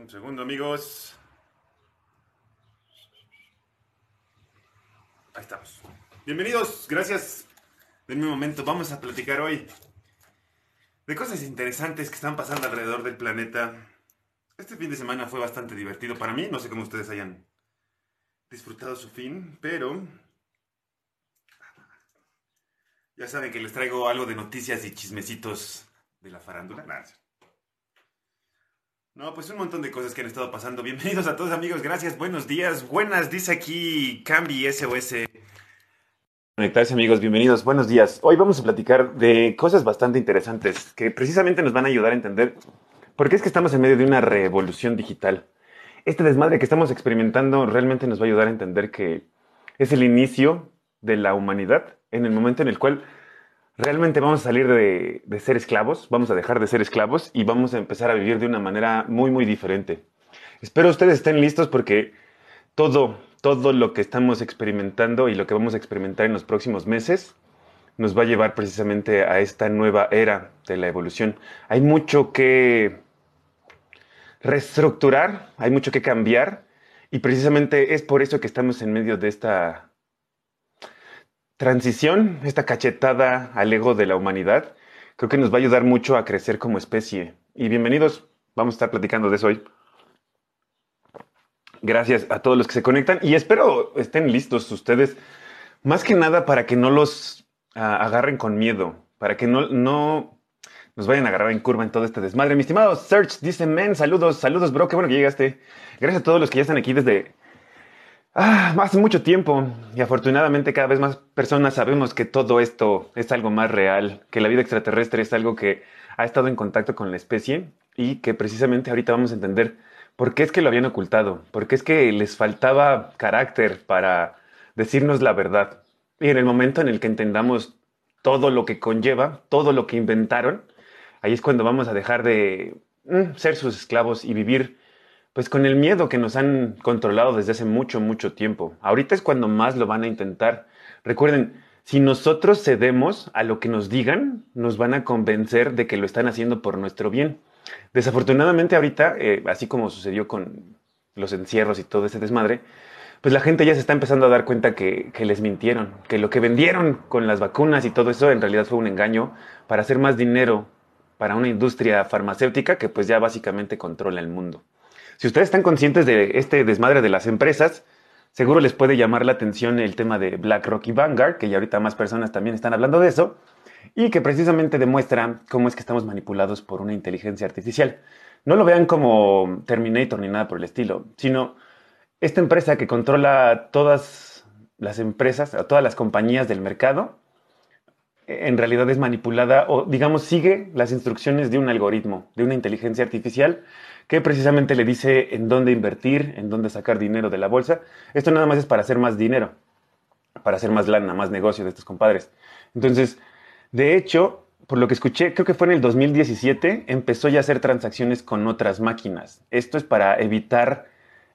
Un segundo, amigos. Ahí estamos. Bienvenidos, gracias. Denme un momento, vamos a platicar hoy de cosas interesantes que están pasando alrededor del planeta. Este fin de semana fue bastante divertido para mí, no sé cómo ustedes hayan disfrutado su fin, pero ya saben que les traigo algo de noticias y chismecitos de la farándula. Gracias. No, pues un montón de cosas que han estado pasando. Bienvenidos a todos amigos, gracias, buenos días, buenas, dice aquí Cambi SOS. Conectarse amigos, bienvenidos, buenos días. Hoy vamos a platicar de cosas bastante interesantes que precisamente nos van a ayudar a entender por qué es que estamos en medio de una revolución digital. Este desmadre que estamos experimentando realmente nos va a ayudar a entender que es el inicio de la humanidad en el momento en el cual realmente vamos a salir de, ser esclavos, vamos a dejar de ser esclavos y vamos a empezar a vivir de una manera muy, muy diferente. Espero ustedes estén listos porque todo, todo lo que estamos experimentando y lo que vamos a experimentar en los próximos meses nos va a llevar precisamente a esta nueva era de la evolución. Hay mucho que reestructurar, hay mucho que cambiar y precisamente es por eso que estamos en medio de esta transición, esta cachetada al ego de la humanidad, creo que nos va a ayudar mucho a crecer como especie. Y bienvenidos, vamos a estar platicando de eso hoy. Gracias a todos los que se conectan y espero estén listos ustedes, más que nada para que no los ah, agarren con miedo, para que no, no nos vayan a agarrar en curva en todo este desmadre. Mi estimado Search dice, men, saludos, saludos, bro, qué bueno que llegaste. Gracias a todos los que ya están aquí desde Ah, hace mucho tiempo y afortunadamente cada vez más personas sabemos que todo esto es algo más real, que la vida extraterrestre es algo que ha estado en contacto con la especie y que precisamente ahorita vamos a entender por qué es que lo habían ocultado, por qué es que les faltaba carácter para decirnos la verdad. Y en el momento en el que entendamos todo lo que conlleva, todo lo que inventaron, ahí es cuando vamos a dejar de mm, ser sus esclavos y vivir pues con el miedo que nos han controlado desde hace mucho, mucho tiempo. Ahorita es cuando más lo van a intentar. Recuerden, si nosotros cedemos a lo que nos digan, nos van a convencer de que lo están haciendo por nuestro bien. Desafortunadamente ahorita, eh, así como sucedió con los encierros y todo ese desmadre, pues la gente ya se está empezando a dar cuenta que, que, les mintieron, que lo que vendieron con las vacunas y todo eso en realidad fue un engaño para hacer más dinero para una industria farmacéutica que pues ya básicamente controla el mundo. Si ustedes están conscientes de este desmadre de las empresas, seguro les puede llamar la atención el tema de BlackRock y Vanguard, que ya ahorita más personas también están hablando de eso, y que precisamente demuestra cómo es que estamos manipulados por una inteligencia artificial. No lo vean como Terminator ni nada por el estilo, sino esta empresa que controla todas las empresas, o todas las compañías del mercado, en realidad es manipulada o digamos sigue las instrucciones de un algoritmo, de una inteligencia artificial que precisamente le dice en dónde invertir, en dónde sacar dinero de la bolsa. Esto nada más es para hacer más dinero, para hacer más lana, más negocio de estos compadres. Entonces, de hecho, por lo que escuché, creo que fue en el 2017, empezó ya a hacer transacciones con otras máquinas. Esto es para evitar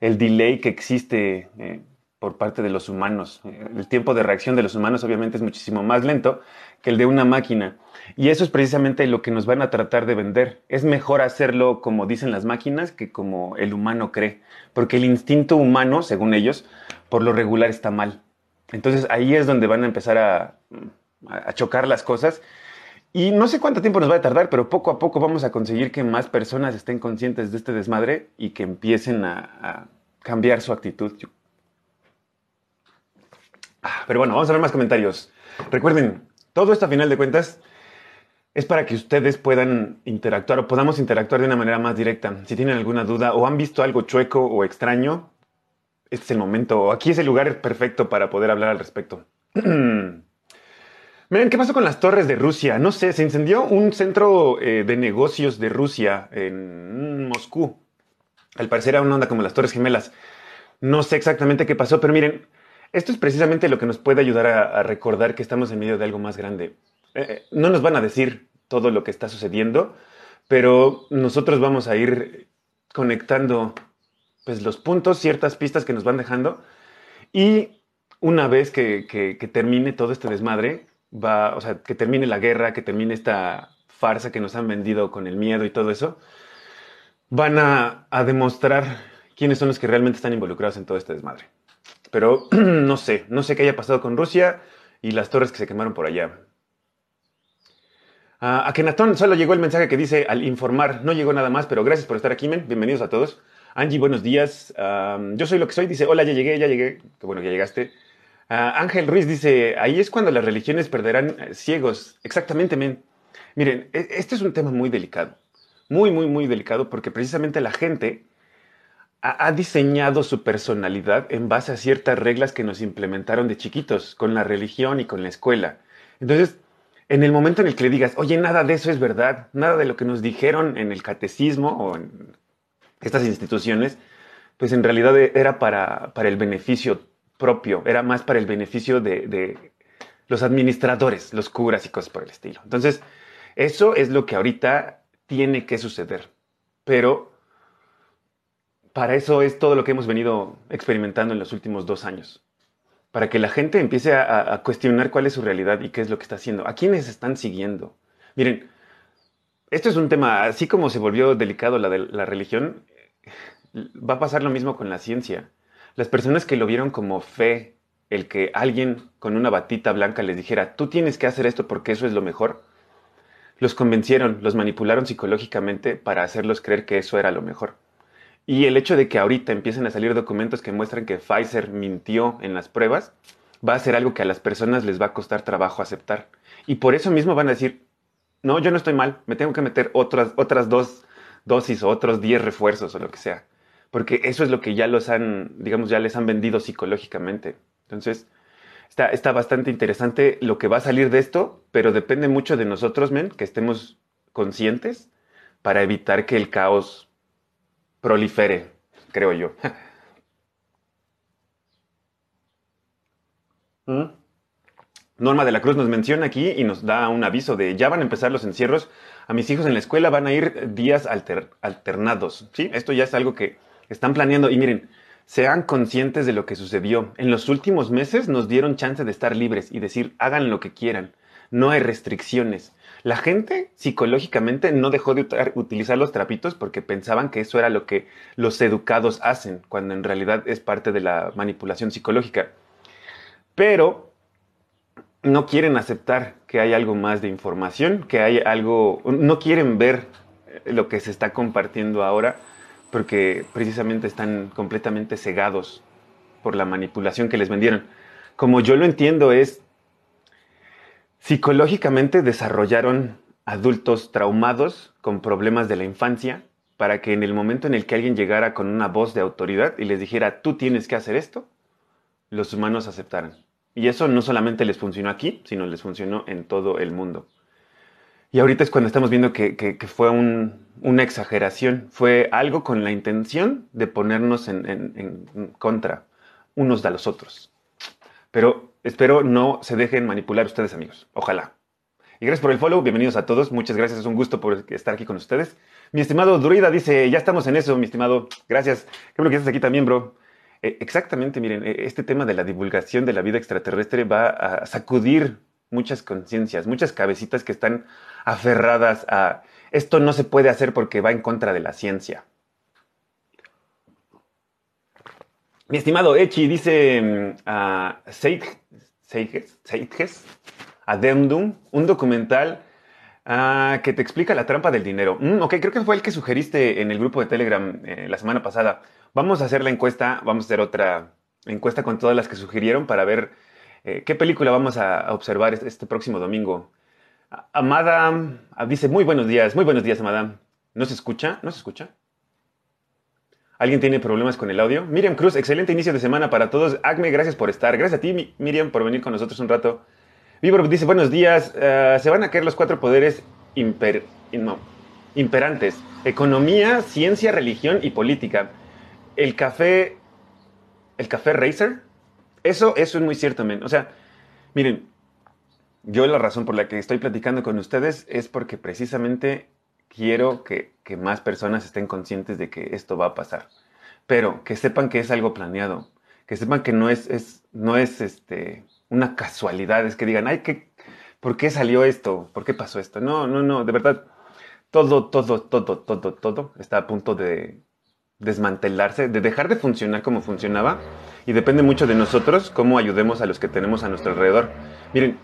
el delay que existe eh, por parte de los humanos. El tiempo de reacción de los humanos obviamente es muchísimo más lento que el de una máquina. Y eso es precisamente lo que nos van a tratar de vender. Es mejor hacerlo como dicen las máquinas que como el humano cree. Porque el instinto humano, según ellos, por lo regular está mal. Entonces ahí es donde van a empezar a, chocar las cosas. Y no sé cuánto tiempo nos va a tardar, pero poco a poco vamos a conseguir que más personas estén conscientes de este desmadre y que empiecen a, cambiar su actitud. Ah, pero bueno, vamos a ver más comentarios. Recuerden, todo esto a final de cuentas es para que ustedes puedan interactuar o podamos interactuar de una manera más directa. Si tienen alguna duda o han visto algo chueco o extraño, este es el momento. Aquí es el lugar perfecto para poder hablar al respecto. Miren, ¿qué pasó con las torres de Rusia? No sé, se incendió un centro eh, de negocios de Rusia en Moscú. Al parecer era una onda como las Torres Gemelas. No sé exactamente qué pasó, pero miren, esto es precisamente lo que nos puede ayudar a recordar que estamos en medio de algo más grande. Eh, eh, no nos van a decir todo lo que está sucediendo, pero nosotros vamos a ir conectando pues, los puntos, ciertas pistas que nos van dejando y una vez que, termine todo este desmadre, va, o sea, que termine la guerra, que termine esta farsa que nos han vendido con el miedo y todo eso, van a, a demostrar quiénes son los que realmente están involucrados en todo este desmadre. Pero no sé, no sé qué haya pasado con Rusia y las torres que se quemaron por allá. a Kenatón solo llegó el mensaje que dice al informar, no llegó nada más, pero gracias por estar aquí, men. Bienvenidos a todos. Angie, buenos días. yo soy lo que soy, dice, hola, ya llegué, ya llegué. Qué bueno que llegaste. Ángel Ruiz dice, ahí es cuando las religiones perderán eh, ciegos. Exactamente, men. Miren, e, este es un tema muy delicado. Muy, muy, muy delicado porque precisamente la gente ha, diseñado su personalidad en base a ciertas reglas que nos implementaron de chiquitos, con la religión y con la escuela. Entonces, en el momento en el que le digas, oye, nada de eso es verdad, nada de lo que nos dijeron en el catecismo o en estas instituciones, pues en realidad era para, para el beneficio propio, era más para el beneficio de, de, los administradores, los curas y cosas por el estilo. Entonces, eso es lo que ahorita tiene que suceder. Pero para eso es todo lo que hemos venido experimentando en los últimos dos años. Para que la gente empiece a, cuestionar cuál es su realidad y qué es lo que está haciendo. ¿A quiénes están siguiendo? Miren, esto es un tema, así como se volvió delicado la de la religión, va a pasar lo mismo con la ciencia. Las personas que lo vieron como fe, el que alguien con una batita blanca les dijera, tú tienes que hacer esto porque eso es lo mejor, los convencieron, los manipularon psicológicamente para hacerlos creer que eso era lo mejor. Y el hecho de que ahorita empiecen a salir documentos que muestran que Pfizer mintió en las pruebas, va a ser algo que a las personas les va a costar trabajo aceptar. Y por eso mismo van a decir, no, yo no estoy mal, me tengo que meter otras, otras dos dosis o otros diez refuerzos o lo que sea. Porque eso es lo que ya los han, digamos, ya les han vendido psicológicamente. Entonces, está, está bastante interesante lo que va a salir de esto, pero depende mucho de nosotros, men, que estemos conscientes para evitar que el caos prolifere, creo yo. ¿Mm? Norma de la Cruz nos menciona aquí y nos da un aviso de ya van a empezar los encierros. A mis hijos en la escuela van a ir días alternados. ¿sí? Esto ya es algo que están planeando. Y miren, sean conscientes de lo que sucedió. En los últimos meses nos dieron chance de estar libres y decir hagan lo que quieran. No hay restricciones. La gente psicológicamente no dejó de utilizar los trapitos porque pensaban que eso era lo que los educados hacen, cuando en realidad es parte de la manipulación psicológica. Pero no quieren aceptar que hay algo más de información, que hay algo, no quieren ver lo que se está compartiendo ahora porque precisamente están completamente cegados por la manipulación que les vendieron. Como yo lo entiendo es Psicológicamente desarrollaron adultos traumados con problemas de la infancia para que en el momento en el que alguien llegara con una voz de autoridad y les dijera, tú tienes que hacer esto, los humanos aceptaran. Y eso no solamente les funcionó aquí, sino les funcionó en todo el mundo. Y ahorita es cuando estamos viendo que, fue una exageración, fue algo con la intención de ponernos en, en contra unos de los otros. Pero Espero no se dejen manipular ustedes, amigos. Ojalá. Y gracias por el follow. Bienvenidos a todos. Muchas gracias. Es un gusto por estar aquí con ustedes. Mi estimado Druida dice, ya estamos en eso, mi estimado. Gracias. Qué bueno que estás aquí también, bro. Eh, exactamente, miren, eh, este tema de la divulgación de la vida extraterrestre va a sacudir muchas conciencias, muchas cabecitas que están aferradas a esto no se puede hacer porque va en contra de la ciencia. Mi estimado Echi dice mm, a Seiges, Ademdum, un documental ah, que te explica la trampa del dinero. Mm, ok, creo que fue el que sugeriste en el grupo de Telegram eh, la semana pasada. Vamos a hacer la encuesta, vamos a hacer otra encuesta con todas las que sugirieron para ver eh, qué película vamos a, observar este, este, próximo domingo. Amada ah, dice, muy buenos días, muy buenos días, Amada. ¿No se escucha? ¿No se escucha? ¿Alguien tiene problemas con el audio? Miriam Cruz, excelente inicio de semana para todos. Acme, gracias por estar. Gracias a ti, Miriam, por venir con nosotros un rato. Vibor dice, buenos días. Eh, se van a caer los cuatro poderes imperantes. Economía, ciencia, religión y política. El café... ¿El café Racer? Eso, eso es muy cierto, men. O sea, miren, yo la razón por la que estoy platicando con ustedes es porque precisamente quiero que, más personas estén conscientes de que esto va a pasar, pero que sepan que es algo planeado, que sepan que no es, es no es este, una casualidad, es que digan, ay, ¿qué, ¿por qué salió esto? ¿Por qué pasó esto? No, no, no, de verdad, todo, todo, todo, todo, todo está a punto de desmantelarse, de dejar de funcionar como funcionaba y depende mucho de nosotros cómo ayudemos a los que tenemos a nuestro alrededor. Miren,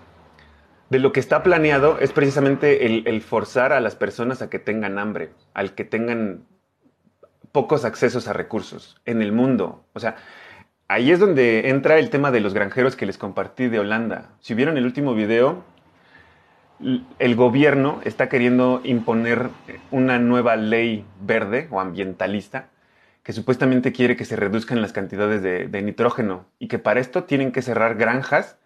de lo que está planeado es precisamente el, forzar a las personas a que tengan hambre, al que tengan pocos accesos a recursos en el mundo. O sea, ahí es donde entra el tema de los granjeros que les compartí de Holanda. Si vieron el último video, el gobierno está queriendo imponer una nueva ley verde o ambientalista que supuestamente quiere que se reduzcan las cantidades de, nitrógeno y que para esto tienen que cerrar granjas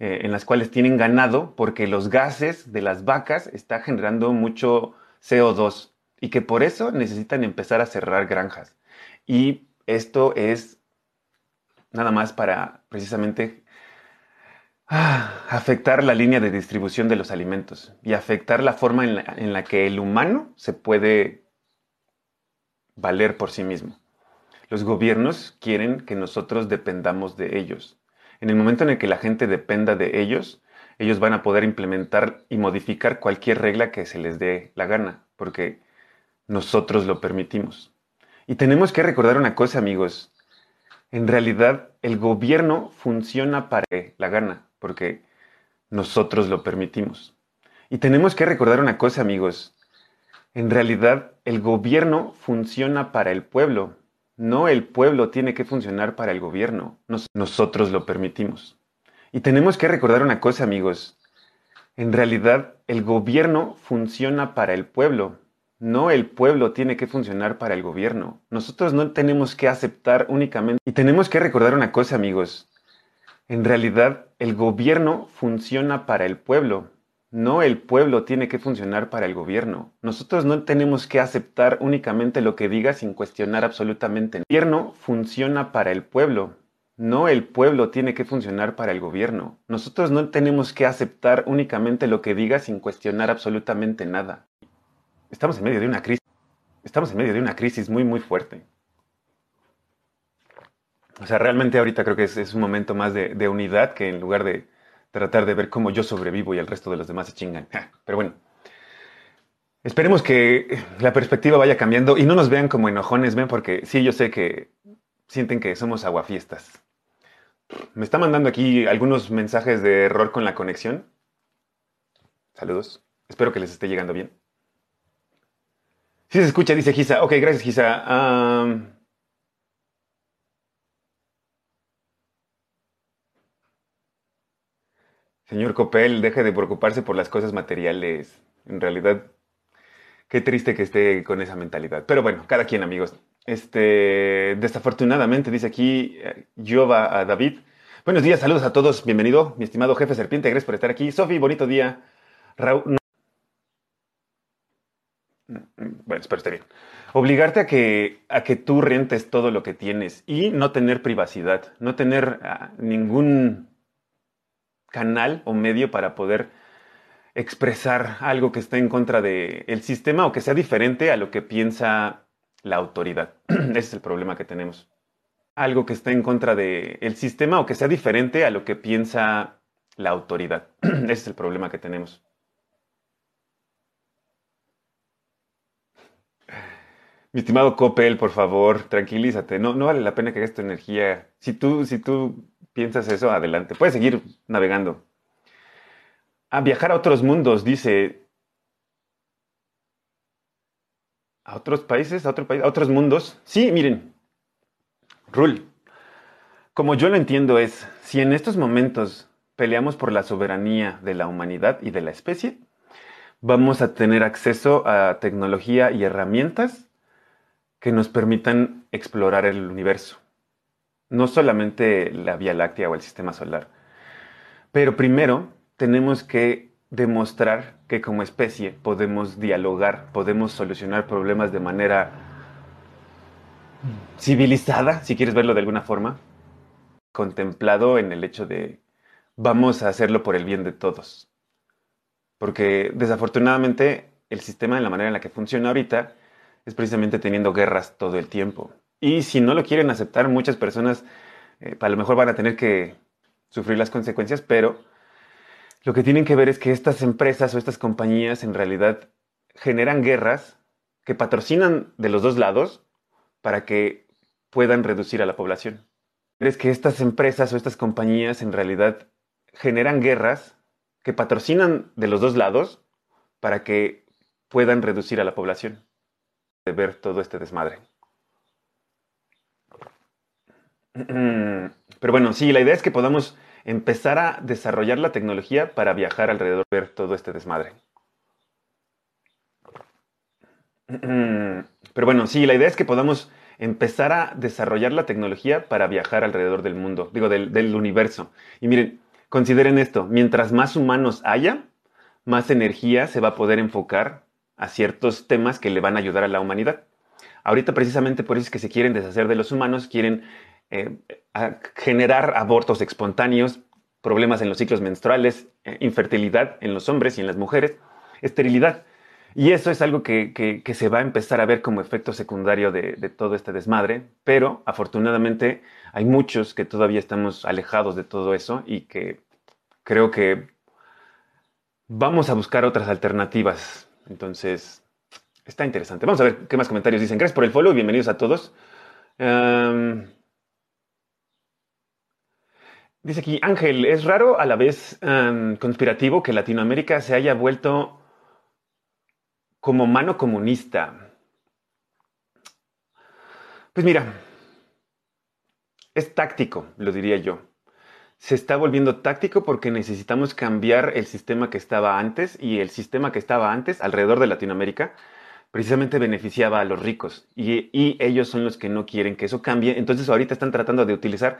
eh, en las cuales tienen ganado porque los gases de las vacas están generando mucho CO2 y que por eso necesitan empezar a cerrar granjas. Y esto es nada más para precisamente ah, afectar la línea de distribución de los alimentos y afectar la forma en la que el humano se puede valer por sí mismo. Los gobiernos quieren que nosotros dependamos de ellos. En el momento en el que la gente dependa de ellos, ellos van a poder implementar y modificar cualquier regla que se les dé la gana, porque nosotros lo permitimos. Y tenemos que recordar una cosa, amigos. En realidad, el gobierno funciona para la gana, porque nosotros lo permitimos. Y tenemos que recordar una cosa, amigos. En realidad, el gobierno funciona para el pueblo. No el pueblo tiene que funcionar para el gobierno. nosotros lo permitimos. Y tenemos que recordar una cosa, amigos. En realidad, el gobierno funciona para el pueblo. No el pueblo tiene que funcionar para el gobierno. Nosotros no tenemos que aceptar únicamente. Y tenemos que recordar una cosa, amigos. En realidad, el gobierno funciona para el pueblo. No el pueblo tiene que funcionar para el gobierno. Nosotros no tenemos que aceptar únicamente lo que diga sin cuestionar absolutamente. El gobierno funciona para el pueblo. No el pueblo tiene que funcionar para el gobierno. Nosotros no tenemos que aceptar únicamente lo que diga sin cuestionar absolutamente nada. Estamos en medio de una crisis. Estamos en medio de una crisis muy, muy fuerte. O sea, realmente ahorita creo que es, un momento más de unidad que en lugar de, tratar de ver cómo yo sobrevivo y el resto de los demás se chingan. Pero bueno, esperemos que la perspectiva vaya cambiando y no nos vean como enojones, ven, porque sí, yo sé que sienten que somos aguafiestas. Me está mandando aquí algunos mensajes de error con la conexión. Saludos. Espero que les esté llegando bien. Si se escucha, dice Gisa. Ok, gracias, Gisa. Señor Copel, deje de preocuparse por las cosas materiales. En realidad, qué triste que esté con esa mentalidad. Pero bueno, cada quien, amigos. Este, desafortunadamente, dice aquí Jova eh, a David. Buenos días, saludos a todos. Bienvenido, mi estimado jefe serpiente. Gracias por estar aquí. Sofi, bonito día. Raúl. Bueno, espero esté bien. Obligarte a que, a que tú rentes todo lo que tienes y no tener privacidad, no tener ah, ningún canal o medio para poder expresar algo que está en contra del sistema o que sea diferente a lo que piensa la autoridad. Ese es el problema que tenemos. Algo que está en contra del sistema o que sea diferente a lo que piensa la autoridad. Ese es el problema que tenemos. Mi estimado Coppel, por favor, tranquilízate. No, no vale la pena que hagas tu energía. Si tú, si tú piensas eso, adelante. Puedes seguir navegando. A viajar a otros mundos, dice. ¿A otros países? ¿A, otro país, ¿A otros mundos? Sí, miren. Rule. Como yo lo entiendo es, si en estos momentos peleamos por la soberanía de la humanidad y de la especie, vamos a tener acceso a tecnología y herramientas que nos permitan explorar el universo no solamente la Vía Láctea o el sistema solar. Pero primero tenemos que demostrar que como especie podemos dialogar, podemos solucionar problemas de manera civilizada, si quieres verlo de alguna forma, contemplado en el hecho de vamos a hacerlo por el bien de todos. Porque desafortunadamente el sistema de la manera en la que funciona ahorita es precisamente teniendo guerras todo el tiempo. Y si no lo quieren aceptar, muchas personas eh, a lo mejor van a tener que sufrir las consecuencias, pero lo que tienen que ver es que estas empresas o estas compañías en realidad generan guerras que patrocinan de los dos lados para que puedan reducir a la población. Es que estas empresas o estas compañías en realidad generan guerras que patrocinan de los dos lados para que puedan reducir a la población. De ver todo este desmadre. Pero bueno, sí, la idea es que podamos empezar a desarrollar la tecnología para viajar alrededor de ver todo este desmadre. Pero bueno, sí, la idea es que podamos empezar a desarrollar la tecnología para viajar alrededor del mundo, digo, del, del universo. Y miren, consideren esto, mientras más humanos haya, más energía se va a poder enfocar a ciertos temas que le van a ayudar a la humanidad. Ahorita precisamente por eso es que se quieren deshacer de los humanos, quieren eh, generar abortos espontáneos, problemas en los ciclos menstruales, eh, infertilidad en los hombres y en las mujeres, esterilidad. Y eso es algo que, se va a empezar a ver como efecto secundario de, todo este desmadre, pero afortunadamente hay muchos que todavía estamos alejados de todo eso y que creo que vamos a buscar otras alternativas. Entonces, está interesante. Vamos a ver qué más comentarios dicen. Gracias por el follow, bienvenidos a todos. Dice aquí Ángel, es raro a la vez conspirativo que Latinoamérica se haya vuelto como mano comunista? Pues mira, es táctico, lo diría yo. Se está volviendo táctico porque necesitamos cambiar el sistema que estaba antes y el sistema que estaba antes alrededor de Latinoamérica precisamente beneficiaba a los ricos y, ellos son los que no quieren que eso cambie. Entonces ahorita están tratando de utilizar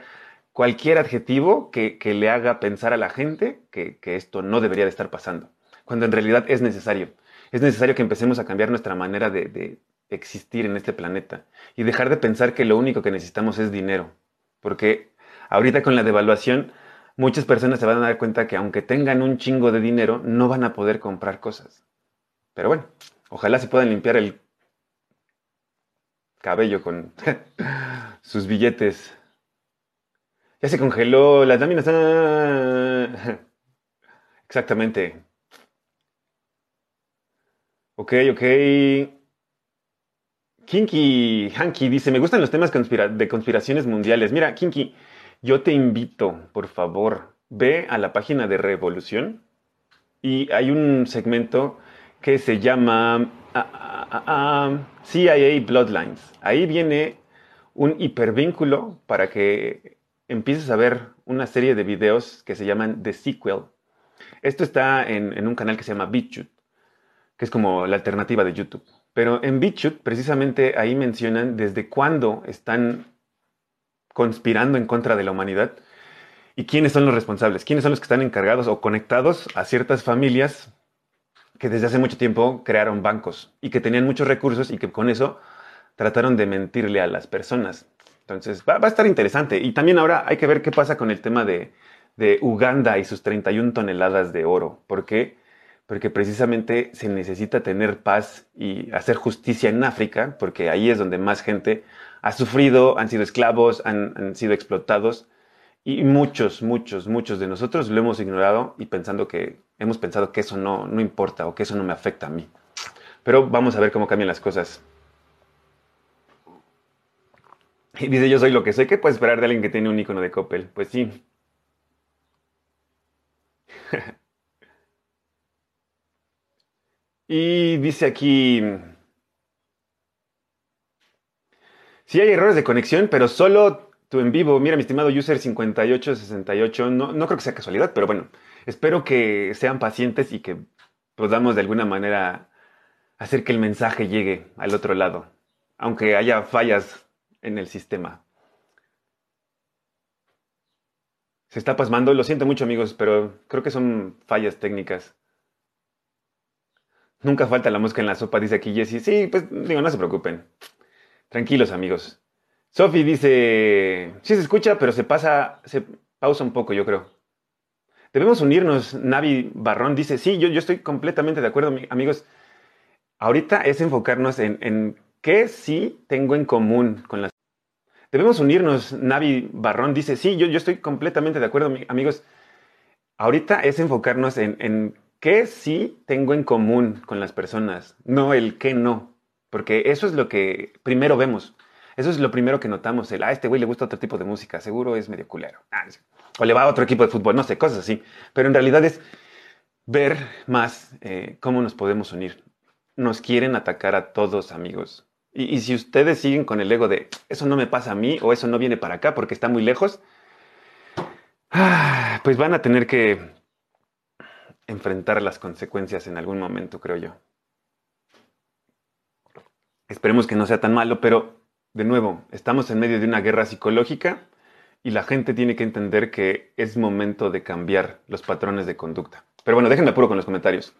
cualquier adjetivo que, le haga pensar a la gente que, esto no debería de estar pasando, cuando en realidad es necesario es necesario que empecemos a cambiar nuestra manera de, existir en este planeta y dejar de pensar que lo único que necesitamos es dinero. Porque ahorita con la devaluación, muchas personas se van a dar cuenta que aunque tengan un chingo de dinero, no van a poder comprar cosas. Pero bueno, ojalá se puedan limpiar el cabello con sus billetes. Ya se congeló, las láminas. Exactamente. Ok, ok. Kinky, Hanky dice, me gustan los temas de conspiraciones mundiales. Mira, Kinky, yo te invito, por favor, ve a la página de Revolución y hay un segmento que se llama ah, ah, ah, CIA Bloodlines. Ahí viene un hipervínculo para que empieces a ver una serie de videos que se llaman The Sequel. Esto está en, en un canal que se llama BitChute que es como la alternativa de YouTube. Pero en BitChute, precisamente ahí mencionan desde cuándo están conspirando en contra de la humanidad y quiénes son los responsables, quiénes son los que están encargados o conectados a ciertas familias que desde hace mucho tiempo crearon bancos y que tenían muchos recursos y que con eso trataron de mentirle a las personas. Entonces va, a estar interesante. Y también ahora hay que ver qué pasa con el tema de, de Uganda y sus 31 toneladas de oro, porque porque precisamente se necesita tener paz y hacer justicia en África, porque ahí es donde más gente ha sufrido, han sido esclavos, han, sido explotados, y muchos, muchos, muchos de nosotros lo hemos ignorado y pensando que hemos pensado que eso no, no importa o que eso no me afecta a mí. Pero vamos a ver cómo cambian las cosas. Y dice, yo soy lo que soy. ¿Qué puede esperar de alguien que tiene un icono de Coppel? Pues sí. Y dice aquí, sí hay errores de conexión, pero solo tu en vivo. Mira, mi estimado user 5868, no, no creo que sea casualidad, pero bueno, espero que sean pacientes y que podamos de alguna manera hacer que el mensaje llegue al otro lado, aunque haya fallas en el sistema. Se está pasmando, lo siento mucho amigos, pero creo que son fallas técnicas. Nunca falta la mosca en la sopa, dice aquí Jesse. Sí, pues digo, no se preocupen. Tranquilos, amigos. Sophie dice, sí se escucha, pero se pasa, se pausa un poco, yo creo. Debemos unirnos. Navi Barrón dice, sí, yo, yo estoy completamente de acuerdo, amigos. Ahorita es enfocarnos en, en qué sí tengo en común con las... Debemos unirnos. Navi Barrón dice, sí, yo, yo estoy completamente de acuerdo, amigos. Ahorita es enfocarnos en, qué sí tengo en común con las personas, no el qué no. Porque eso es lo que primero vemos. Eso es lo primero que notamos. El, ah, este güey le gusta otro tipo de música, seguro es medio culero. Ah, o le va a otro equipo de fútbol, no sé, cosas así. Pero en realidad es ver más eh, cómo nos podemos unir. Nos quieren atacar a todos, amigos. Y, si ustedes siguen con el ego de eso no me pasa a mí o eso no viene para acá porque está muy lejos, ah, pues van a tener que enfrentar las consecuencias en algún momento, creo yo. Esperemos que no sea tan malo, pero de nuevo, estamos en medio de una guerra psicológica y la gente tiene que entender que es momento de cambiar los patrones de conducta. Pero bueno, déjenme apuro con los comentarios.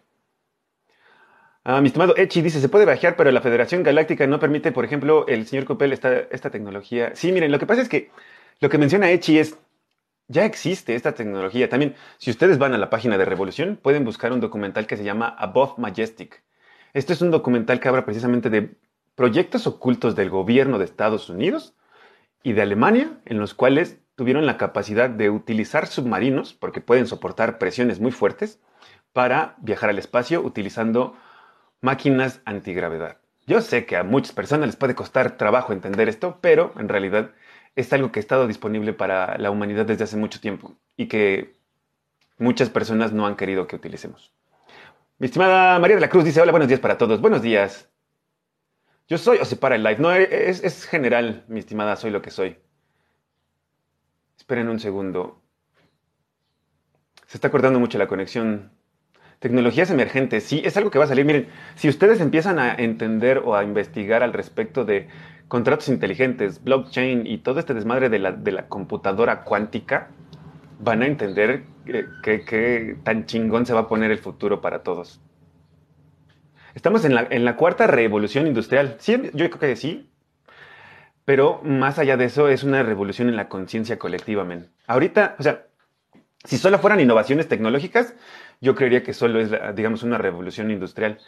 Ah, mi estimado Echi dice, se puede viajar, pero la Federación Galáctica no permite, por ejemplo, el señor Copel esta, esta tecnología. Sí, miren, lo que pasa es que lo que menciona Echi es, ya existe esta tecnología. También, si ustedes van a la página de Revolución, pueden buscar un documental que se llama Above Majestic. Este es un documental que habla precisamente de proyectos ocultos del gobierno de Estados Unidos y de Alemania, en los cuales tuvieron la capacidad de utilizar submarinos, porque pueden soportar presiones muy fuertes, para viajar al espacio utilizando máquinas antigravedad. Yo sé que a muchas personas les puede costar trabajo entender esto, pero en realidad es algo que ha estado disponible para la humanidad desde hace mucho tiempo y que muchas personas no han querido que utilicemos. Mi estimada María de la Cruz dice, hola, buenos días para todos. Buenos días. Yo soy o se para el live. No, es, es general, mi estimada, soy lo que soy. Esperen un segundo. Se está cortando mucho la conexión. Tecnologías emergentes, sí, es algo que va a salir. Miren, si ustedes empiezan a entender o a investigar al respecto de contratos inteligentes, blockchain y todo este desmadre de la, computadora cuántica, van a entender qué tan chingón se va a poner el futuro para todos. Estamos en la, en la cuarta revolución industrial. Sí, yo creo que sí. Pero más allá de eso, es una revolución en la conciencia colectivamente. Ahorita, o sea, si solo fueran innovaciones tecnológicas, yo creería que solo es, digamos, una revolución industrial.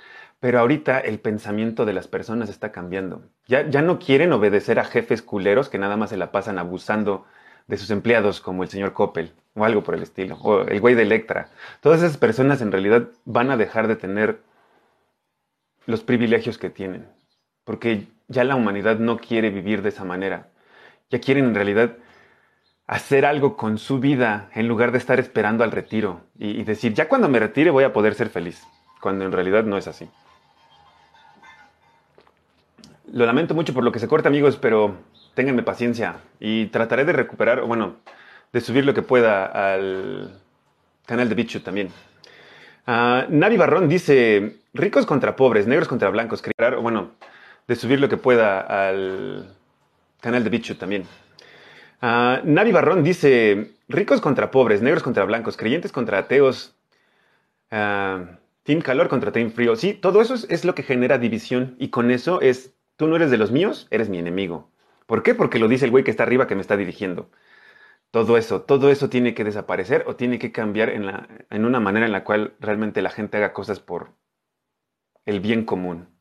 Pero ahorita el pensamiento de las personas está cambiando. Ya, ya no quieren obedecer a jefes culeros que nada más se la pasan abusando de sus empleados, como el señor Coppel, o algo por el estilo, o el güey de Electra. Todas esas personas en realidad van a dejar de tener los privilegios que tienen, porque ya la humanidad no quiere vivir de esa manera. Ya quieren en realidad hacer algo con su vida en lugar de estar esperando al retiro y, decir, ya cuando me retire voy a poder ser feliz, cuando en realidad no es así. Lo lamento mucho por lo que se corta, amigos, pero ténganme paciencia y trataré de recuperar, o bueno, de subir lo que pueda al canal de Bichu también. Uh, Navi Barrón dice, ricos contra pobres, negros contra blancos, crear, bueno, de subir lo que pueda al canal de Bichu también. Uh, Navi Barrón dice, ricos contra pobres, negros contra blancos, creyentes contra ateos, uh, team calor contra team frío. Sí, todo eso es, lo que genera división y con eso es, tú no eres de los míos, eres mi enemigo. ¿Por qué? Porque lo dice el güey que está arriba que me está dirigiendo. Todo eso, todo eso tiene que desaparecer o tiene que cambiar en una manera en la cual realmente la gente haga cosas por el bien común.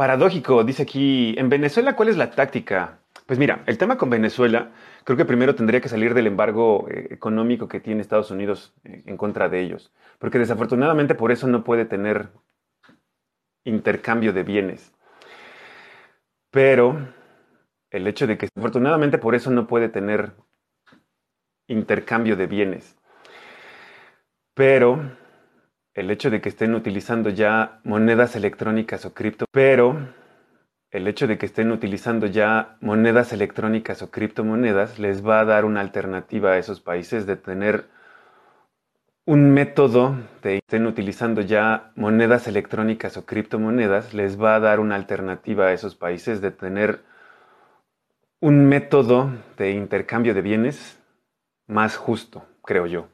Paradójico, dice aquí, en Venezuela, ¿cuál es la táctica? Pues mira, el tema con Venezuela, creo que primero tendría que salir del embargo eh, económico que tiene Estados Unidos eh, en contra de ellos, porque desafortunadamente por eso no puede tener intercambio de bienes. Pero el hecho de que afortunadamente por eso no puede tener intercambio de bienes. Pero el hecho de que estén utilizando ya monedas electrónicas o cripto, pero el hecho de que estén utilizando ya monedas electrónicas o criptomonedas les va a dar una alternativa a esos países de tener un método de estén utilizando ya monedas electrónicas o criptomonedas les va a dar una alternativa a esos países de tener un método de intercambio de bienes más justo, creo yo.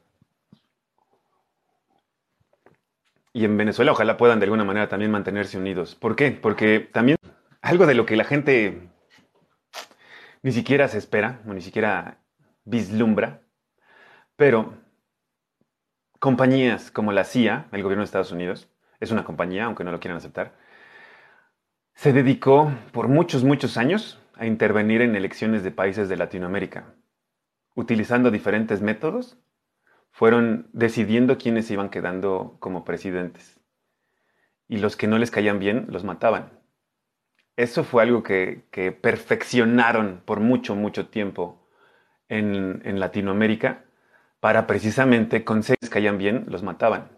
Y en Venezuela ojalá puedan de alguna manera también mantenerse unidos. ¿Por qué? Porque también algo de lo que la gente ni siquiera se espera, o ni siquiera vislumbra, pero compañías como la CIA, el gobierno de Estados Unidos, es una compañía, aunque no lo quieran aceptar, se dedicó por muchos, muchos años a intervenir en elecciones de países de Latinoamérica, utilizando diferentes métodos fueron decidiendo quiénes se iban quedando como presidentes. Y los que no les caían bien los mataban. Eso fue algo que, perfeccionaron por mucho, mucho tiempo en, Latinoamérica para precisamente conseguir que caían bien, los mataban.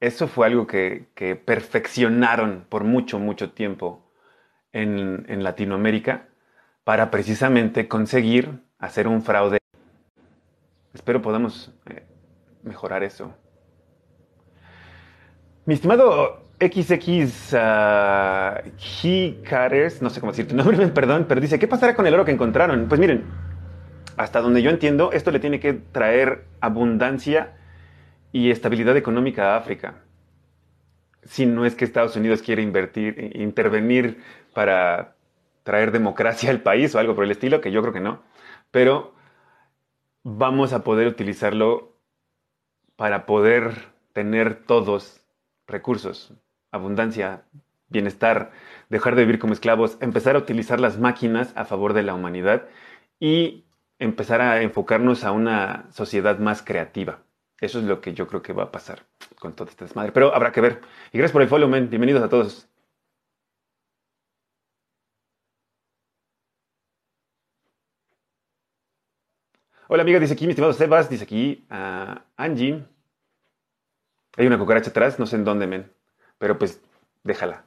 Eso fue algo que, perfeccionaron por mucho, mucho tiempo en Latinoamérica para precisamente conseguir hacer un fraude. Espero podamos eh, mejorar eso. Mi estimado XX uh, no sé cómo decir tu nombre, perdón, pero dice, ¿qué pasará con el oro que encontraron? Pues miren, hasta donde yo entiendo, esto le tiene que traer abundancia y estabilidad económica a África. Si no es que Estados Unidos quiere invertir, intervenir para traer democracia al país o algo por el estilo, que yo creo que no. Pero vamos a poder utilizarlo para poder tener todos recursos, abundancia, bienestar, dejar de vivir como esclavos, empezar a utilizar las máquinas a favor de la humanidad y empezar a enfocarnos a una sociedad más creativa. Eso es lo que yo creo que va a pasar con toda esta desmadre. Pero habrá que ver. Y gracias por el follow, man. Bienvenidos a todos. Hola amiga, dice aquí mi estimado Sebas, dice aquí a Angie. Hay una cucaracha atrás, no sé en dónde, men. Pero pues, déjala.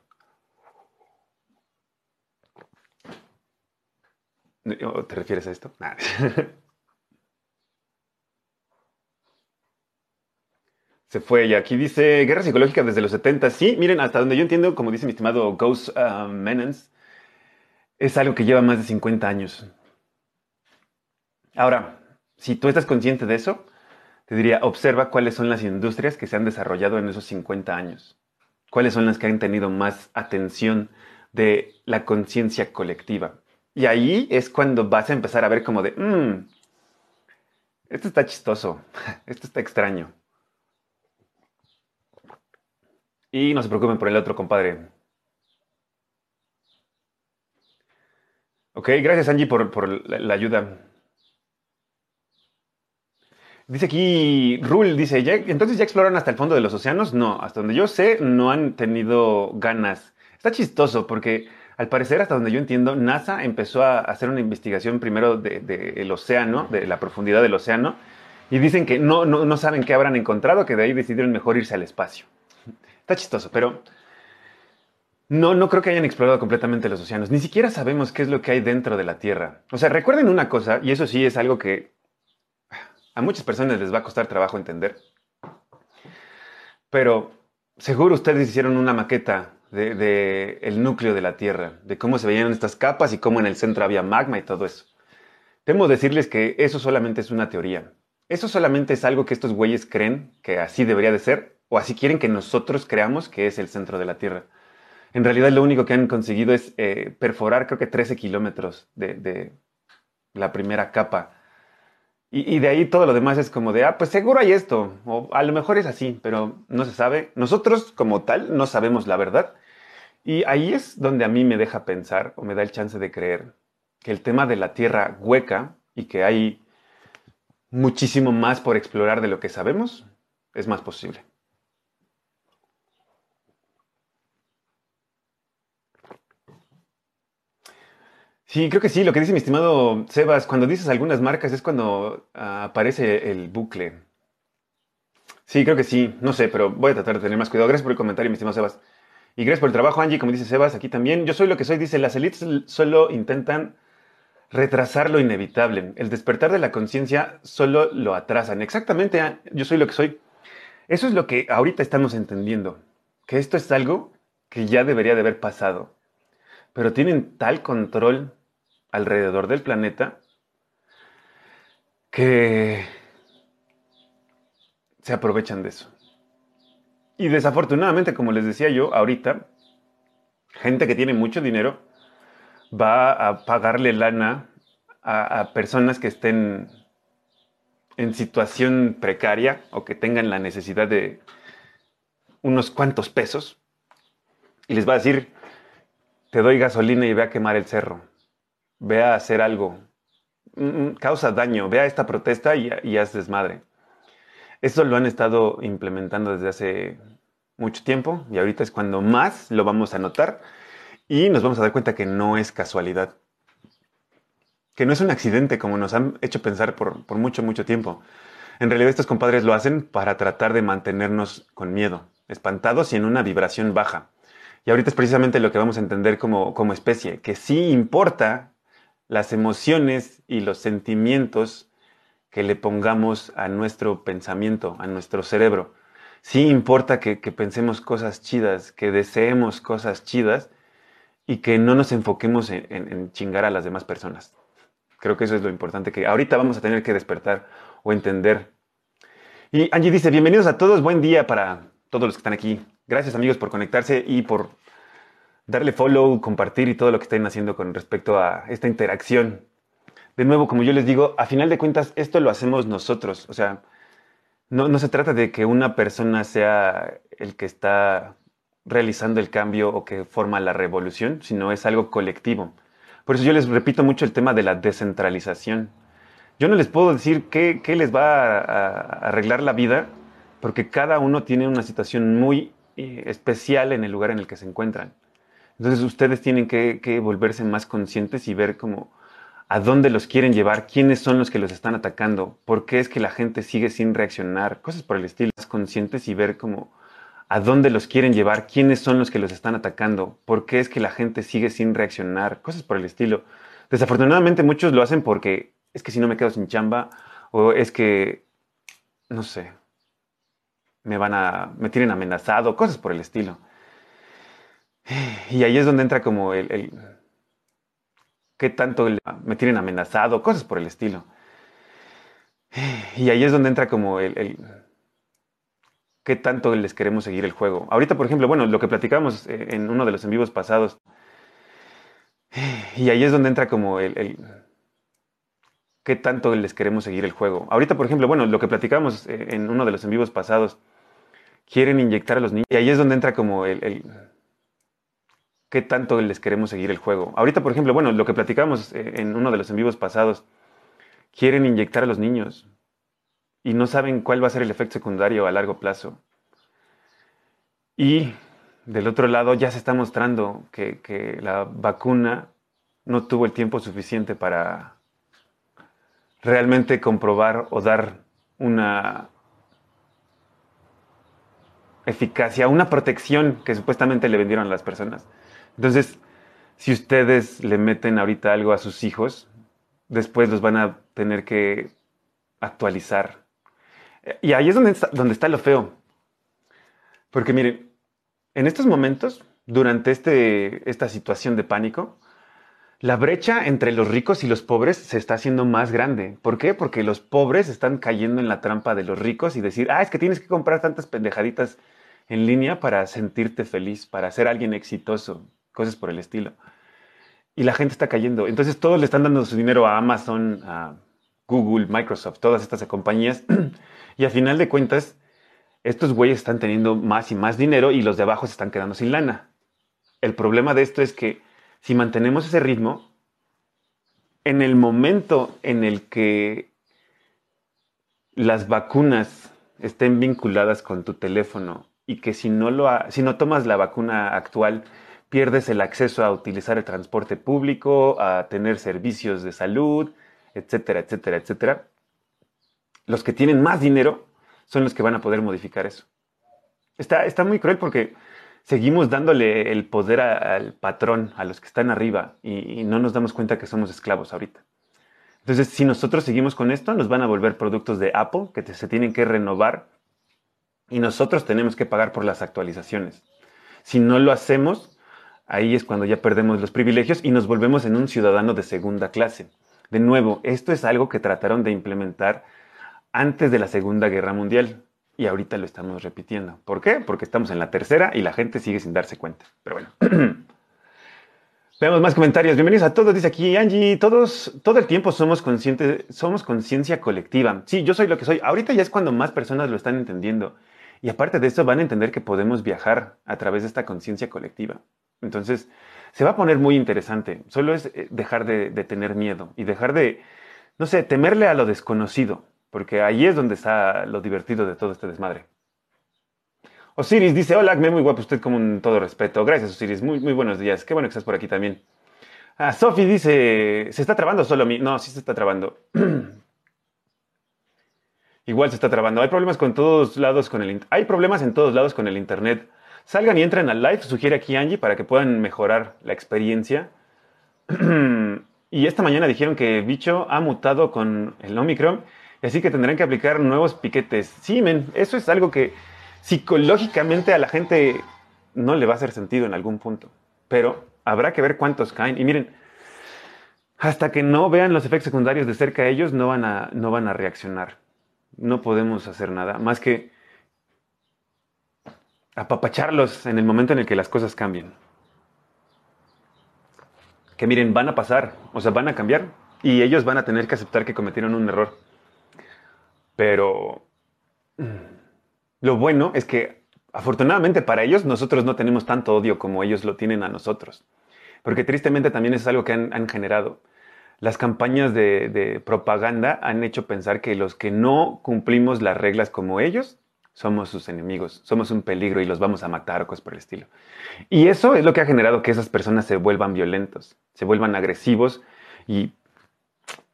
¿Te refieres a esto? Se fue y aquí dice guerra psicológica desde los 70. Sí, miren, hasta donde yo entiendo, como dice mi estimado Ghost uh, es algo que lleva más de 50 años. Ahora, si tú estás consciente de eso, te diría, observa cuáles son las industrias que se han desarrollado en esos 50 años. Cuáles son las que han tenido más atención de la conciencia colectiva. Y ahí es cuando vas a empezar a ver como de, mmm, esto está chistoso, esto está extraño. Y no se preocupen por el otro, compadre. Ok, gracias Angie por, la ayuda. Dice aquí, Rule, dice, entonces ya exploran hasta el fondo de los océanos. No, hasta donde yo sé, no han tenido ganas. Está chistoso porque al parecer, hasta donde yo entiendo, NASA empezó a hacer una investigación primero del océano, de la profundidad del océano, y dicen que no, no, no saben qué habrán encontrado, que de ahí decidieron mejor irse al espacio. Está chistoso, pero no, no creo que hayan explorado completamente los océanos. Ni siquiera sabemos qué es lo que hay dentro de la Tierra. O sea, recuerden una cosa, y eso sí es algo que a muchas personas les va a costar trabajo entender. Pero seguro ustedes hicieron una maqueta del de, el núcleo de la Tierra, de cómo se veían estas capas y cómo en el centro había magma y todo eso. Temo decirles que eso solamente es una teoría. Eso solamente es algo que estos güeyes creen que así debería de ser, o así quieren que nosotros creamos que es el centro de la Tierra. En realidad lo único que han conseguido es eh, perforar creo que 13 kilómetros de, de la primera capa y, de ahí todo lo demás es como de, ah, pues seguro hay esto, o a lo mejor es así, pero no se sabe. Nosotros como tal no sabemos la verdad. Y ahí es donde a mí me deja pensar o me da el chance de creer que el tema de la tierra hueca y que hay muchísimo más por explorar de lo que sabemos es más posible. Sí, creo que sí. Lo que dice mi estimado Sebas, cuando dices algunas marcas es cuando ah, aparece el bucle. Sí, creo que sí. No sé, pero voy a tratar de tener más cuidado. Gracias por el comentario, mi estimado Sebas. Y gracias por el trabajo, Angie, como dice Sebas, aquí también. Yo soy lo que soy, dice, las élites solo intentan retrasar lo inevitable. El despertar de la conciencia solo lo atrasan. Exactamente, ah, yo soy lo que soy. Eso es lo que ahorita estamos entendiendo. Que esto es algo que ya debería de haber pasado. Pero tienen tal control alrededor del planeta que se aprovechan de eso. Y desafortunadamente, como les decía yo, ahorita, gente que tiene mucho dinero va a pagarle lana a, personas que estén en situación precaria o que tengan la necesidad de unos cuantos pesos y les va a decir, te doy gasolina y ve a quemar el cerro ve a hacer algo, mm, mm, causa daño, ve a esta protesta y, haz desmadre. Eso lo han estado implementando desde hace mucho tiempo y ahorita es cuando más lo vamos a notar y nos vamos a dar cuenta que no es casualidad, que no es un accidente como nos han hecho pensar por, por mucho, mucho tiempo. En realidad estos compadres lo hacen para tratar de mantenernos con miedo, espantados y en una vibración baja. Y ahorita es precisamente lo que vamos a entender como, como especie, que sí importa las emociones y los sentimientos que le pongamos a nuestro pensamiento, a nuestro cerebro. Sí importa que, pensemos cosas chidas, que deseemos cosas chidas y que no nos enfoquemos en, chingar a las demás personas. Creo que eso es lo importante que ahorita vamos a tener que despertar o entender. Y Angie dice, bienvenidos a todos, buen día para todos los que están aquí. Gracias amigos por conectarse y por darle follow, compartir y todo lo que estén haciendo con respecto a esta interacción. De nuevo, como yo les digo, a final de cuentas, esto lo hacemos nosotros. O sea, no, se trata de que una persona sea el que está realizando el cambio o que forma la revolución, sino es algo colectivo. Por eso yo les repito mucho el tema de la descentralización. Yo no les puedo decir qué, qué les va a, arreglar la vida, porque cada uno tiene una situación muy eh, especial en el lugar en el que se encuentran. Entonces ustedes tienen que, volverse más conscientes y ver cómo a dónde los quieren llevar, quiénes son los que los están atacando, por qué es que la gente sigue sin reaccionar, cosas por el estilo, más conscientes y ver cómo a dónde los quieren llevar, quiénes son los que los están atacando, por qué es que la gente sigue sin reaccionar, cosas por el estilo. Desafortunadamente muchos lo hacen porque es que si no me quedo sin chamba o es que, no sé, me van a, me tienen amenazado, cosas por el estilo. Y ahí es donde entra como el, qué tanto me tienen amenazado, cosas por el estilo. Y ahí es donde entra como el, qué tanto les queremos seguir el juego. Ahorita, por ejemplo, bueno, lo que platicamos eh, en uno de los en vivos pasados. Y ahí es donde entra como el, qué tanto les queremos seguir el juego. Ahorita, por ejemplo, bueno, lo que platicamos eh, en uno de los en vivos pasados, quieren inyectar a los niños. Y ahí es donde entra como el qué tanto les queremos seguir el juego. Ahorita, por ejemplo, bueno, lo que platicamos eh, en uno de los en vivos pasados, quieren inyectar a los niños y no saben cuál va a ser el efecto secundario a largo plazo. Y del otro lado ya se está mostrando que, que la vacuna no tuvo el tiempo suficiente para realmente comprobar o dar una eficacia, una protección que supuestamente le vendieron a las personas. Entonces, si ustedes le meten ahorita algo a sus hijos, después los van a tener que actualizar. Y ahí es donde está, donde está lo feo. Porque miren, en estos momentos, durante este, esta situación de pánico, la brecha entre los ricos y los pobres se está haciendo más grande. ¿Por qué? Porque los pobres están cayendo en la trampa de los ricos y decir, ah, es que tienes que comprar tantas pendejaditas en línea para sentirte feliz, para ser alguien exitoso cosas por el estilo. Y la gente está cayendo. Entonces todos le están dando su dinero a Amazon, a Google, Microsoft, todas estas compañías. y a final de cuentas, estos güeyes están teniendo más y más dinero y los de abajo se están quedando sin lana. El problema de esto es que si mantenemos ese ritmo, en el momento en el que las vacunas estén vinculadas con tu teléfono y que si no, lo si no tomas la vacuna actual, pierdes el acceso a utilizar el transporte público, a tener servicios de salud, etcétera, etcétera, etcétera. Los que tienen más dinero son los que van a poder modificar eso. Está, está muy cruel porque seguimos dándole el poder al patrón, a los que están arriba, y, y no nos damos cuenta que somos esclavos ahorita. Entonces, si nosotros seguimos con esto, nos van a volver productos de Apple que se tienen que renovar y nosotros tenemos que pagar por las actualizaciones. Si no lo hacemos, ahí es cuando ya perdemos los privilegios y nos volvemos en un ciudadano de segunda clase. De nuevo, esto es algo que trataron de implementar antes de la Segunda Guerra Mundial y ahorita lo estamos repitiendo. ¿Por qué? Porque estamos en la tercera y la gente sigue sin darse cuenta. Pero bueno. Veamos más comentarios. Bienvenidos a todos. Dice aquí Angie, todos, todo el tiempo somos conscientes, somos conciencia colectiva. Sí, yo soy lo que soy. Ahorita ya es cuando más personas lo están entendiendo. Y aparte de eso van a entender que podemos viajar a través de esta conciencia colectiva. Entonces, se va a poner muy interesante. Solo es eh, dejar de, tener miedo y dejar de, no sé, temerle a lo desconocido. porque ahí es donde está lo divertido de todo este desmadre. Osiris dice, hola, me muy guapo usted con todo respeto. Gracias, Osiris. Muy, buenos días. Qué bueno que estás por aquí también. Ah, Sofi dice, ¿se está trabando solo a mí? No, sí se está trabando. Igual se está trabando. Hay problemas con todos lados con el hay problemas en todos lados con el internet. Salgan y entren al live, sugiere aquí Angie, para que puedan mejorar la experiencia. y esta mañana dijeron que bicho ha mutado con el Omicron, así que tendrán que aplicar nuevos piquetes. Sí, men, eso es algo que psicológicamente a la gente no le va a hacer sentido en algún punto. Pero habrá que ver cuántos caen. Y miren, hasta que no vean los efectos secundarios de cerca ellos, no van a, no van a reaccionar no podemos hacer nada más que apapacharlos en el momento en el que las cosas cambien. Que miren, van a pasar, o sea, van a cambiar y ellos van a tener que aceptar que cometieron un error. Pero mm, lo bueno es que afortunadamente para ellos nosotros no tenemos tanto odio como ellos lo tienen a nosotros. Porque tristemente también es algo que han, han generado las campañas de, propaganda han hecho pensar que los que no cumplimos las reglas como ellos somos sus enemigos, somos un peligro y los vamos a matar o cosas por el estilo. Y eso es lo que ha generado que esas personas se vuelvan violentos, se vuelvan agresivos y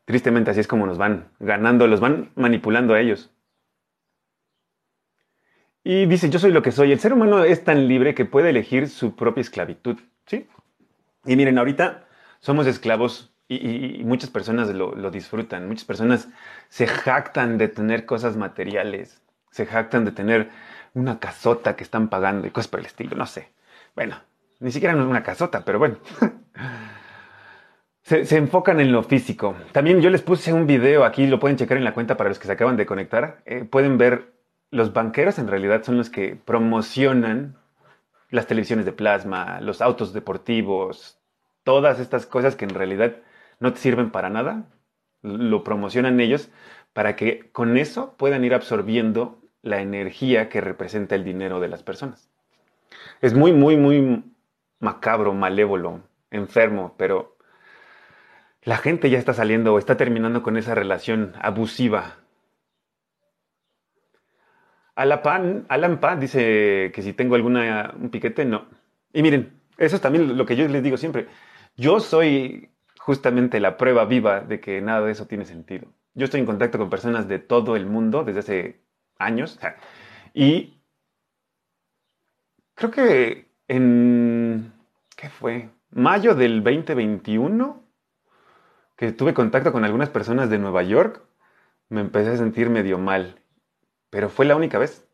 tristemente así es como nos van ganando, los van manipulando a ellos. Y dice, yo soy lo que soy. El ser humano es tan libre que puede elegir su propia esclavitud. ¿Sí? Y miren, ahorita somos esclavos y, muchas personas lo, disfrutan, muchas personas se jactan de tener cosas materiales, se jactan de tener una casota que están pagando y cosas por el estilo, no sé. Bueno, ni siquiera una casota, pero bueno. se, enfocan en lo físico. También yo les puse un video aquí, lo pueden checar en la cuenta para los que se acaban de conectar. Eh, pueden ver, los banqueros en realidad son los que promocionan las televisiones de plasma, los autos deportivos, todas estas cosas que en realidad no te sirven para nada, lo promocionan ellos para que con eso puedan ir absorbiendo la energía que representa el dinero de las personas. Es muy, muy, muy macabro, malévolo, enfermo, pero la gente ya está saliendo o está terminando con esa relación abusiva. Alan Pan dice que si tengo alguna un piquete, no. Y miren, eso es también lo que yo les digo siempre. Yo soy justamente la prueba viva de que nada de eso tiene sentido. Yo estoy en contacto con personas de todo el mundo desde hace años y creo que en, ¿qué fue? Mayo del 2021, que tuve contacto con algunas personas de Nueva York, me empecé a sentir medio mal, pero fue la única vez.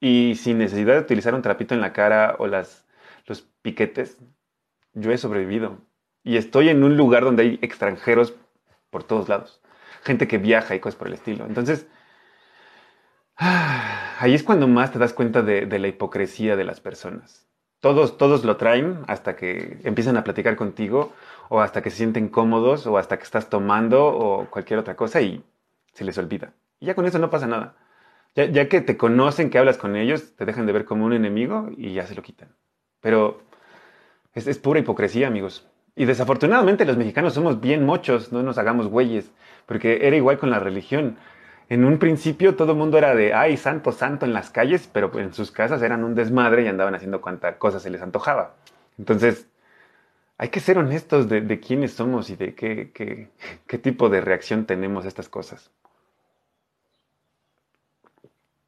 Y sin necesidad de utilizar un trapito en la cara o las, los piquetes, yo he sobrevivido y estoy en un lugar donde hay extranjeros por todos lados, gente que viaja y cosas por el estilo. Entonces, ahí es cuando más te das cuenta de, la hipocresía de las personas. Todos, todos lo traen hasta que empiezan a platicar contigo o hasta que se sienten cómodos o hasta que estás tomando o cualquier otra cosa y se les olvida. Y ya con eso no pasa nada. Ya, que te conocen, que hablas con ellos, te dejan de ver como un enemigo y ya se lo quitan. Pero es pura hipocresía, amigos. Y desafortunadamente los mexicanos somos bien mochos, no nos hagamos güeyes, porque era igual con la religión. En un principio todo el mundo era de, ay, santo, santo en las calles, pero en sus casas eran un desmadre y andaban haciendo cuanta cosa se les antojaba. Entonces, hay que ser honestos de, quiénes somos y de qué, qué, qué tipo de reacción tenemos a estas cosas.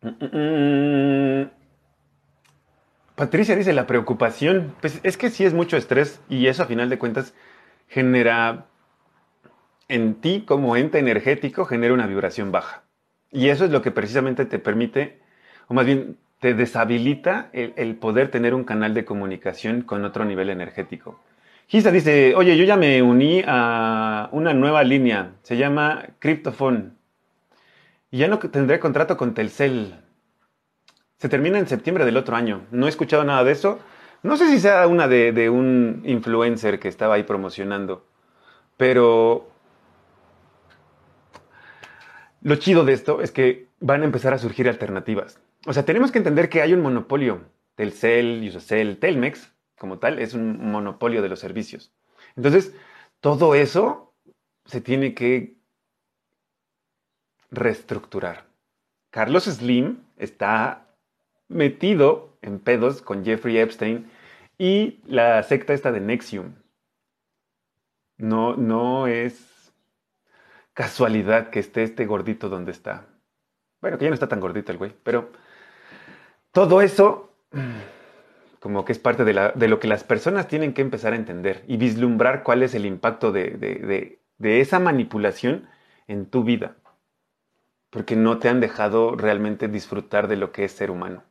Mm, mm, mm. Patricia dice, la preocupación, pues es que sí es mucho estrés y eso a final de cuentas genera en ti como ente energético, genera una vibración baja. Y eso es lo que precisamente te permite, o más bien te deshabilita el, poder tener un canal de comunicación con otro nivel energético. Gisa dice, oye, yo ya me uní a una nueva línea, se llama Cryptophone. Y ya no tendré contrato con Telcel. Se termina en septiembre del otro año. No he escuchado nada de eso. No sé si sea una de, un influencer que estaba ahí promocionando. Pero lo chido de esto es que van a empezar a surgir alternativas. O sea, tenemos que entender que hay un monopolio. Telcel, Usacell, Telmex, como tal, es un monopolio de los servicios. Entonces, todo eso se tiene que reestructurar. Carlos Slim está metido en pedos con Jeffrey Epstein y la secta esta de Nexium. No, no es casualidad que esté este gordito donde está. Bueno, que ya no está tan gordito el güey, pero todo eso como que es parte de, lo que las personas tienen que empezar a entender y vislumbrar cuál es el impacto de esa manipulación en tu vida, porque no te han dejado realmente disfrutar de lo que es ser humano.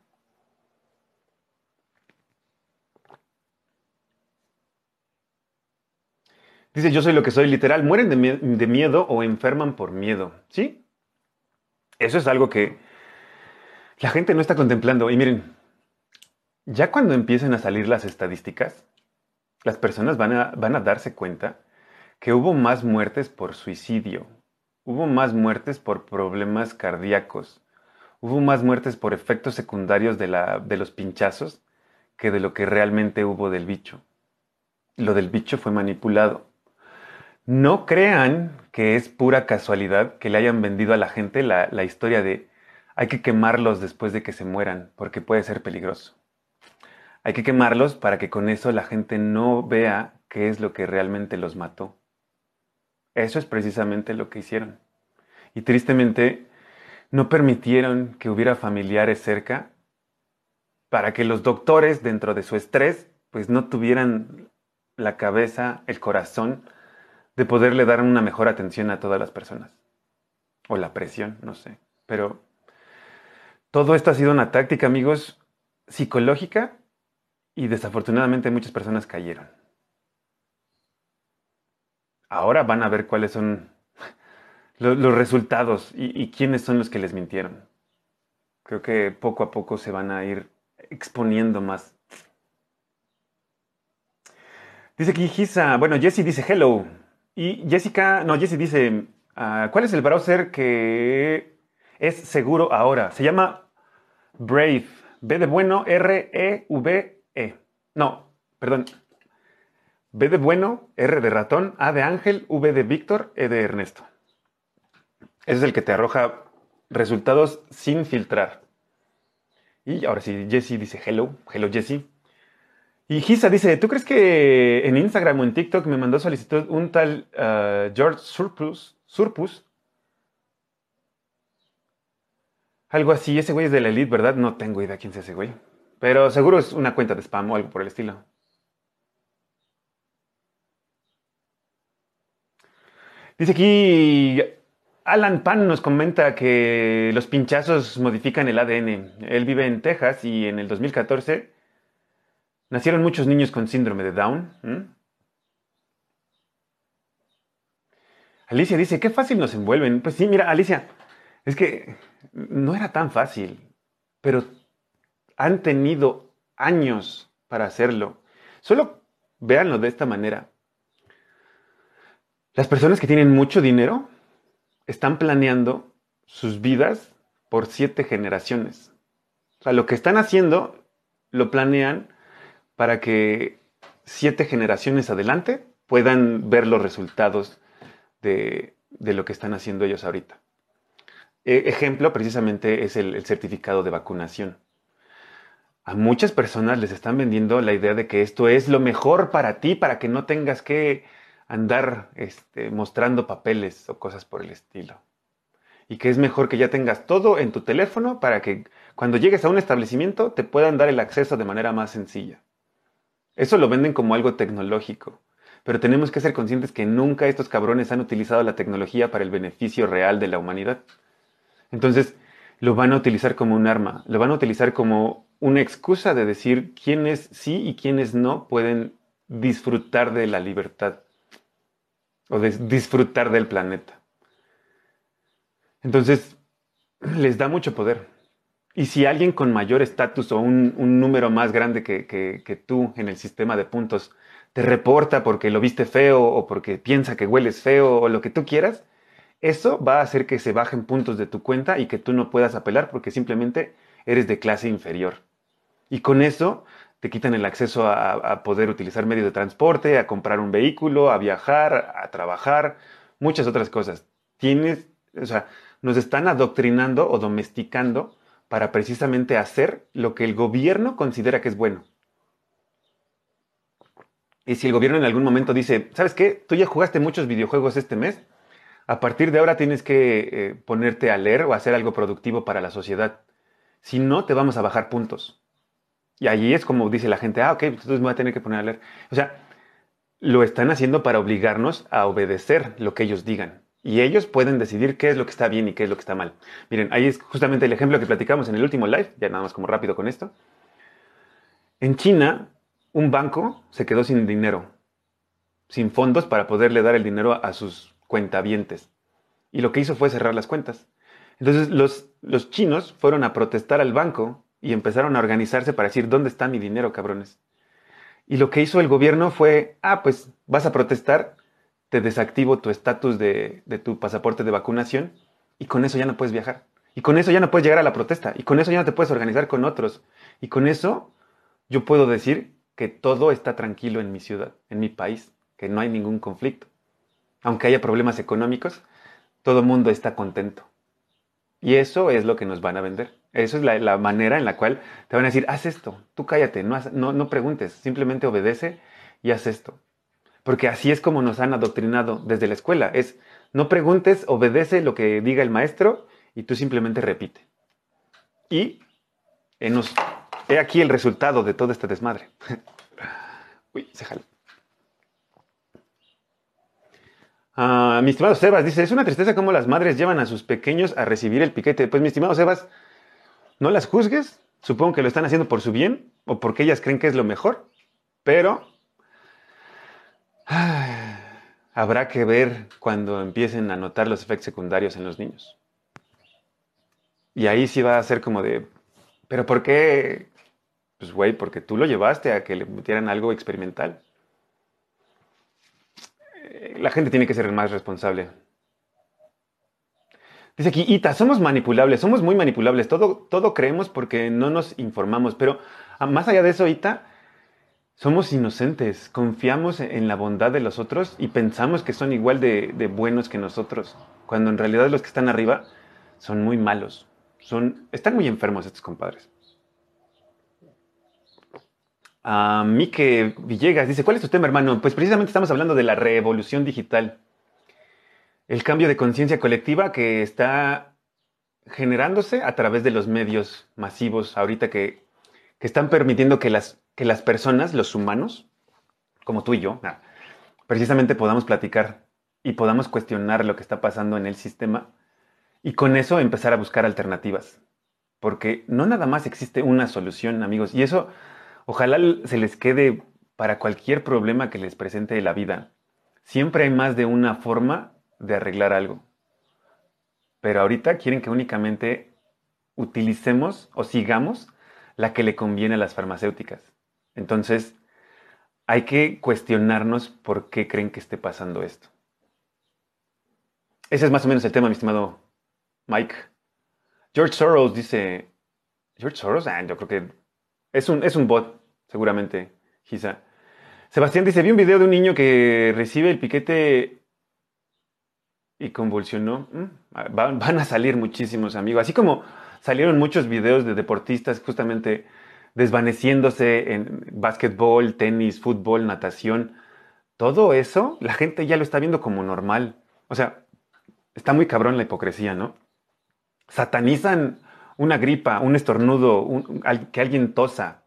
Dice, yo soy lo que soy, literal, mueren de, miedo o enferman por miedo. ¿Sí? Eso es algo que la gente no está contemplando. Y miren, ya cuando empiecen a salir las estadísticas, las personas van a, van a darse cuenta que hubo más muertes por suicidio, hubo más muertes por problemas cardíacos, hubo más muertes por efectos secundarios de, la, de los pinchazos que de lo que realmente hubo del bicho. Lo del bicho fue manipulado. No crean que es pura casualidad que le hayan vendido a la gente la, historia de hay que quemarlos después de que se mueran, porque puede ser peligroso. Hay que quemarlos para que con eso la gente no vea qué es lo que realmente los mató. Eso es precisamente lo que hicieron. Y tristemente no permitieron que hubiera familiares cerca para que los doctores dentro de su estrés pues no tuvieran la cabeza, el corazón de poderle dar una mejor atención a todas las personas. O la presión, no sé. Pero todo esto ha sido una táctica, amigos, psicológica y desafortunadamente muchas personas cayeron. Ahora van a ver cuáles son los, resultados y, quiénes son los que les mintieron. Creo que poco a poco se van a ir exponiendo más. Dice aquí bueno, Jesse dice hello. Y Jessica, no, Jessie dice, ah, ¿cuál es el browser que es seguro ahora? Se llama Brave. B de bueno, R-E-V-E. -E. No, perdón. B de bueno, R de ratón, A de ángel, V de Víctor, E de Ernesto. Ese es el que te arroja resultados sin filtrar. Y ahora sí, Jessie dice hello, hello Jessie. Y Gisa dice, ¿tú crees que en Instagram o en TikTok me mandó solicitud un tal uh, George Surplus, Surpus? Algo así, ese güey es de la elite, ¿verdad? No tengo idea quién es ese güey. Pero seguro es una cuenta de spam o algo por el estilo. Dice aquí, Alan Pan nos comenta que los pinchazos modifican el ADN. Él vive en Texas y en el 2014 Nacieron muchos niños con síndrome de Down. Alicia dice, qué fácil nos envuelven. Pues sí, mira, Alicia, es que no era tan fácil, pero han tenido años para hacerlo. Solo véanlo de esta manera. Las personas que tienen mucho dinero están planeando sus vidas por siete generaciones. O sea, lo que están haciendo lo planean para que siete generaciones adelante puedan ver los resultados de, lo que están haciendo ellos ahorita. E, ejemplo precisamente es el, certificado de vacunación. A muchas personas les están vendiendo la idea de que esto es lo mejor para ti, para que no tengas que andar este, mostrando papeles o cosas por el estilo. Y que es mejor que ya tengas todo en tu teléfono para que cuando llegues a un establecimiento te puedan dar el acceso de manera más sencilla. Eso lo venden como algo tecnológico. Pero tenemos que ser conscientes que nunca estos cabrones han utilizado la tecnología para el beneficio real de la humanidad. Entonces, lo van a utilizar como un arma, lo van a utilizar como una excusa de decir quiénes sí y quiénes no pueden disfrutar de la libertad o de disfrutar del planeta. Entonces, les da mucho poder. Y si alguien con mayor estatus o un, número más grande que, tú en el sistema de puntos te reporta porque lo viste feo o porque piensa que hueles feo o lo que tú quieras, eso va a hacer que se bajen puntos de tu cuenta y que tú no puedas apelar porque simplemente eres de clase inferior. Y con eso te quitan el acceso a, a poder utilizar medios de transporte, a comprar un vehículo, a viajar, a trabajar, muchas otras cosas. Tienes, o sea, nos están adoctrinando o domesticando para precisamente hacer lo que el gobierno considera que es bueno. Y si el gobierno en algún momento dice, ¿sabes qué? Tú ya jugaste muchos videojuegos este mes, a partir de ahora tienes que eh, ponerte a leer o hacer algo productivo para la sociedad. Si no, te vamos a bajar puntos. Y allí es como dice la gente, ah, ok, pues entonces me voy a tener que poner a leer. O sea, lo están haciendo para obligarnos a obedecer lo que ellos digan. Y ellos pueden decidir qué es lo que está bien y qué es lo que está mal. Miren, ahí es justamente el ejemplo que platicamos en el último live, ya nada más como rápido con esto. En China, un banco se quedó sin dinero, sin fondos para poderle dar el dinero a sus cuentavientes. Y lo que hizo fue cerrar las cuentas. Entonces los, los chinos fueron a protestar al banco y empezaron a organizarse para decir, ¿dónde está mi dinero, cabrones? Y lo que hizo el gobierno fue, ah, pues vas a protestar, te desactivo tu estatus de, tu pasaporte de vacunación y con eso ya no puedes viajar. Y con eso ya no puedes llegar a la protesta. Y con eso ya no te puedes organizar con otros. Y con eso yo puedo decir que todo está tranquilo en mi ciudad, en mi país, que no hay ningún conflicto aunque haya problemas económicos, todo el mundo está contento. Y eso es lo que nos van a vender. Eso es la, manera en la cual te van a decir, haz esto, tú cállate, no, no, no preguntes, simplemente obedece y haz esto. Porque así es como nos han adoctrinado desde la escuela. Es, no preguntes, obedece lo que diga el maestro y tú simplemente repite. Y he aquí el resultado de todo este desmadre. Uy, se jala. Ah, mi estimado Sebas dice, es una tristeza cómo las madres llevan a sus pequeños a recibir el piquete. Pues mi estimado Sebas, no las juzgues, supongo que lo están haciendo por su bien o porque ellas creen que es lo mejor, pero habrá que ver cuando empiecen a notar los efectos secundarios en los niños. Y ahí sí va a ser como de, pero ¿por qué? Pues güey, porque tú lo llevaste a que le metieran algo experimental la gente tiene que ser más responsable. Dice aquí, Ita, somos manipulables, somos muy manipulables, todo, todo creemos porque no nos informamos, pero ah, más allá de eso, Ita, somos inocentes, confiamos en la bondad de los otros y pensamos que son igual de, buenos que nosotros, cuando en realidad los que están arriba son muy malos, son, están muy enfermos estos compadres. A Mike Villegas dice, ¿cuál es tu tema, hermano? Pues precisamente estamos hablando de la revolución digital. El cambio de conciencia colectiva que está generándose a través de los medios masivos ahorita que, están permitiendo que las, que las personas, los humanos, como tú y yo, ah, precisamente podamos platicar y podamos cuestionar lo que está pasando en el sistema y con eso empezar a buscar alternativas. Porque no nada más existe una solución, amigos. Y eso Ojalá se les quede para cualquier problema que les presente la vida. Siempre hay más de una forma de arreglar algo. Pero ahorita quieren que únicamente utilicemos o sigamos la que le conviene a las farmacéuticas. Entonces, hay que cuestionarnos por qué creen que esté pasando esto. Ese es más o menos el tema, mi estimado Mike. George Soros dice, George Soros, ah, yo creo que es un, es un bot seguramente, quizá. Sebastián dice, vi un video de un niño que recibe el piquete y convulsionó. Mm, van, a salir muchísimos amigos, así como salieron muchos videos de deportistas justamente desvaneciéndose en básquetbol, tenis, fútbol, natación. Todo eso la gente ya lo está viendo como normal. O sea, está muy cabrón la hipocresía, ¿no? Satanizan una gripa, un estornudo, que alguien tosa,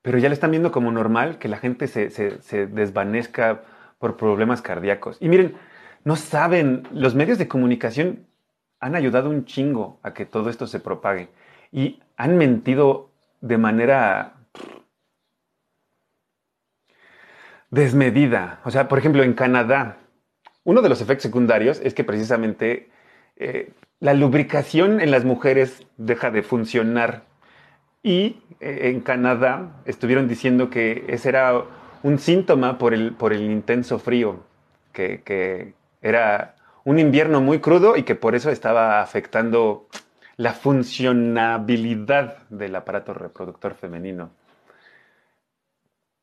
pero ya le están viendo como normal que la gente se, desvanezca por problemas cardíacos. Y miren, no saben, los medios de comunicación han ayudado un chingo a que todo esto se propague y han mentido de manera desmedida. O sea, por ejemplo, en Canadá, uno de los efectos secundarios es que precisamente eh, la lubricación en las mujeres deja de funcionar y eh, en Canadá estuvieron diciendo que ese era un síntoma por el, por el intenso frío, que, era un invierno muy crudo y que por eso estaba afectando la funcionabilidad del aparato reproductor femenino.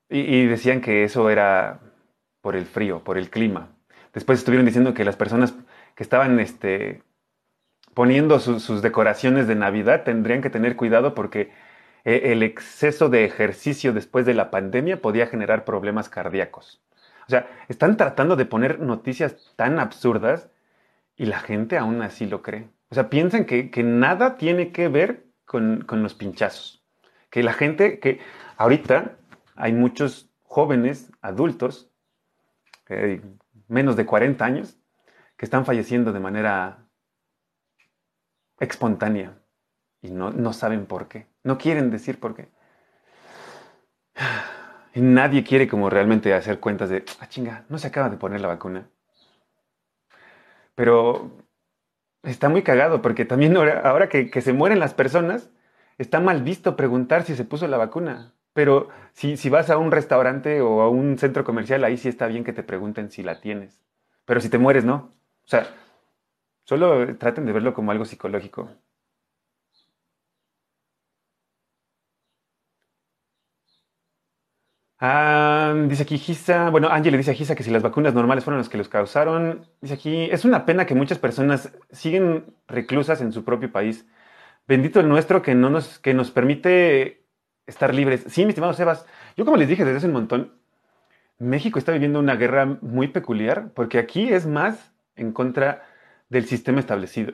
Y, decían que eso era por el frío, por el clima. Después estuvieron diciendo que las personas que estaban este, poniendo sus decoraciones de Navidad tendrían que tener cuidado porque eh, el exceso de ejercicio después de la pandemia podía generar problemas cardíacos. O sea, están tratando de poner noticias tan absurdas y la gente aún así lo cree. O sea, piensan que, nada tiene que ver con, con, los pinchazos. Que la gente, que ahorita hay muchos jóvenes, adultos, eh, menos de 40 años, que están falleciendo de manera espontánea y no, no saben por qué. No quieren decir por qué. Y nadie quiere como realmente hacer cuentas de, ah, chinga, no se acaba de poner la vacuna. Pero está muy cagado porque también ahora, que, que, se mueren las personas, está mal visto preguntar si se puso la vacuna. Pero si, si vas a un restaurante o a un centro comercial, ahí sí está bien que te pregunten si la tienes. Pero si te mueres, no. O sea, solo traten de verlo como algo psicológico. Ah, dice aquí Gisa, bueno, Ángel le dice a Gisa que si las vacunas normales fueron las que los causaron, dice aquí, es una pena que muchas personas siguen reclusas en su propio país. Bendito el nuestro que, no nos, que nos permite estar libres. Sí, mi estimado Sebas, yo como les dije desde hace un montón, México está viviendo una guerra muy peculiar porque aquí es más en contra del sistema establecido,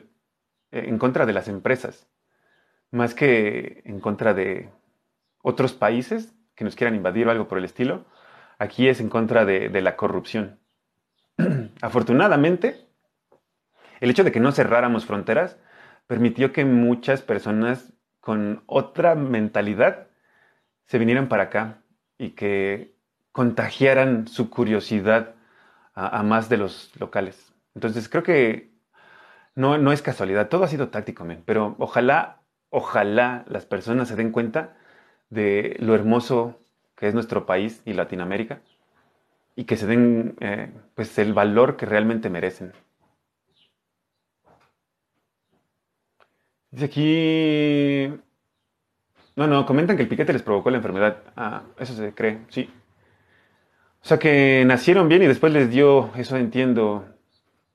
eh, en contra de las empresas, más que en contra de otros países que nos quieran invadir o algo por el estilo. Aquí es en contra de, la corrupción. Afortunadamente, el hecho de que no cerráramos fronteras permitió que muchas personas con otra mentalidad se vinieran para acá y que contagiaran su curiosidad a, más de los locales. Entonces creo que no, no es casualidad, todo ha sido táctico, pero ojalá, ojalá las personas se den cuenta de lo hermoso que es nuestro país y Latinoamérica y que se den eh, pues el valor que realmente merecen. Dice aquí... No, no, comentan que el piquete les provocó la enfermedad. Ah, eso se cree, sí. O sea que nacieron bien y después les dio, eso entiendo.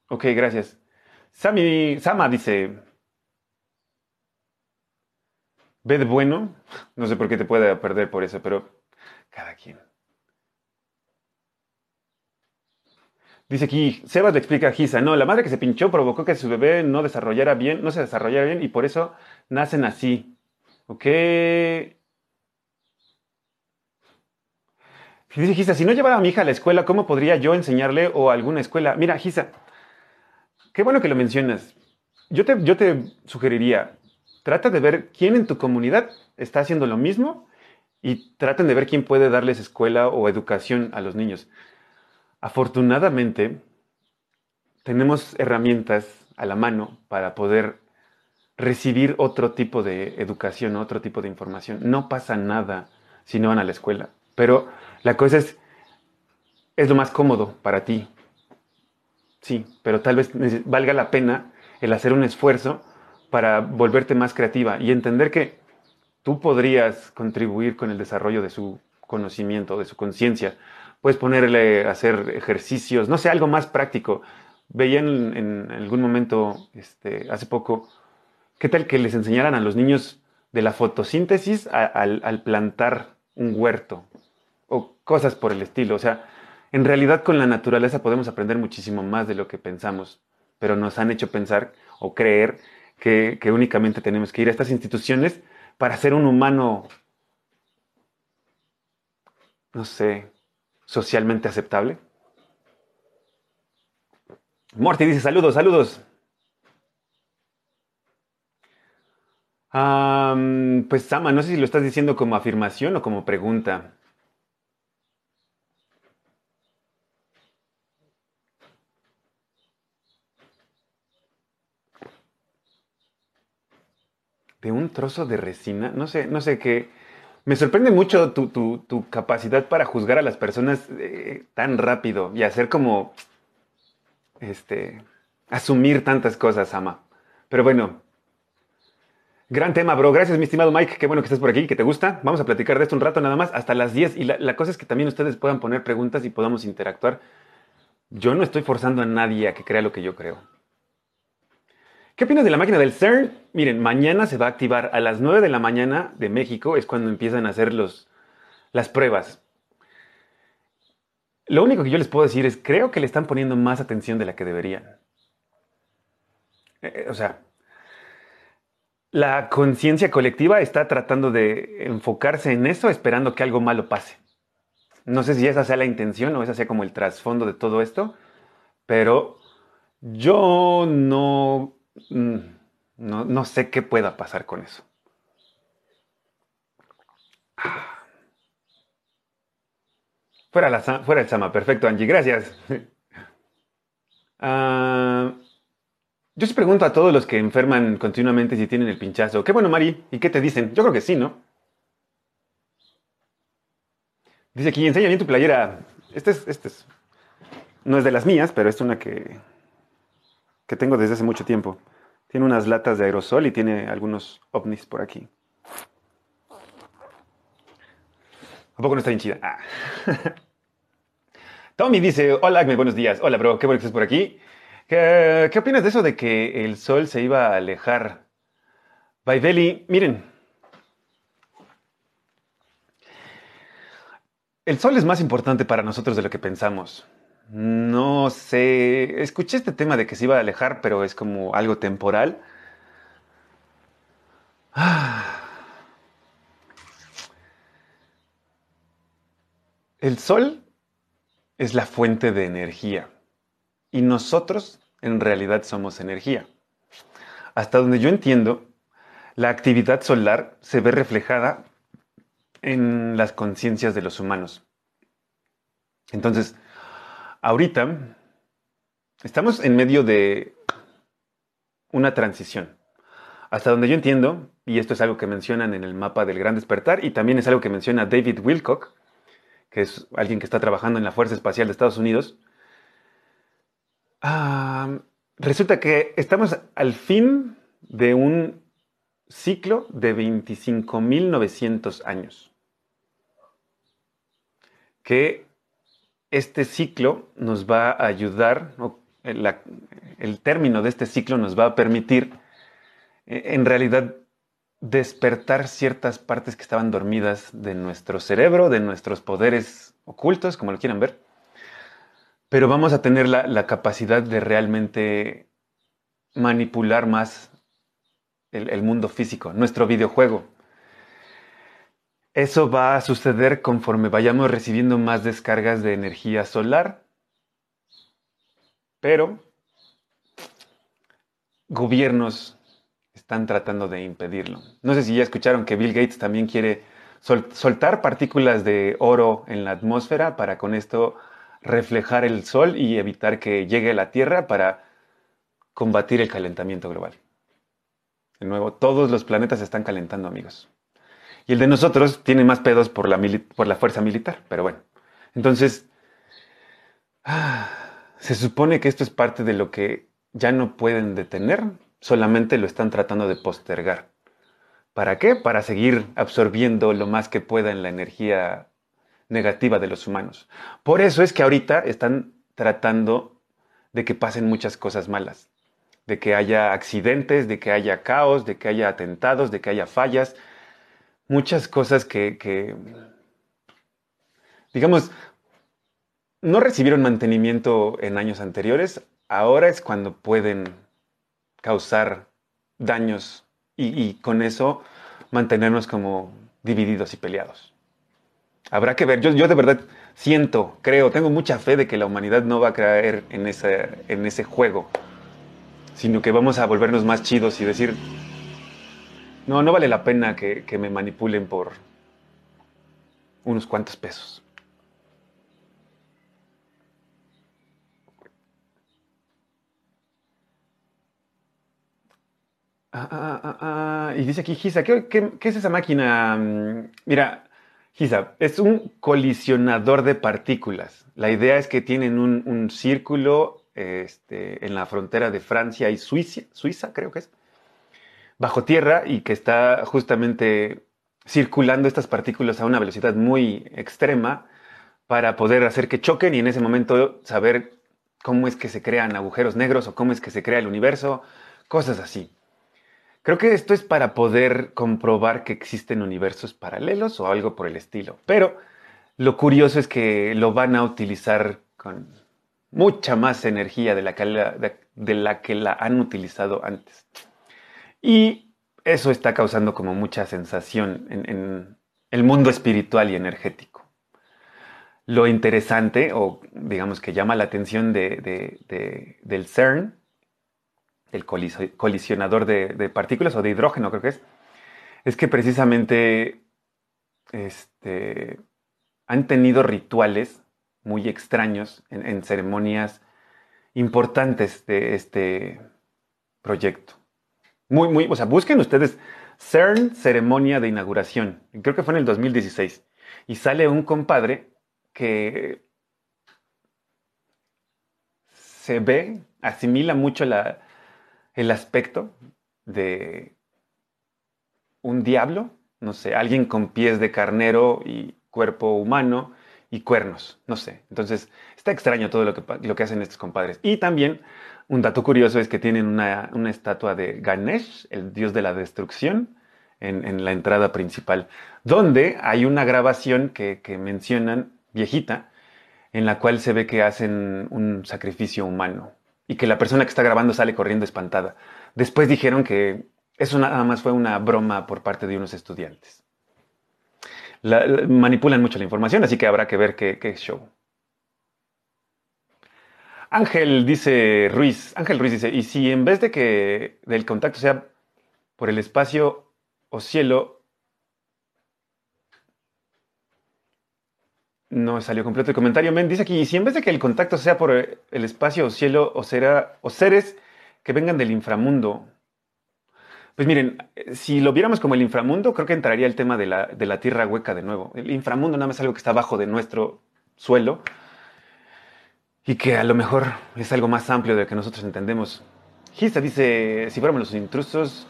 Ok, gracias. Sami, Sama dice, Ved bueno, no sé por qué te puede perder por eso, pero cada quien. Dice aquí, Sebas le explica a Gisa, no, la madre que se pinchó provocó que su bebé no desarrollara bien, no se desarrollara bien y por eso nacen así. ¿Ok? Dice Gisa, si no llevara a mi hija a la escuela, ¿cómo podría yo enseñarle o a alguna escuela? Mira, Gisa, qué bueno que lo mencionas. Yo te, yo te sugeriría, Trata de ver quién en tu comunidad está haciendo lo mismo y traten de ver quién puede darles escuela o educación a los niños. Afortunadamente, tenemos herramientas a la mano para poder recibir otro tipo de educación, otro tipo de información. No pasa nada si no van a la escuela, pero la cosa es, es lo más cómodo para ti. Sí, pero tal vez valga la pena el hacer un esfuerzo para volverte más creativa y entender que tú podrías contribuir con el desarrollo de su conocimiento, de su conciencia. Puedes ponerle a hacer ejercicios, no sé, algo más práctico. Veía en, algún momento, este, hace poco, qué tal que les enseñaran a los niños de la fotosíntesis al plantar un huerto o cosas por el estilo. O sea, en realidad con la naturaleza podemos aprender muchísimo más de lo que pensamos, pero nos han hecho pensar o creer que, únicamente tenemos que ir a estas instituciones para ser un humano, no sé, socialmente aceptable. Morty dice saludos, saludos. pues Sama, no sé si lo estás diciendo como afirmación o como pregunta. De un trozo de resina. No sé, no sé qué. Me sorprende mucho tu, capacidad para juzgar a las personas eh, tan rápido y hacer como. Este. Asumir tantas cosas, Ama. Pero bueno. Gran tema, bro. Gracias, mi estimado Mike. Qué bueno que estés por aquí, que te gusta. Vamos a platicar de esto un rato nada más, hasta las 10. Y la, la cosa es que también ustedes puedan poner preguntas y podamos interactuar. Yo no estoy forzando a nadie a que crea lo que yo creo. ¿Qué opinas de la máquina del CERN? Miren, mañana se va a activar a las 9 de la mañana de México, es cuando empiezan a hacer los, las pruebas. Lo único que yo les puedo decir es, creo que le están poniendo más atención de la que deberían. Eh, o sea, la conciencia colectiva está tratando de enfocarse en eso esperando que algo malo pase. No sé si esa sea la intención o esa sea como el trasfondo de todo esto, pero yo no, mm, no, sé qué pueda pasar con eso. Fuera, la, fuera el Sama, perfecto Angie, gracias. Ah, yo se pregunto a todos los que enferman continuamente si tienen el pinchazo. Qué bueno, Mari. ¿Y qué te dicen? Yo creo que sí, ¿no? Dice aquí, enseña tu playera. Este es, este es. No es de las mías, pero es una que, que tengo desde hace mucho tiempo. Tiene unas latas de aerosol y tiene algunos ovnis por aquí. ¿A poco no está bien chida? Ah. Tommy dice, hola Agme, buenos días. Hola, bro, qué bueno que estés por aquí. ¿Qué, opinas de eso de que el sol se iba a alejar? Baiveli, miren. El sol es más importante para nosotros de lo que pensamos. No sé, escuché este tema de que se iba a alejar, pero es como algo temporal. El sol es la fuente de energía y nosotros en realidad somos energía. Hasta donde yo entiendo, la actividad solar se ve reflejada en las conciencias de los humanos. Entonces, ahorita estamos en medio de una transición. Hasta donde yo entiendo, y esto es algo que mencionan en el mapa del Gran Despertar, y también es algo que menciona David Wilcock, que es alguien que está trabajando en la Fuerza Espacial de Estados Unidos, Ah, resulta que estamos al fin de un ciclo de 25.900 años. Que este ciclo nos va a ayudar, el término de este ciclo nos va a permitir, eh, en realidad, despertar ciertas partes que estaban dormidas de nuestro cerebro, de nuestros poderes ocultos, como lo quieran ver pero vamos a tener la, capacidad de realmente manipular más el, mundo físico, nuestro videojuego. Eso va a suceder conforme vayamos recibiendo más descargas de energía solar, pero gobiernos están tratando de impedirlo. No sé si ya escucharon que Bill Gates también quiere soltar partículas de oro en la atmósfera para con esto reflejar el sol y evitar que llegue a la Tierra para combatir el calentamiento global. De nuevo, todos los planetas se están calentando, amigos. Y el de nosotros tiene más pedos por la, fuerza militar, pero bueno. Entonces, ah, se supone que esto es parte de lo que ya no pueden detener, solamente lo están tratando de postergar. ¿Para qué? Para seguir absorbiendo lo más que pueda en la energía negativa de los humanos. Por eso es que ahorita están tratando de que pasen muchas cosas malas, de que haya accidentes, de que haya caos, de que haya atentados, de que haya fallas, muchas cosas que, digamos, no recibieron mantenimiento en años anteriores, ahora es cuando pueden causar daños y con eso mantenernos como divididos y peleados. Habrá que ver. Yo, de verdad siento, creo, tengo mucha fe de que la humanidad no va a caer en ese, en ese juego, sino que vamos a volvernos más chidos y decir, no, no vale la pena que, me manipulen por unos cuantos pesos. Ah, ah, ah, y dice aquí, Gisa, ¿qué, es esa máquina? Mm, mira, Giza, es un colisionador de partículas. La idea es que tienen un, círculo este, en la frontera de Francia y Suiza, Suiza, creo que es, bajo tierra y que está justamente circulando estas partículas a una velocidad muy extrema para poder hacer que choquen y en ese momento saber cómo es que se crean agujeros negros o cómo es que se crea el universo, cosas así. Creo que esto es para poder comprobar que existen universos paralelos o algo por el estilo. Pero lo curioso es que lo van a utilizar con mucha más energía de la que la, de, la, que la han utilizado antes. Y eso está causando como mucha sensación en, el mundo espiritual y energético. Lo interesante, o digamos que llama la atención del CERN, el colisionador de, partículas o de hidrógeno creo que es, es que precisamente este, han tenido rituales muy extraños en, ceremonias importantes de este proyecto. Muy, muy, o sea, busquen ustedes CERN ceremonia de inauguración. Creo que fue en el 2016. Y sale un compadre que se ve, asimila mucho la, el aspecto de un diablo, no sé, alguien con pies de carnero y cuerpo humano y cuernos, no sé. Entonces, está extraño todo lo que, lo que hacen estos compadres. Y también, un dato curioso es que tienen una, estatua de Ganesh, el dios de la destrucción, en, la entrada principal, donde hay una grabación que, que mencionan, viejita, en la cual se ve que hacen un sacrificio humano y que la persona que está grabando sale corriendo espantada. Después dijeron que eso nada más fue una broma por parte de unos estudiantes. manipulan mucho la información, así que habrá que ver qué, qué show. Ángel dice Ruiz, Ángel Ruiz dice, y si en vez de que del contacto sea por el espacio o cielo, No salió completo el comentario. Men dice aquí, si en vez de que el contacto sea por el espacio o cielo o, será, o seres que vengan del inframundo, pues miren, si lo viéramos como el inframundo, creo que entraría el tema de la, de la tierra hueca de nuevo. El inframundo nada más es algo que está abajo de nuestro suelo y que a lo mejor es algo más amplio de lo que nosotros entendemos. Gista dice, si fuéramos los intrusos,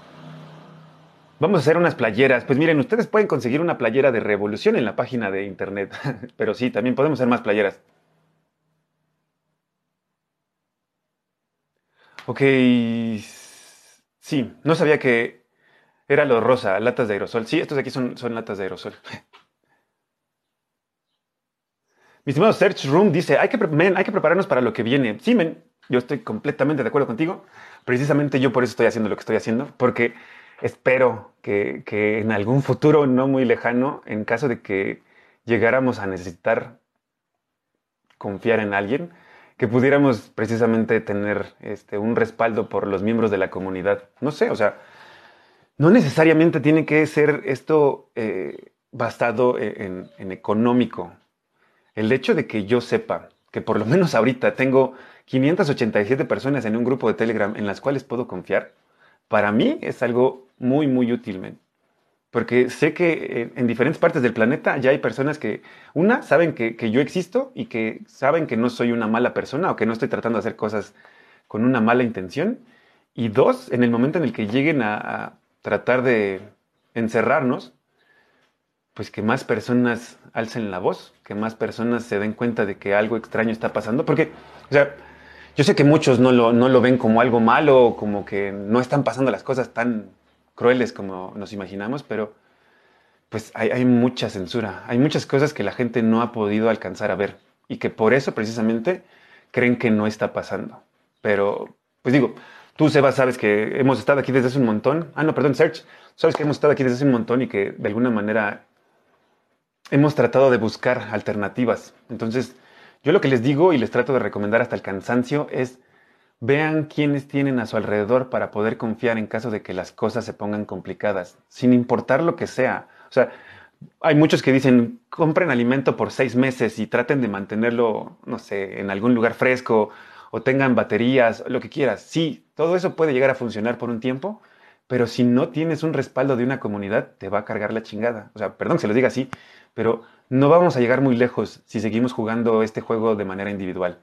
Vamos a hacer unas playeras. Pues miren, ustedes pueden conseguir una playera de revolución en la página de internet. Pero sí, también podemos hacer más playeras. Ok. Sí, no sabía que era lo rosa, latas de aerosol. Sí, estos de aquí son, son latas de aerosol. Mi estimado Search Room dice, hay que, hay que prepararnos para lo que viene. Sí, men, yo estoy completamente de acuerdo contigo. Precisamente yo por eso estoy haciendo lo que estoy haciendo, porque espero que, en algún futuro no muy lejano, en caso de que llegáramos a necesitar confiar en alguien, que pudiéramos precisamente tener este, un respaldo por los miembros de la comunidad. No sé, o sea, no necesariamente tiene que ser esto eh, basado e, en, en económico. El hecho de que yo sepa que por lo menos ahorita tengo 587 personas en un grupo de Telegram en las cuales puedo confiar, para mí es algo muy, muy útil, Porque sé que eh, en diferentes partes del planeta ya hay personas que, una, saben que, yo existo y que saben que no soy una mala persona o que no estoy tratando de hacer cosas con una mala intención. Y dos, en el momento en el que lleguen a, tratar de encerrarnos, pues que más personas alcen la voz, que más personas se den cuenta de que algo extraño está pasando. Porque, o sea, yo sé que muchos no lo, no lo ven como algo malo, como que no están pasando las cosas tan crueles como nos imaginamos, pero pues hay, mucha censura, hay muchas cosas que la gente no ha podido alcanzar a ver y que por eso precisamente creen que no está pasando. Pero, pues digo, tú, Seba, sabes que hemos estado aquí desde hace un montón. Ah, no, perdón, Search. Sabes que hemos estado aquí desde hace un montón y que de alguna manera hemos tratado de buscar alternativas. Entonces, yo lo que les digo y les trato de recomendar hasta el cansancio es Vean quiénes tienen a su alrededor para poder confiar en caso de que las cosas se pongan complicadas, sin importar lo que sea. O sea, hay muchos que dicen, compren alimento por seis meses y traten de mantenerlo, no sé, en algún lugar fresco o tengan baterías, lo que quieras. Sí, todo eso puede llegar a funcionar por un tiempo, pero si no tienes un respaldo de una comunidad, te va a cargar la chingada. O sea, perdón que se lo diga así, pero no vamos a llegar muy lejos si seguimos jugando este juego de manera individual.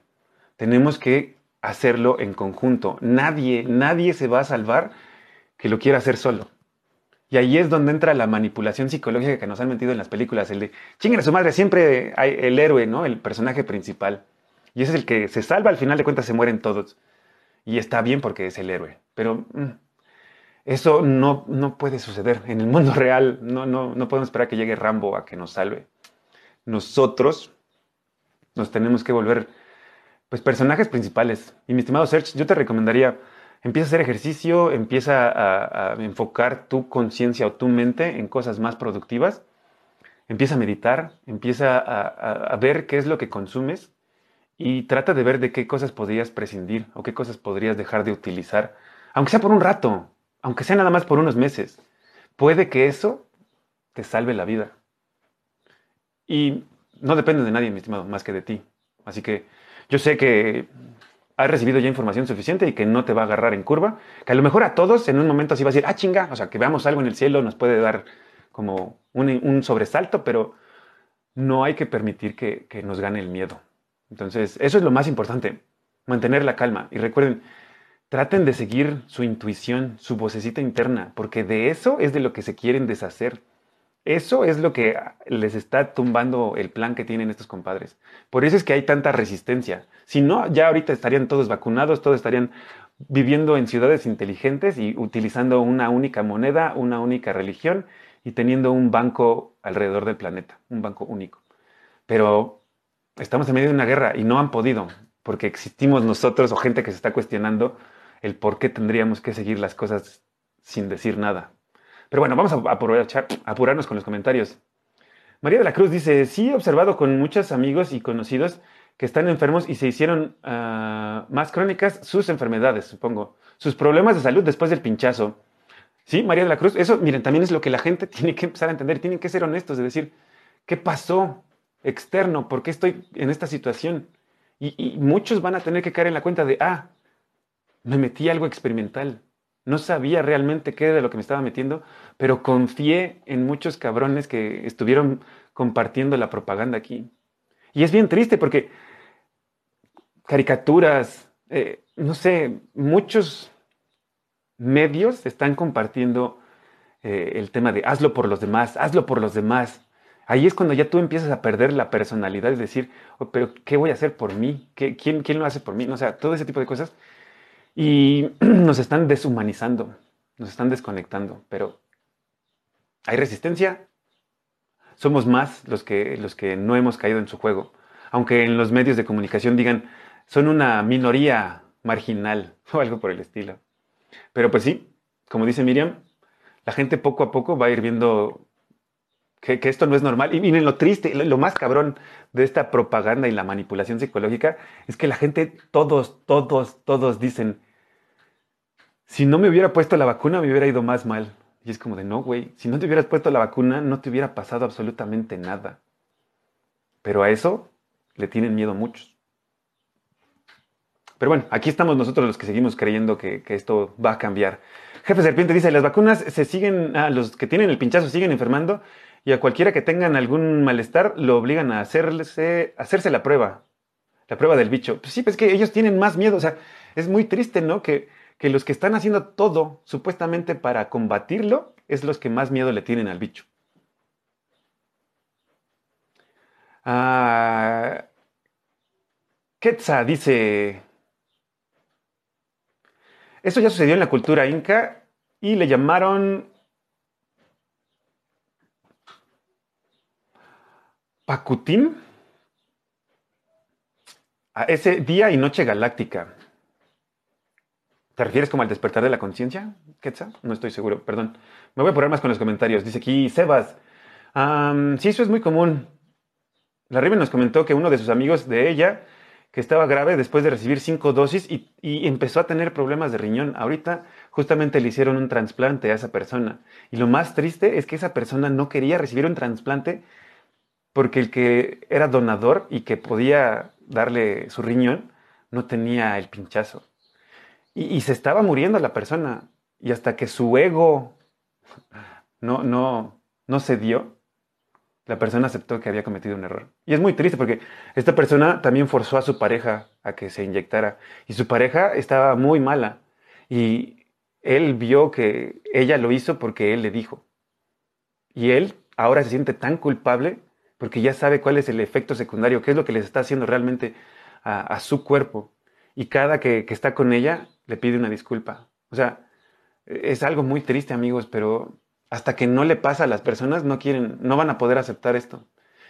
Tenemos que hacerlo en conjunto. Nadie, nadie se va a salvar que lo quiera hacer solo. Y ahí es donde entra la manipulación psicológica que nos han metido en las películas, el de chinguen a su madre, siempre hay el héroe, ¿no? El personaje principal. Y ese es el que se salva, al final de cuentas se mueren todos. Y está bien porque es el héroe. Pero mm, eso no, no puede suceder. En el mundo real no, no, no podemos esperar que llegue Rambo a que nos salve. Nosotros nos tenemos que volver pues, personajes principales. Y mi estimado Serge, yo te recomendaría, empieza a hacer ejercicio, empieza a, enfocar tu conciencia o tu mente en cosas más productivas, empieza a meditar, empieza a, a ver qué es lo que consumes y trata de ver de qué cosas podrías prescindir o qué cosas podrías dejar de utilizar, aunque sea por un rato, aunque sea nada más por unos meses. Puede que eso te salve la vida. Y no depende de nadie, mi estimado, más que de ti. Así que yo sé que has recibido ya información suficiente y que no te va a agarrar en curva, que a lo mejor a todos en un momento así va a decir, ah, chinga, o sea, que veamos algo en el cielo nos puede dar como un, sobresalto, pero no hay que permitir que, que nos gane el miedo. Entonces, eso es lo más importante, mantener la calma. Y recuerden, traten de seguir su intuición, su vocecita interna, porque de eso es de lo que se quieren deshacer. Eso es lo que les está tumbando el plan que tienen estos compadres. Por eso es que hay tanta resistencia. Si no, ya ahorita estarían todos vacunados, todos estarían viviendo en ciudades inteligentes y utilizando una única moneda, una única religión y teniendo un banco alrededor del planeta, un banco único. Pero estamos en medio de una guerra y no han podido, porque existimos nosotros o gente que se está cuestionando el por qué tendríamos que seguir las cosas sin decir nada. Pero bueno, vamos a apurarnos con los comentarios. María de la Cruz dice, sí he observado con muchos amigos y conocidos que están enfermos y se hicieron ah, más crónicas sus enfermedades, supongo, sus problemas de salud después del pinchazo. Sí, María de la Cruz, eso, miren, también es lo que la gente tiene que empezar a entender, tienen que ser honestos, de decir, ¿qué pasó externo? ¿Por qué estoy en esta situación? Y, y muchos van a tener que caer en la cuenta de, ah, me metí algo experimental, no sabía realmente qué era de lo que me estaba metiendo, pero confié en muchos cabrones que estuvieron compartiendo la propaganda aquí. Y es bien triste porque caricaturas, eh, no sé, muchos medios están compartiendo eh, el tema de hazlo por los demás, hazlo por los demás. Ahí es cuando ya tú empiezas a perder la personalidad y decir, oh, pero ¿qué voy a hacer por mí? quién, ¿Quién lo hace por mí? O sea, todo ese tipo de cosas y nos están deshumanizando, nos están desconectando, pero hay resistencia. Somos más los que, los que no hemos caído en su juego. Aunque en los medios de comunicación digan, son una minoría marginal o algo por el estilo. Pero pues sí, como dice Miriam, la gente poco a poco va a ir viendo que, esto no es normal. Y miren, lo triste, lo, más cabrón de esta propaganda y la manipulación psicológica es que la gente, todos, todos, todos dicen, si no me hubiera puesto la vacuna me hubiera ido más mal. Y es como de, no, güey, si no te hubieras puesto la vacuna no te hubiera pasado absolutamente nada. Pero a eso le tienen miedo muchos. Pero bueno, aquí estamos nosotros los que seguimos creyendo que, que esto va a cambiar. Jefe Serpiente dice, las vacunas se siguen, a los que tienen el pinchazo siguen enfermando y a cualquiera que tengan algún malestar lo obligan a hacerse, hacerse la prueba, la prueba del bicho. Pues sí, pues que ellos tienen más miedo, o sea, es muy triste, ¿no? Que, que los que están haciendo todo supuestamente para combatirlo es los que más miedo le tienen al bicho. Ah, Quetza dice, eso ya sucedió en la cultura inca y le llamaron Pacutín a ese día y noche galáctica. ¿Te refieres como al despertar de la conciencia, Quetzal? No estoy seguro, perdón. Me voy a poner más con los comentarios. Dice aquí Sebas. sí, eso es muy común. La Riven nos comentó que uno de sus amigos de ella, que estaba grave después de recibir cinco dosis y, y, empezó a tener problemas de riñón. Ahorita justamente le hicieron un trasplante a esa persona. Y lo más triste es que esa persona no quería recibir un trasplante porque el que era donador y que podía darle su riñón no tenía el pinchazo. Y, se estaba muriendo la persona. Y hasta que su ego no, no, no se dio, la persona aceptó que había cometido un error. Y es muy triste porque esta persona también forzó a su pareja a que se inyectara. Y su pareja estaba muy mala. Y él vio que ella lo hizo porque él le dijo. Y él ahora se siente tan culpable porque ya sabe cuál es el efecto secundario, qué es lo que les está haciendo realmente a, su cuerpo. y cada que, está con ella le pide una disculpa. O sea, es algo muy triste, amigos, pero hasta que no le pasa a las personas, no quieren, no van a poder aceptar esto.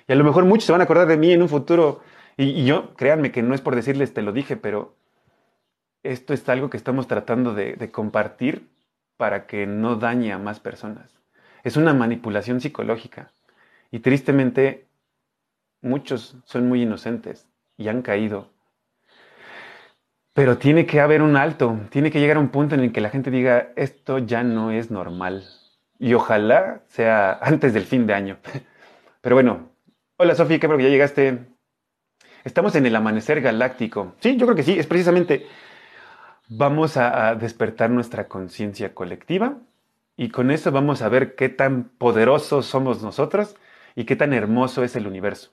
Y a lo mejor muchos se van a acordar de mí en un futuro. Y, yo, créanme que no es por decirles te lo dije, pero esto es algo que estamos tratando de compartir para que no dañe a más personas. Es una manipulación psicológica. Y tristemente, muchos son muy inocentes y han caído. Pero tiene que haber un alto, tiene que llegar a un punto en el que la gente diga, esto ya no es normal. Y ojalá sea antes del fin de año. Pero bueno, hola Sofía, qué bueno que ya llegaste. Estamos en el amanecer galáctico. Sí, yo creo que sí, es precisamente, vamos a, despertar nuestra conciencia colectiva y con eso vamos a ver qué tan poderosos somos nosotros y qué tan hermoso es el universo.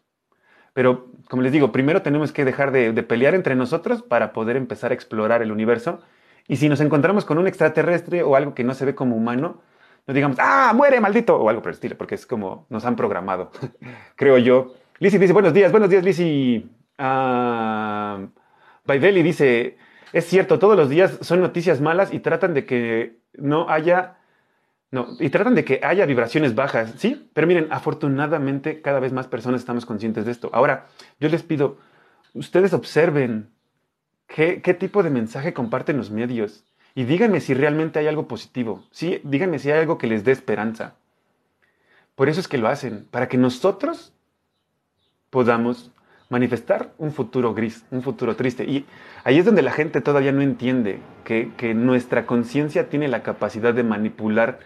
Pero, como les digo, primero tenemos que dejar de, pelear entre nosotros para poder empezar a explorar el universo. Y si nos encontramos con un extraterrestre o algo que no se ve como humano, no digamos, ah, muere, maldito, o algo por el estilo, porque es como nos han programado, creo yo. Lizzie dice, buenos días, buenos días, Lizzie. Uh, dice, es cierto, todos los días son noticias malas y tratan de que no haya, no, y tratan de que haya vibraciones bajas, ¿sí? Pero miren, afortunadamente cada vez más personas estamos conscientes de esto. Ahora, yo les pido, ustedes observen qué, tipo de mensaje comparten los medios. Y díganme si realmente hay algo positivo. Sí, díganme si hay algo que les dé esperanza. Por eso es que lo hacen, para que nosotros podamos manifestar un futuro gris, un futuro triste. Y ahí es donde la gente todavía no entiende que nuestra conciencia tiene la capacidad de manipular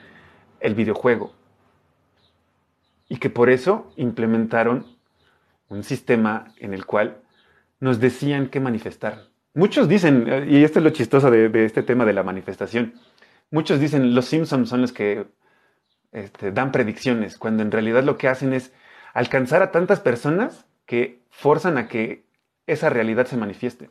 el videojuego. Y que por eso implementaron un sistema en el cual nos decían qué manifestar. Muchos dicen, y esto es lo chistoso de, este tema de la manifestación, muchos dicen los Simpsons son los que este, dan predicciones, cuando en realidad lo que hacen es alcanzar a tantas personas que forzan a que esa realidad se manifieste.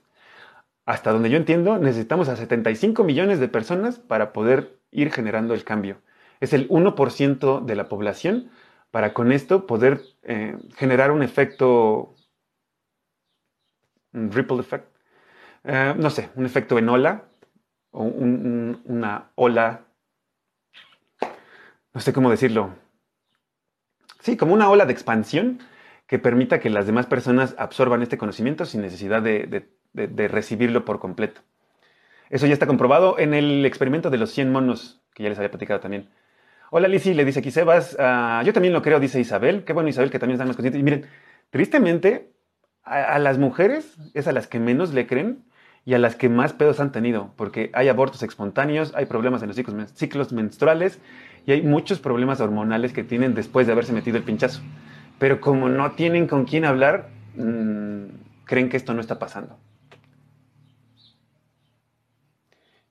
Hasta donde yo entiendo, necesitamos a 75 millones de personas para poder ir generando el cambio. Es el 1% de la población para con esto poder eh, generar un efecto, un ripple effect, eh, no sé, un efecto en ola, o una ola, no sé cómo decirlo. Sí, como una ola de expansión que permita que las demás personas absorban este conocimiento sin necesidad de, recibirlo por completo. Eso ya está comprobado en el experimento de los 100 monos, que ya les había platicado también. Hola Lizzie, le dice aquí Sebas. Ah, yo también lo creo, dice Isabel. Qué bueno Isabel, que también están más conscientes. Y miren, tristemente, a, las mujeres es a las que menos le creen y a las que más pedos han tenido, porque hay abortos espontáneos, hay problemas en los ciclos, menstruales y hay muchos problemas hormonales que tienen después de haberse metido el pinchazo. Pero como no tienen con quién hablar, mm, creen que esto no está pasando.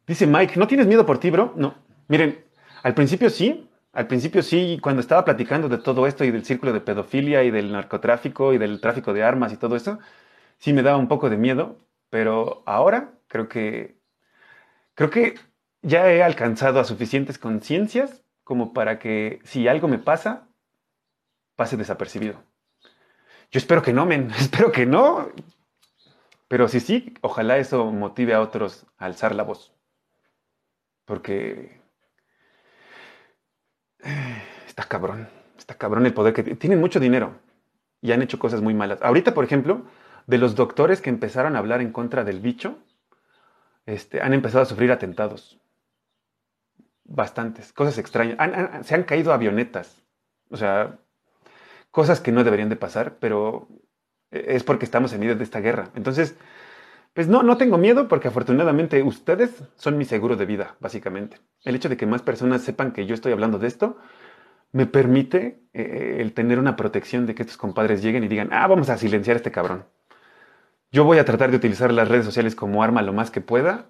Dice Mike, ¿no tienes miedo por ti, bro? No. Miren, al principio sí, al principio sí, cuando estaba platicando de todo esto y del círculo de pedofilia y del narcotráfico y del tráfico de armas y todo eso, sí me daba un poco de miedo, pero ahora creo que creo que ya he alcanzado a suficientes conciencias como para que si algo me pasa, pase desapercibido. Yo espero que no, men, espero que no. Pero si sí, ojalá eso motive a otros a alzar la voz. Porque eh, está cabrón, está cabrón el poder que tienen mucho dinero y han hecho cosas muy malas. Ahorita, por ejemplo, de los doctores que empezaron a hablar en contra del bicho, este, han empezado a sufrir atentados. Bastantes, cosas extrañas. se han caído avionetas. O sea, cosas que no deberían de pasar, pero es porque estamos en medio de esta guerra. Entonces, pues no, no tengo miedo porque afortunadamente ustedes son mi seguro de vida, básicamente. El hecho de que más personas sepan que yo estoy hablando de esto me permite eh, el tener una protección de que estos compadres lleguen y digan, ah, vamos a silenciar a este cabrón. Yo voy a tratar de utilizar las redes sociales como arma lo más que pueda.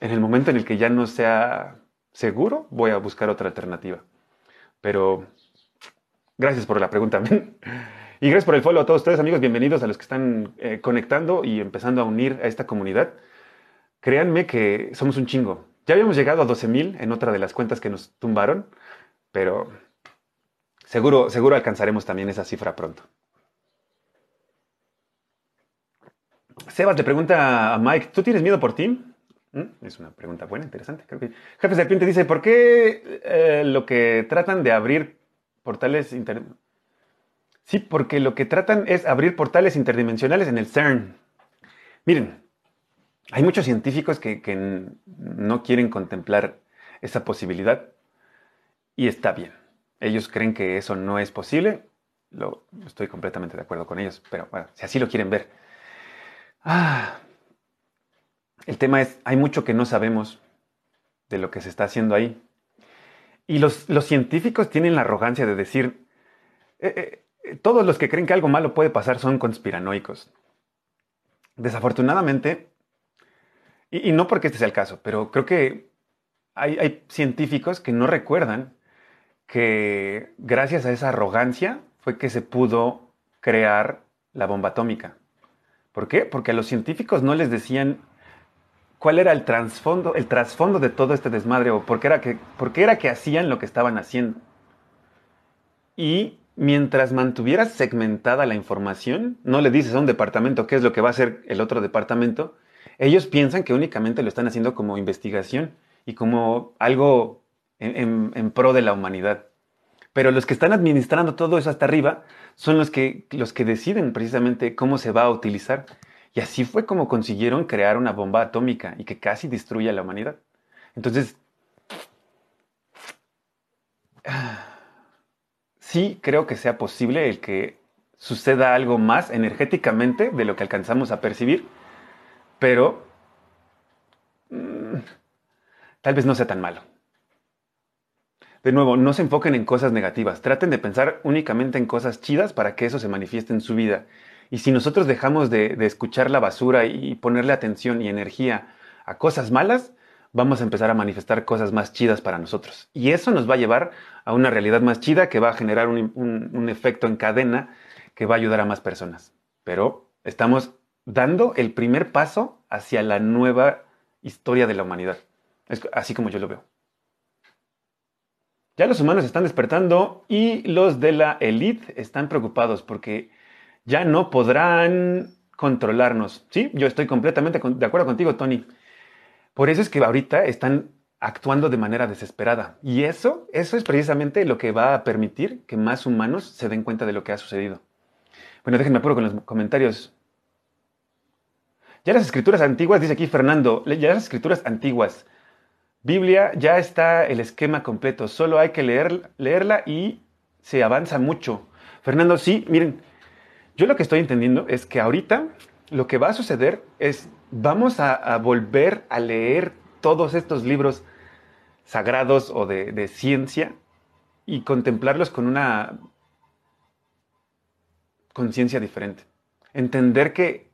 En el momento en el que ya no sea seguro, voy a buscar otra alternativa. Pero gracias por la pregunta. y gracias por el follow a todos ustedes, amigos. Bienvenidos a los que están eh, conectando y empezando a unir a esta comunidad. Créanme que somos un chingo. Ya habíamos llegado a 12.000 en otra de las cuentas que nos tumbaron, pero seguro, seguro alcanzaremos también esa cifra pronto. Sebas le pregunta a Mike, ¿tú tienes miedo por ti? ¿Mm? Es una pregunta buena, interesante. Creo que Jefe Serpiente dice, ¿por qué eh, lo que tratan de abrir portales inter... Sí, porque lo que tratan es abrir portales interdimensionales en el CERN. Miren, hay muchos científicos que no quieren contemplar esa posibilidad y está bien. Ellos creen que eso no es posible. Lo, estoy completamente de acuerdo con ellos, pero bueno, si así lo quieren ver. Ah, el tema es, hay mucho que no sabemos de lo que se está haciendo ahí. Y los, científicos tienen la arrogancia de decir, eh, eh, todos los que creen que algo malo puede pasar son conspiranoicos. Desafortunadamente, y, no porque este sea el caso, pero creo que hay científicos que no recuerdan que gracias a esa arrogancia fue que se pudo crear la bomba atómica. ¿Por qué? Porque a los científicos no les decían cuál era el trasfondo, el trasfondo de todo este desmadre o por qué, era que, por qué era que hacían lo que estaban haciendo. Y mientras mantuvieras segmentada la información, no le dices a un departamento qué es lo que va a hacer el otro departamento, ellos piensan que únicamente lo están haciendo como investigación y como algo en, en, pro de la humanidad. Pero los que están administrando todo eso hasta arriba son los que, los que deciden precisamente cómo se va a utilizar. Y así fue como consiguieron crear una bomba atómica y que casi destruye a la humanidad. Entonces, sí creo que sea posible el que suceda algo más energéticamente de lo que alcanzamos a percibir, pero mm, tal vez no sea tan malo. De nuevo, no se enfoquen en cosas negativas, traten de pensar únicamente en cosas chidas para que eso se manifieste en su vida. Y si nosotros dejamos de, escuchar la basura y ponerle atención y energía a cosas malas, vamos a empezar a manifestar cosas más chidas para nosotros. Y eso nos va a llevar a una realidad más chida que va a generar un, un efecto en cadena que va a ayudar a más personas. Pero estamos dando el primer paso hacia la nueva historia de la humanidad. Es así como yo lo veo. Ya los humanos están despertando y los de la élite están preocupados porque ya no podrán controlarnos. Sí, yo estoy completamente de acuerdo contigo, Tony. Por eso es que ahorita están actuando de manera desesperada. Y eso, eso es precisamente lo que va a permitir que más humanos se den cuenta de lo que ha sucedido. Bueno, déjenme apuro con los comentarios. Ya las escrituras antiguas, dice aquí Fernando, ya las escrituras antiguas Biblia ya está el esquema completo, solo hay que leer, leerla y se avanza mucho. Fernando, sí, miren, yo lo que estoy entendiendo es que ahorita lo que va a suceder es, vamos a, volver a leer todos estos libros sagrados o de, de ciencia y contemplarlos con una conciencia diferente. Entender que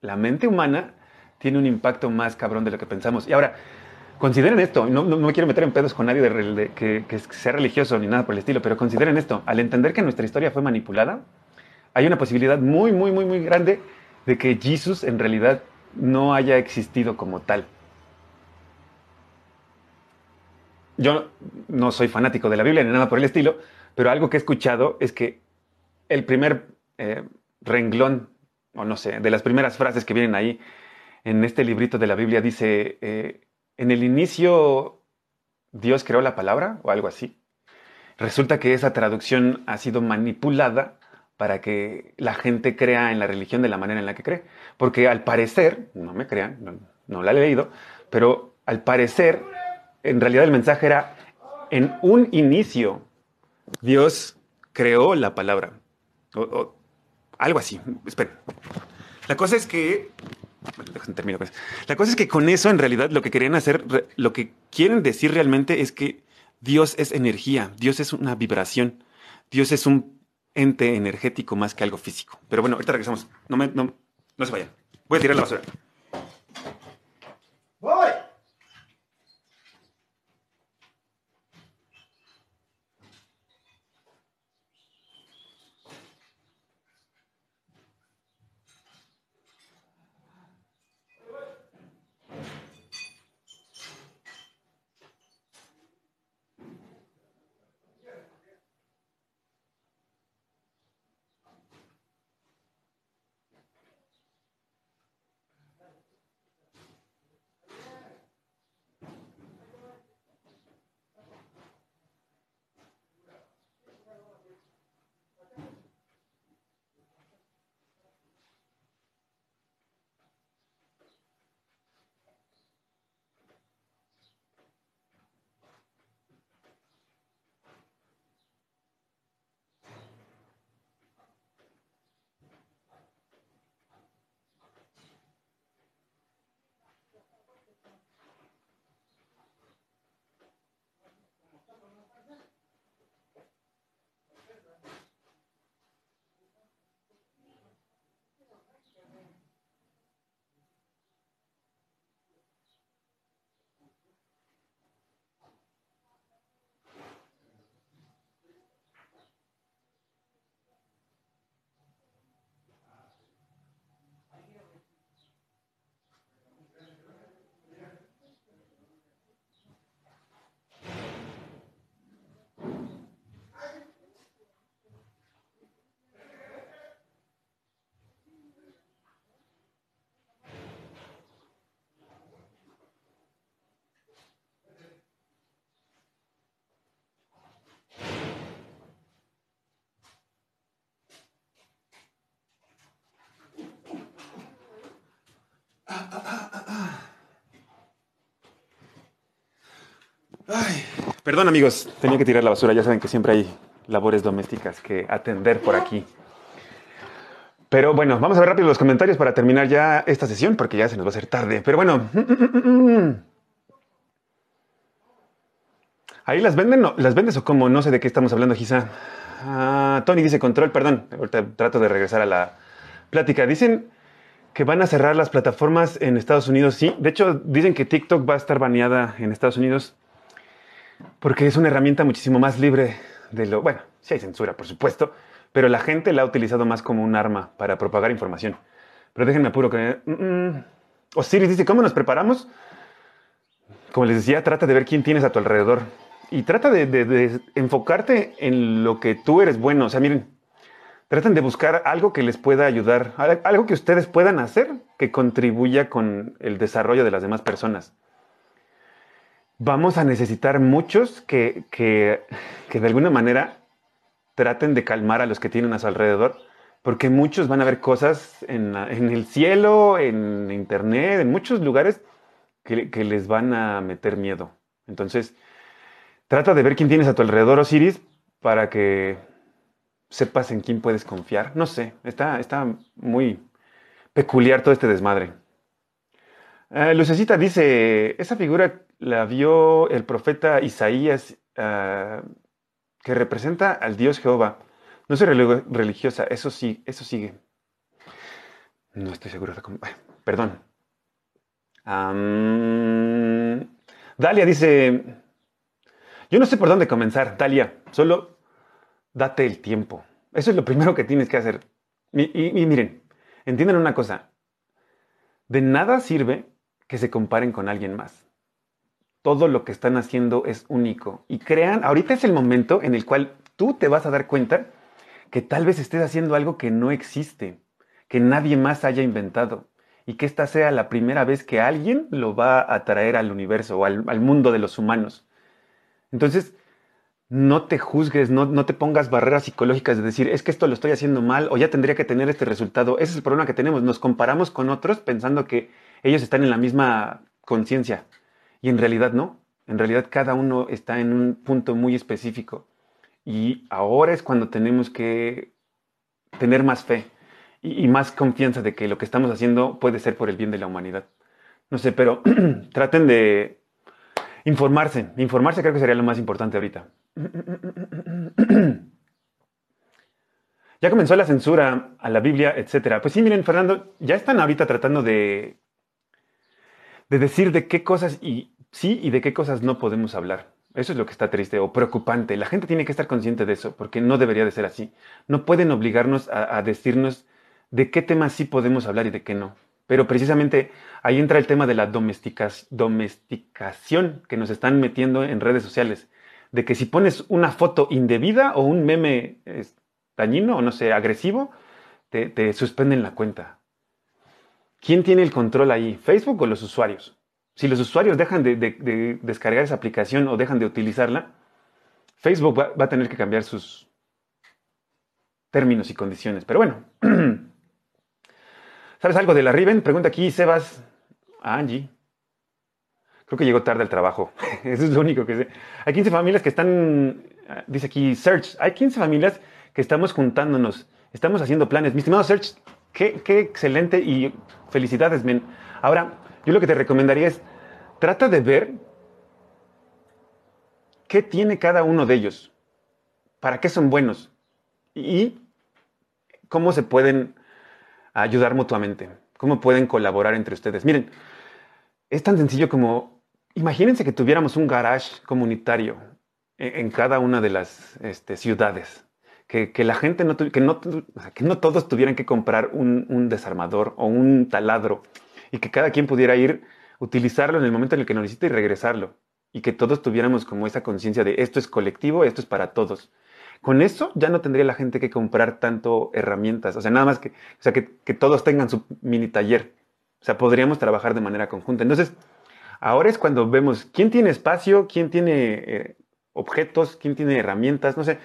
la mente humana tiene un impacto más cabrón de lo que pensamos. Y ahora, Consideren esto, no, no, me quiero meter en pedos con nadie de, que, sea religioso ni nada por el estilo, pero consideren esto, al entender que nuestra historia fue manipulada, hay una posibilidad muy, muy, muy, muy grande de que Jesús en realidad no haya existido como tal. Yo no soy fanático de la Biblia ni nada por el estilo, pero algo que he escuchado es que el primer eh, renglón, o no sé, de las primeras frases que vienen ahí en este librito de la Biblia dice, eh, en el inicio Dios creó la palabra o algo así. Resulta que esa traducción ha sido manipulada para que la gente crea en la religión de la manera en la que cree. Porque al parecer, no me crean, no, la he leído, pero al parecer, en realidad el mensaje era, en un inicio, Dios creó la palabra. O, algo así. Espera. La cosa es que la cosa es que con eso, en realidad, lo que querían hacer, lo que quieren decir realmente es que Dios es energía, Dios es una vibración, Dios es un ente energético más que algo físico. Pero bueno, ahorita regresamos. No, me, no, no se vayan. Voy a tirar la basura. Perdón amigos, tenía que tirar la basura. Ya saben que siempre hay labores domésticas que atender por aquí. Pero bueno, vamos a ver rápido los comentarios para terminar ya esta sesión, porque ya se nos va a hacer tarde. Pero bueno. Ahí las venden, no, las vendes o cómo, no sé de qué estamos hablando, Gisa. Ah, Tony dice control, perdón. Ahorita trato de regresar a la plática. Dicen que van a cerrar las plataformas en Estados Unidos. Sí, de hecho dicen que TikTok va a estar baneada en Estados Unidos porque es una herramienta muchísimo más libre de lo... Bueno, sí hay censura, por supuesto, pero la gente la ha utilizado más como un arma para propagar información. Pero déjenme apuro que... Mm, mm. Osiris dice, ¿cómo nos preparamos? Como les decía, trata de ver quién tienes a tu alrededor. Y trata de, de enfocarte en lo que tú eres bueno. O sea, miren, traten de buscar algo que les pueda ayudar, algo que ustedes puedan hacer que contribuya con el desarrollo de las demás personas vamos a necesitar muchos que, de alguna manera traten de calmar a los que tienen a su alrededor, porque muchos van a ver cosas en, el cielo, en internet, en muchos lugares que, que, les van a meter miedo. Entonces, trata de ver quién tienes a tu alrededor, Osiris, para que sepas en quién puedes confiar. No sé, está, está muy peculiar todo este desmadre. Uh, Lucecita dice, esa figura la vio el profeta Isaías, ah, que representa al Dios Jehová. No soy religiosa, eso sí, eso sigue. No estoy seguro de cómo. perdón. Dalia dice, yo no sé por dónde comenzar, Dalia, solo date el tiempo. Eso es lo primero que tienes que hacer. y miren, entiendan una cosa, de nada sirve que se comparen con alguien más. Todo lo que están haciendo es único. Y crean, ahorita es el momento en el cual tú te vas a dar cuenta que tal vez estés haciendo algo que no existe, que nadie más haya inventado. Y que esta sea la primera vez que alguien lo va a traer al universo o al, mundo de los humanos. Entonces, no te juzgues, no, no, te pongas barreras psicológicas de decir, es que esto lo estoy haciendo mal o ya tendría que tener este resultado. Ese es el problema que tenemos. Nos comparamos con otros pensando que ellos están en la misma conciencia. Y en realidad no. En realidad cada uno está en un punto muy específico. Y ahora es cuando tenemos que tener más fe y, más confianza de que lo que estamos haciendo puede ser por el bien de la humanidad. No sé, pero traten de informarse. Informarse creo que sería lo más importante ahorita. Ya comenzó la censura a la Biblia, etcétera. Pues sí, miren, Fernando, ya están ahorita tratando de de decir de qué cosas y sí y de qué cosas no podemos hablar. Eso es lo que está triste o preocupante. La gente tiene que estar consciente de eso, porque no debería de ser así. No pueden obligarnos a, decirnos de qué temas sí podemos hablar y de qué no. Pero precisamente ahí entra el tema de la domesticación que nos están metiendo en redes sociales. De que si pones una foto indebida o un meme dañino o no sé, agresivo, te, te suspenden la cuenta. ¿Quién tiene el control ahí? ¿Facebook o los usuarios? Si los usuarios dejan de, descargar esa aplicación o dejan de utilizarla, Facebook va, a tener que cambiar sus términos y condiciones. Pero bueno, ¿sabes algo de la Riven? Pregunta aquí Sebas a Angie. Creo que llegó tarde al trabajo. Eso es lo único que sé. Hay 15 familias que están, dice aquí Search, hay 15 familias que estamos juntándonos, estamos haciendo planes. Mi estimado Search, qué, excelente y Felicidades, men. Ahora, yo lo que te recomendaría es, trata de ver qué tiene cada uno de ellos, para qué son buenos y cómo se pueden ayudar mutuamente, cómo pueden colaborar entre ustedes. Miren, es tan sencillo como, imagínense que tuviéramos un garage comunitario en, cada una de las este, ciudades que, la gente no, que no, que no todos tuvieran que comprar un, desarmador o un taladro y que cada quien pudiera ir, utilizarlo en el momento en el que lo necesite y regresarlo. Y que todos tuviéramos como esa conciencia de esto es colectivo, esto es para todos. Con eso ya no tendría la gente que comprar tanto herramientas. O sea, nada más que, o sea, que, todos tengan su mini taller. O sea, podríamos trabajar de manera conjunta. Entonces, ahora es cuando vemos quién tiene espacio, quién tiene eh, objetos, quién tiene herramientas, no sé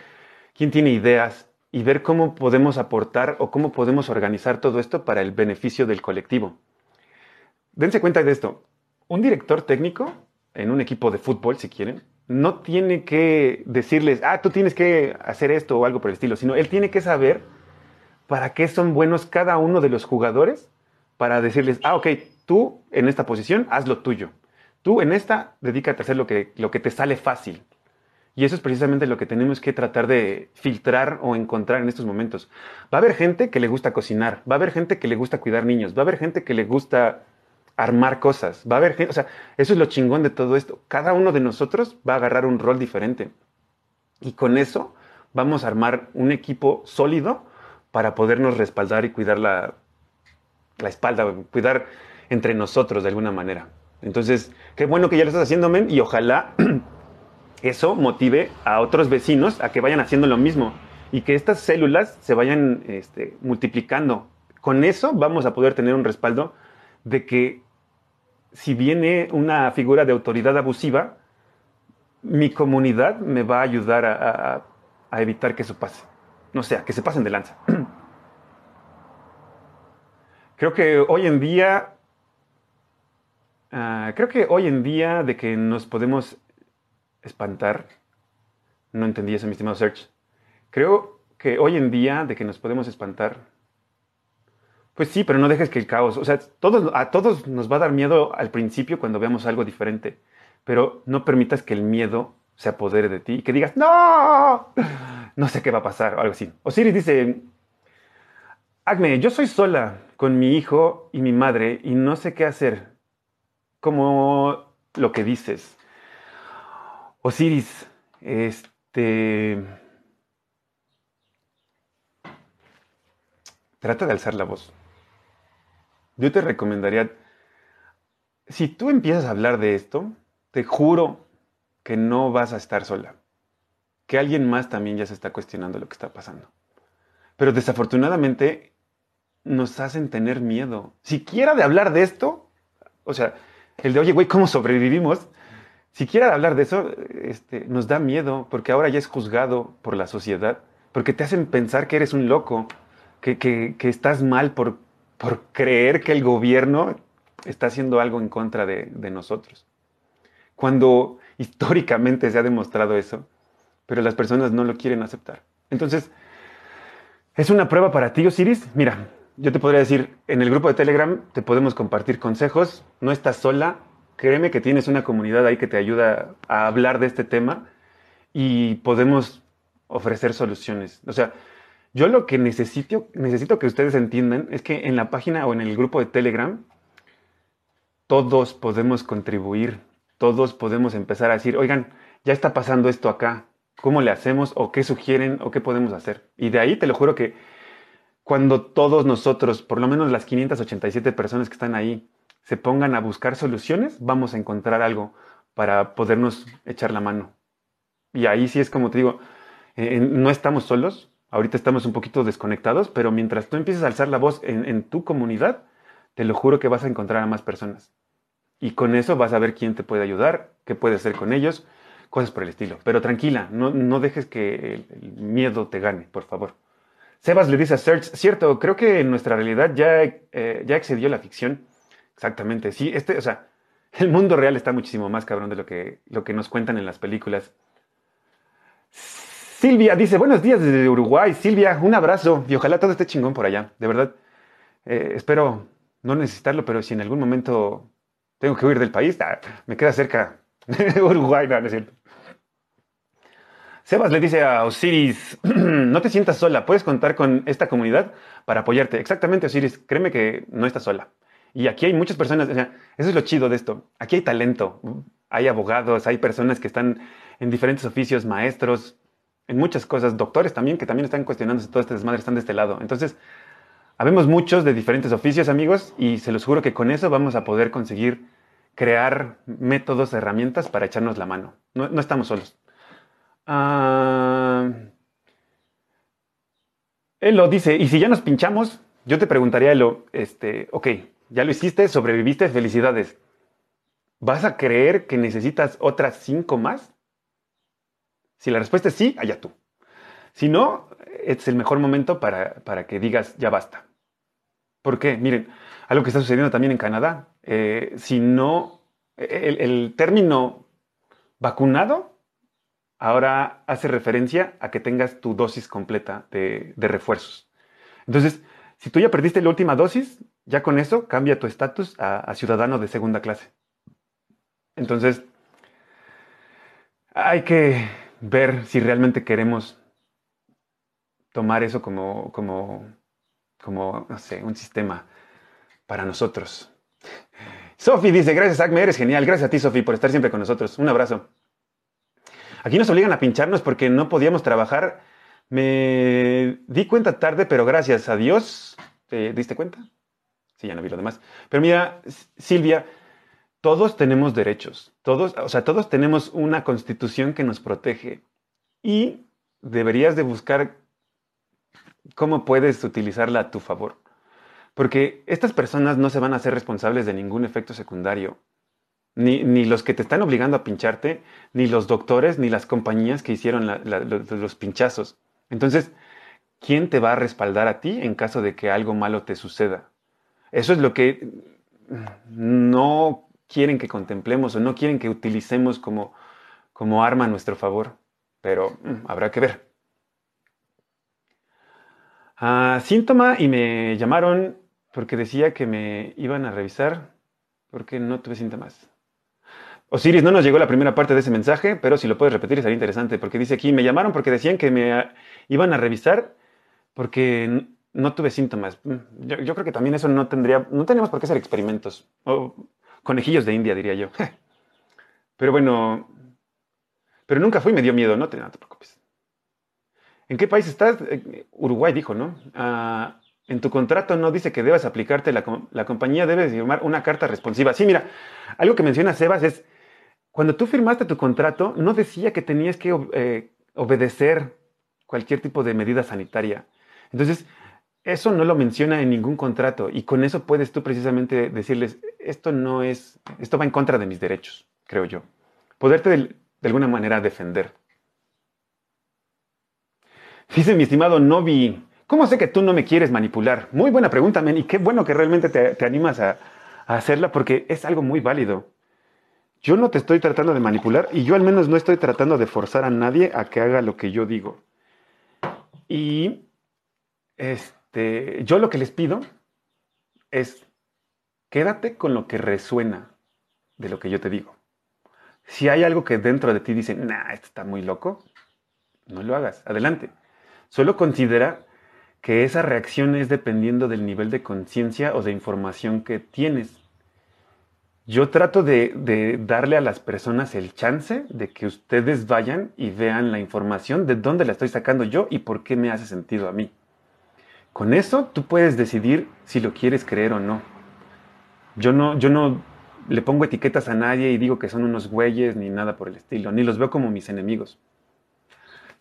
quién tiene ideas y ver cómo podemos aportar o cómo podemos organizar todo esto para el beneficio del colectivo. Dense cuenta de esto. Un director técnico en un equipo de fútbol, si quieren, no tiene que decirles, ah, tú tienes que hacer esto o algo por el estilo, sino él tiene que saber para qué son buenos cada uno de los jugadores para decirles, ah, ok, tú en esta posición haz lo tuyo. Tú en esta dedícate a hacer lo que, lo que te sale fácil. Y eso es precisamente lo que tenemos que tratar de filtrar o encontrar en estos momentos. Va a haber gente que le gusta cocinar, va a haber gente que le gusta cuidar niños, va a haber gente que le gusta armar cosas, va a haber gente, o sea, eso es lo chingón de todo esto. Cada uno de nosotros va a agarrar un rol diferente. Y con eso vamos a armar un equipo sólido para podernos respaldar y cuidar la, la espalda, cuidar entre nosotros de alguna manera. Entonces, qué bueno que ya lo estás haciendo, men, y ojalá eso motive a otros vecinos a que vayan haciendo lo mismo y que estas células se vayan este, multiplicando. Con eso vamos a poder tener un respaldo de que si viene una figura de autoridad abusiva, mi comunidad me va a ayudar a, evitar que eso pase. No sea, que se pasen de lanza. creo que hoy en día, ah, creo que hoy en día de que nos podemos espantar. No entendí eso, mi estimado Search. Creo que hoy en día de que nos podemos espantar. Pues sí, pero no dejes que el caos, o sea, todos, a todos nos va a dar miedo al principio cuando veamos algo diferente, pero no permitas que el miedo se apodere de ti y que digas, no, no sé qué va a pasar, o algo así. Osiris dice, Acme, yo soy sola con mi hijo y mi madre y no sé qué hacer, como lo que dices. Osiris, este... Trata de alzar la voz. Yo te recomendaría, si tú empiezas a hablar de esto, te juro que no vas a estar sola. Que alguien más también ya se está cuestionando lo que está pasando. Pero desafortunadamente nos hacen tener miedo. Siquiera de hablar de esto, o sea, el de, oye, güey, ¿cómo sobrevivimos? Siquiera hablar de eso este, nos da miedo, porque ahora ya es juzgado por la sociedad, porque te hacen pensar que eres un loco, que, estás mal por, por, creer que el gobierno está haciendo algo en contra de, de nosotros. Cuando históricamente se ha demostrado eso, pero las personas no lo quieren aceptar. Entonces, es una prueba para ti, Osiris. Mira, yo te podría decir, en el grupo de Telegram te podemos compartir consejos, no estás sola, créeme que tienes una comunidad ahí que te ayuda a hablar de este tema y podemos ofrecer soluciones. O sea, yo lo que necesito, necesito que ustedes entiendan es que en la página o en el grupo de Telegram, todos podemos contribuir, todos podemos empezar a decir, oigan, ya está pasando esto acá, ¿cómo le hacemos o qué sugieren o qué podemos hacer? Y de ahí te lo juro que cuando todos nosotros, por lo menos las 587 personas que están ahí, se pongan a buscar soluciones, vamos a encontrar algo para podernos echar la mano. Y ahí sí es como te digo, eh, no estamos solos, ahorita estamos un poquito desconectados, pero mientras tú empieces a alzar la voz en, tu comunidad, te lo juro que vas a encontrar a más personas. Y con eso vas a ver quién te puede ayudar, qué puedes hacer con ellos, cosas por el estilo. Pero tranquila, no, dejes que el, miedo te gane, por favor. Sebas le dice a Search, cierto, creo que nuestra realidad ya, eh, ya excedió la ficción. Exactamente, sí, este, o sea, el mundo real está muchísimo más cabrón de lo que, lo que nos cuentan en las películas. Silvia dice, buenos días desde Uruguay. Silvia, un abrazo y ojalá todo esté chingón por allá. De verdad, eh, espero no necesitarlo, pero si en algún momento tengo que huir del país, ah, me queda cerca Uruguay, no, no es. Sebas le dice a Osiris, no te sientas sola, puedes contar con esta comunidad para apoyarte. Exactamente, Osiris, créeme que no estás sola. Y aquí hay muchas personas, o sea, eso es lo chido de esto. Aquí hay talento, hay abogados, hay personas que están en diferentes oficios, maestros, en muchas cosas, doctores también, que también están cuestionándose todo este desmadre, están de este lado. Entonces, habemos muchos de diferentes oficios, amigos, y se los juro que con eso vamos a poder conseguir crear métodos, herramientas para echarnos la mano. No, estamos solos. Ah, él lo dice, y si ya nos pinchamos, yo te preguntaría, Elo, este, ok, ya lo hiciste, sobreviviste, felicidades. ¿Vas a creer que necesitas otras cinco más? Si la respuesta es sí, allá tú. Si no, es el mejor momento para, que digas ya basta. ¿Por qué? Miren, algo que está sucediendo también en Canadá. Eh, si no, el, término vacunado ahora hace referencia a que tengas tu dosis completa de, refuerzos. Entonces, si tú ya perdiste la última dosis, ya con eso cambia tu estatus a, ciudadano de segunda clase. Entonces, hay que ver si realmente queremos tomar eso como, como, como, no sé, un sistema para nosotros. Sofi dice, gracias Acme, eres genial. Gracias a ti, Sofi, por estar siempre con nosotros. Un abrazo. Aquí nos obligan a pincharnos porque no podíamos trabajar. Me di cuenta tarde, pero gracias a Dios. ¿Te diste cuenta? Sí, ya no vi lo demás. Pero mira, Silvia, todos tenemos derechos. Todos, o sea, todos tenemos una constitución que nos protege. Y deberías de buscar cómo puedes utilizarla a tu favor. Porque estas personas no se van a hacer responsables de ningún efecto secundario. Ni, ni los que te están obligando a pincharte, ni los doctores, ni las compañías que hicieron los, pinchazos. Entonces, ¿quién te va a respaldar a ti en caso de que algo malo te suceda? Eso es lo que no quieren que contemplemos o no quieren que utilicemos como, como arma a nuestro favor. Pero mm, habrá que ver. Ah, síntoma y me llamaron porque decía que me iban a revisar porque no tuve síntomas. Osiris, no nos llegó la primera parte de ese mensaje, pero si lo puedes repetir sería interesante, porque dice aquí, me llamaron porque decían que me iban a revisar porque no tuve síntomas. Mm, yo, creo que también eso no tendría, no tenemos por qué hacer experimentos, o conejillos de India, diría yo. Pero bueno, pero nunca fui me dio miedo, no te, no te preocupes. ¿En qué país estás? Eh, Uruguay dijo, ¿no? Ah, en tu contrato no dice que debas aplicarte, la, compañía debe firmar una carta responsiva. Sí, mira, algo que menciona Sebas es, cuando tú firmaste tu contrato, no decía que tenías que eh, obedecer cualquier tipo de medida sanitaria. Entonces, eso no lo menciona en ningún contrato y con eso puedes tú precisamente decirles, esto no es, esto va en contra de mis derechos, creo yo. Poderte de, de alguna manera defender. Dice mi estimado Novi, ¿Cómo sé que tú no me quieres manipular? Muy buena pregunta, men, y qué bueno que realmente te, animas a, hacerla porque es algo muy válido. Yo no te estoy tratando de manipular y yo al menos no estoy tratando de forzar a nadie a que haga lo que yo digo. Y este, yo lo que les pido es quédate con lo que resuena de lo que yo te digo. Si hay algo que dentro de ti dice, nah, esto está muy loco, no lo hagas, adelante. Solo considera que esa reacción es dependiendo del nivel de conciencia o de información que tienes. Yo trato de, darle a las personas el chance de que ustedes vayan y vean la información de dónde la estoy sacando yo y por qué me hace sentido a mí. Con eso tú puedes decidir si lo quieres creer o no. Yo no, yo no le pongo etiquetas a nadie y digo que son unos güeyes ni nada por el estilo, ni los veo como mis enemigos.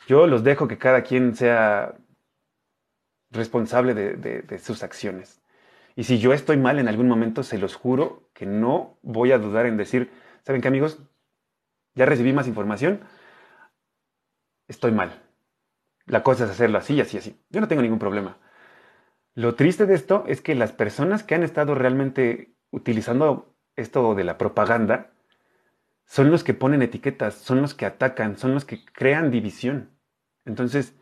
Yo los dejo que cada quien sea responsable de, sus acciones. Y si yo estoy mal en algún momento, se los juro que no voy a dudar en decir, ¿saben qué amigos? Ya recibí más información, estoy mal. La cosa es hacerlo así, así, así. Yo no tengo ningún problema. Lo triste de esto es que las personas que han estado realmente utilizando esto de la propaganda son los que ponen etiquetas, son los que atacan, son los que crean división. Entonces,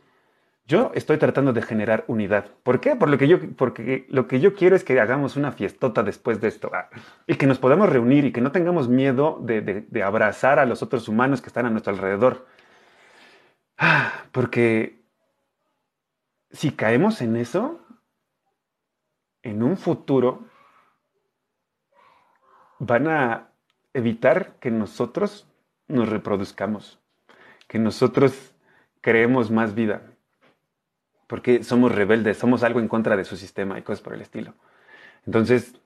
yo estoy tratando de generar unidad. ¿Por qué? Por lo que yo, porque lo que yo quiero es que hagamos una fiestota después de esto ah, y que nos podamos reunir y que no tengamos miedo de, abrazar a los otros humanos que están a nuestro alrededor. Ah, porque si caemos en eso, en un futuro van a evitar que nosotros nos reproduzcamos, que nosotros creemos más vida porque somos rebeldes, somos algo en contra de su sistema y cosas por el estilo. Entonces,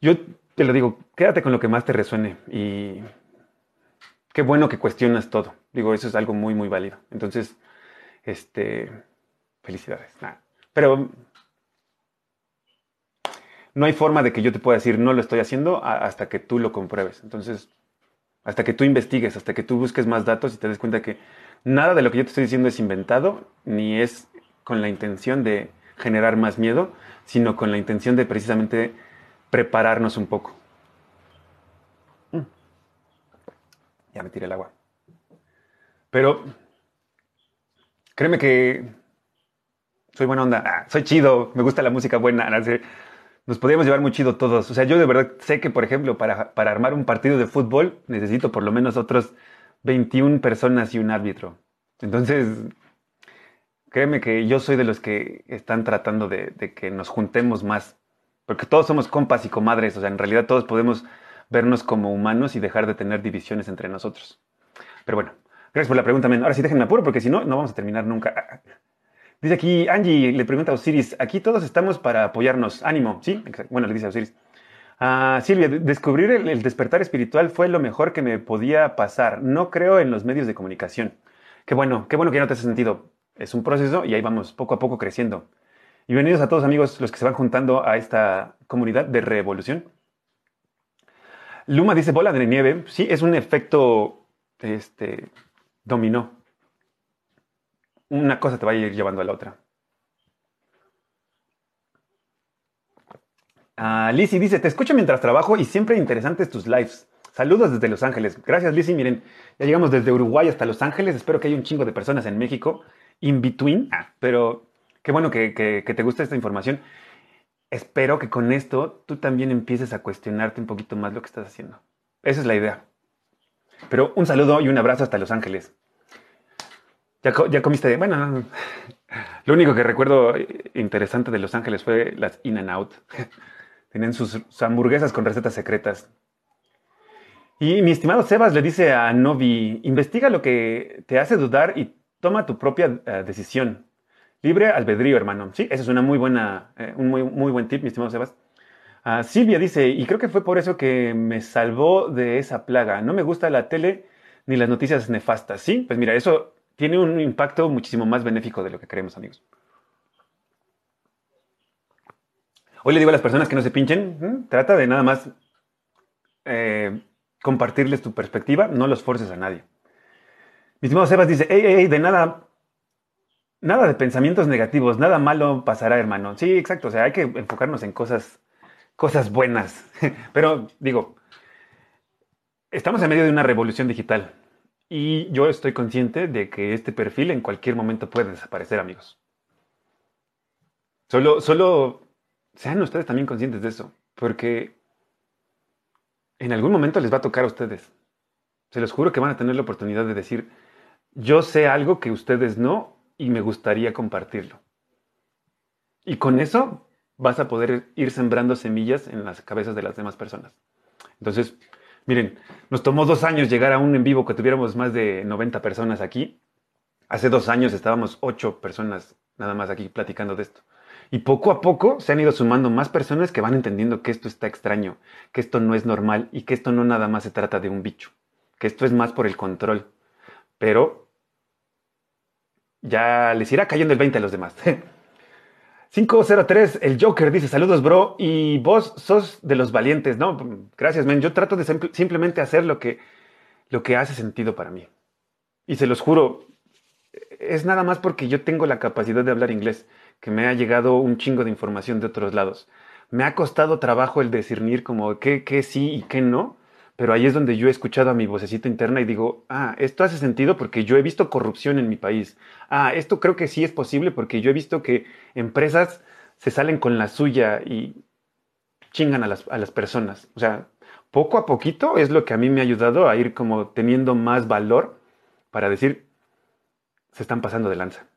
yo te lo digo, quédate con lo que más te resuene y qué bueno que cuestionas todo. Digo, eso es algo muy, muy válido. Entonces, este, felicidades. Pero no hay forma de que yo te pueda decir no lo estoy haciendo hasta que tú lo compruebes. Entonces, hasta que tú investigues, hasta que tú busques más datos y te des cuenta que nada de lo que yo te estoy diciendo es inventado, ni es con la intención de generar más miedo, sino con la intención de precisamente prepararnos un poco. Mm. Ya me tiré el agua. Pero créeme que soy buena onda, ah, soy chido, me gusta la música buena. Nos podríamos llevar muy chido todos. O sea, yo de verdad sé que, por ejemplo, para, para armar un partido de fútbol necesito por lo menos otros 21 personas y un árbitro. Entonces, créeme que yo soy de los que están tratando de, de, que nos juntemos más, porque todos somos compas y comadres, o sea, en realidad todos podemos vernos como humanos y dejar de tener divisiones entre nosotros. Pero bueno, gracias por la pregunta, men. Ahora sí déjenme apuro, porque si no, no vamos a terminar nunca. Dice aquí, Angie le pregunta a Osiris, aquí todos estamos para apoyarnos, ánimo, ¿sí? Bueno, le dice a Osiris. Ah, Silvia, descubrir el, despertar espiritual fue lo mejor que me podía pasar. No creo en los medios de comunicación. Qué bueno, qué bueno que ya no te hace sentido. Es un proceso y ahí vamos poco a poco creciendo. Y bienvenidos a todos amigos los que se van juntando a esta comunidad de revolución. Luma dice bola de nieve. Sí, es un efecto este, dominó. Una cosa te va a ir llevando a la otra. Uh, Lizzie dice, te escucho mientras trabajo y siempre interesantes tus lives. Saludos desde Los Ángeles. Gracias, Lizzie. Miren, ya llegamos desde Uruguay hasta Los Ángeles. Espero que haya un chingo de personas en México, in between. Ah, pero qué bueno que, que te guste esta información. Espero que con esto tú también empieces a cuestionarte un poquito más lo que estás haciendo. Esa es la idea. Pero un saludo y un abrazo hasta Los Ángeles. ¿Ya, comiste? Bueno, lo único que recuerdo interesante de Los Ángeles fue las In and Out. Tienen sus, hamburguesas con recetas secretas. Y mi estimado Sebas le dice a Novi, investiga lo que te hace dudar y toma tu propia eh, decisión. Libre albedrío, hermano. Sí, esa es una muy buena, eh, un muy, muy buen tip, mi estimado Sebas. Ah, Silvia dice, y creo que fue por eso que me salvó de esa plaga. No me gusta la tele ni las noticias nefastas. Sí, pues mira, eso tiene un impacto muchísimo más benéfico de lo que creemos, amigos. Hoy le digo a las personas que no se pinchen, trata de nada más eh, compartirles tu perspectiva, no los forces a nadie. Mi estimado Sebas dice, hey, hey, de nada, nada de pensamientos negativos, nada malo pasará, hermano. Sí, exacto, o sea, hay que enfocarnos en cosas, cosas buenas. Pero digo, estamos en medio de una revolución digital y yo estoy consciente de que este perfil en cualquier momento puede desaparecer, amigos. Solo, solo sean ustedes también conscientes de eso, porque en algún momento les va a tocar a ustedes. Se los juro que van a tener la oportunidad de decir, yo sé algo que ustedes no y me gustaría compartirlo. Y con eso vas a poder ir sembrando semillas en las cabezas de las demás personas. Entonces, miren, nos tomó dos años llegar a un en vivo que tuviéramos más de 90 personas aquí. Hace dos años estábamos ocho personas nada más aquí platicando de esto. Y poco a poco se han ido sumando más personas que van entendiendo que esto está extraño, que esto no es normal y que esto no nada más se trata de un bicho, que esto es más por el control. Pero ya les irá cayendo el 20 a los demás. 503, el Joker dice, saludos bro, y vos sos de los valientes, ¿no? Gracias, men. Yo trato de simplemente hacer lo que, lo que hace sentido para mí. Y se los juro, es nada más porque yo tengo la capacidad de hablar inglés que me ha llegado un chingo de información de otros lados. Me ha costado trabajo el discernir como qué, qué sí y qué no, pero ahí es donde yo he escuchado a mi vocecita interna y digo, ah, esto hace sentido porque yo he visto corrupción en mi país. Ah, esto creo que sí es posible porque yo he visto que empresas se salen con la suya y chingan a las, a las personas. O sea, poco a poquito es lo que a mí me ha ayudado a ir como teniendo más valor para decir, se están pasando de lanza.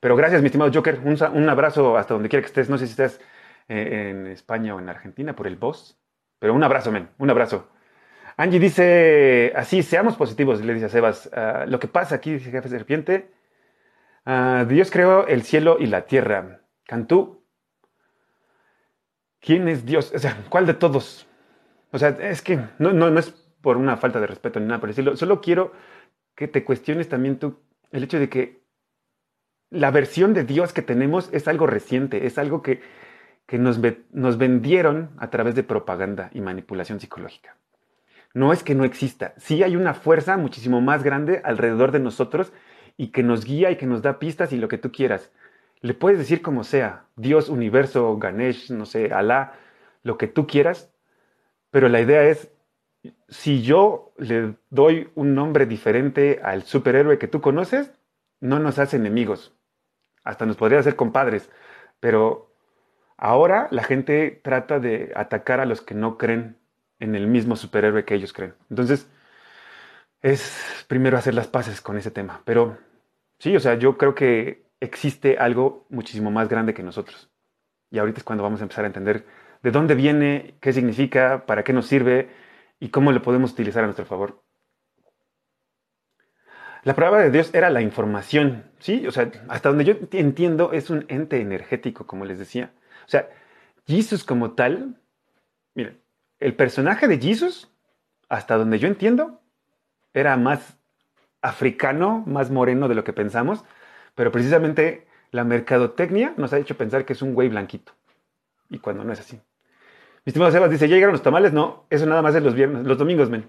Pero gracias, mi estimado Joker. Un, abrazo hasta donde quiera que estés. No sé si estás eh, en España o en Argentina por el boss. Pero un abrazo, men. Un abrazo. Angie dice así, seamos positivos, le dice a Sebas. Ah, lo que pasa aquí, dice jefe serpiente, ah, Dios creó el cielo y la tierra. Cantú, ¿quién es Dios? O sea, ¿cuál de todos? O sea, es que no, no, no es por una falta de respeto ni nada por decirlo. Solo quiero que te cuestiones también tú el hecho de que la versión de Dios que tenemos es algo reciente, es algo que, nos, nos vendieron a través de propaganda y manipulación psicológica. No es que no exista, sí hay una fuerza muchísimo más grande alrededor de nosotros y que nos guía y que nos da pistas y lo que tú quieras. Le puedes decir como sea, Dios, universo, Ganesh, no sé, Alá, lo que tú quieras, pero la idea es si yo le doy un nombre diferente al superhéroe que tú conoces, no nos hace enemigos. Hasta nos podría hacer compadres. Pero ahora la gente trata de atacar a los que no creen en el mismo superhéroe que ellos creen. Entonces, es primero hacer las paces con ese tema. Pero sí, o sea, yo creo que existe algo muchísimo más grande que nosotros. Y ahorita es cuando vamos a empezar a entender de dónde viene, qué significa, para qué nos sirve y cómo lo podemos utilizar a nuestro favor. La palabra de Dios era la información, ¿sí? O sea, hasta donde yo entiendo es un ente energético, como les decía. O sea, Jesús como tal, miren, el personaje de Jesús, hasta donde yo entiendo, era más africano, más moreno de lo que pensamos, pero precisamente la mercadotecnia nos ha hecho pensar que es un güey blanquito. Y cuando no es así. Mi estimado Sebas dice, ¿ya llegaron los tamales? No, eso nada más es los viernes, los domingos, men.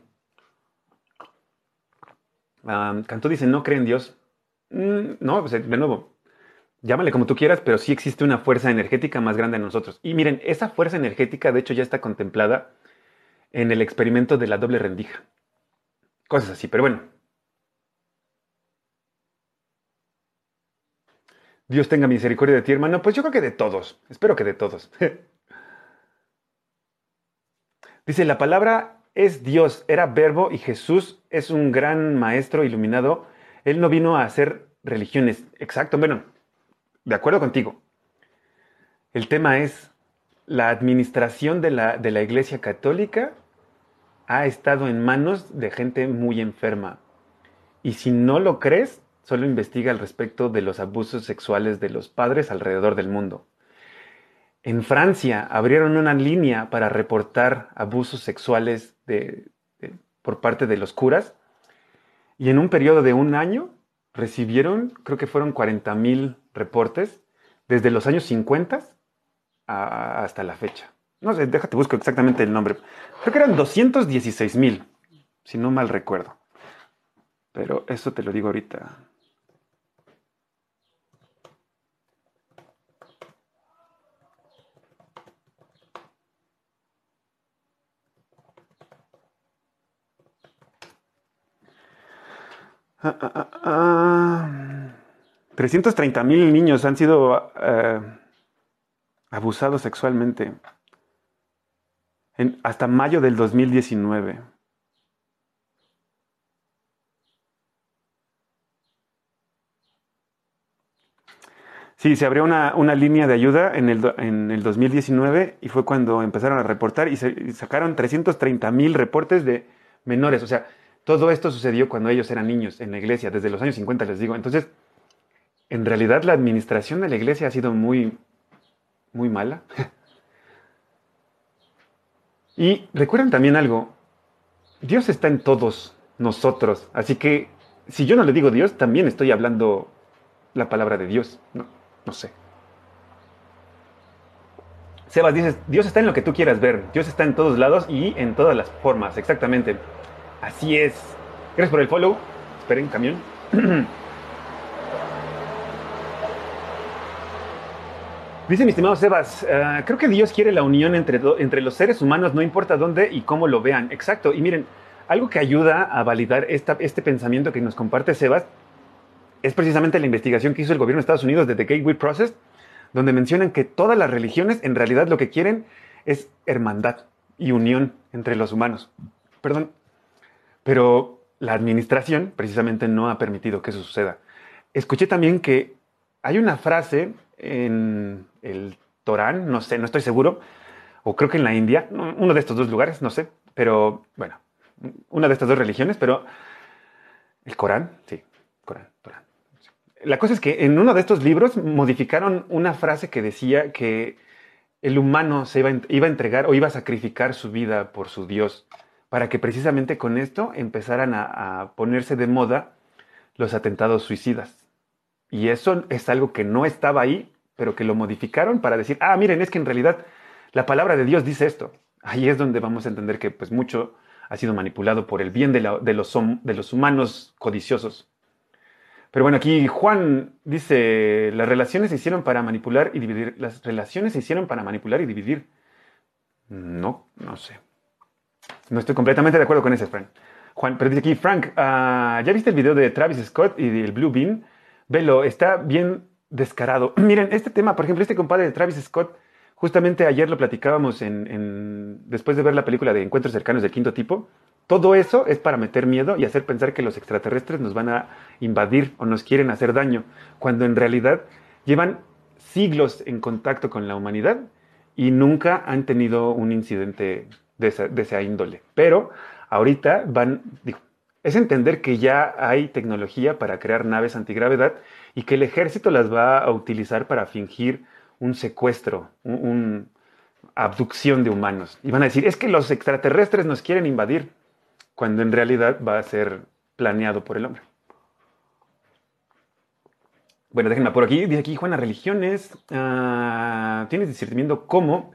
Cantú dice, no cree en Dios. Mm, no, pues de nuevo, llámale como tú quieras, pero sí existe una fuerza energética más grande en nosotros. Y miren, esa fuerza energética de hecho ya está contemplada en el experimento de la doble rendija. Cosas así, pero bueno. Dios tenga misericordia de ti, hermano. Pues yo creo que de todos. Espero que de todos. Dice, la palabra es Dios, era verbo y Jesús es un gran maestro iluminado. Él no vino a hacer religiones. Exacto, bueno, de acuerdo contigo. El tema es, la administración de la, de la Iglesia Católica ha estado en manos de gente muy enferma. Y si no lo crees, solo investiga al respecto de los abusos sexuales de los padres alrededor del mundo. En Francia abrieron una línea para reportar abusos sexuales por parte de los curas y en un periodo de un año recibieron, creo que fueron 40 mil reportes desde los años 50 hasta la fecha. No sé, déjate busco exactamente el nombre. Creo que eran 216 mil, si no mal recuerdo. Pero eso te lo digo ahorita. Ah, ah, 330 ah, mil niños han sido eh, abusados sexualmente hasta mayo del 2019. Sí, se abrió una, línea de ayuda en el, en el, 2019 y fue cuando empezaron a reportar y, se, sacaron 330 mil reportes de menores. O sea, todo esto sucedió cuando ellos eran niños en la iglesia, desde los años 50 les digo. Entonces, en realidad la administración de la iglesia ha sido muy, muy mala. y recuerden también algo, Dios está en todos nosotros, así que si yo no le digo Dios, también estoy hablando la palabra de Dios. No, sé. Sebas dices, Dios está en lo que tú quieras ver, Dios está en todos lados y en todas las formas, exactamente. Así es. Gracias por el follow. Esperen, camión. Dice mi estimado Sebas, ah, creo que Dios quiere la unión entre, entre los seres humanos, no importa dónde y cómo lo vean. Exacto. Y miren, algo que ayuda a validar este pensamiento que nos comparte Sebas es precisamente la investigación que hizo el gobierno de Estados Unidos de The Gateway Process, donde mencionan que todas las religiones en realidad lo que quieren es hermandad y unión entre los humanos. Perdón, pero la administración precisamente no ha permitido que eso suceda. Escuché también que hay una frase en el Torán, no sé, no estoy seguro, o creo que en la India, uno de estos dos lugares, no sé, pero bueno, una de estas dos religiones, pero el Corán, sí, Corán, Torán. La cosa es que en uno de estos libros modificaron una frase que decía que el humano se iba, iba a entregar o iba a sacrificar su vida por su Dios para que precisamente con esto empezaran a, ponerse de moda los atentados suicidas. Y eso es algo que no estaba ahí, pero que lo modificaron para decir, ah, miren, es que en realidad la palabra de Dios dice esto. Ahí es donde vamos a entender que pues mucho ha sido manipulado por el bien de, los, humanos codiciosos. Pero bueno, aquí Juan dice, las relaciones se hicieron para manipular y dividir. Las relaciones se hicieron para manipular y dividir. No, no sé. No estoy completamente de acuerdo con ese, Frank. Juan, pero dice aquí, Frank, ah, ¿ya viste el video de Travis Scott y del Blue Bean? Velo, está bien descarado. Miren, este tema, por ejemplo, este compadre de Travis Scott, justamente ayer lo platicábamos en, después de ver la película de Encuentros cercanos del quinto tipo. Todo eso es para meter miedo y hacer pensar que los extraterrestres nos van a invadir o nos quieren hacer daño, cuando en realidad llevan siglos en contacto con la humanidad y nunca han tenido un incidente de esa, índole. Pero ahorita van, es entender que ya hay tecnología para crear naves antigravedad y que el ejército las va a utilizar para fingir un secuestro, una abducción de humanos. Y van a decir, es que los extraterrestres nos quieren invadir, cuando en realidad va a ser planeado por el hombre. Bueno, déjenme por aquí. Dice aquí Juana Religiones. Ah, tienes discernimiento cómo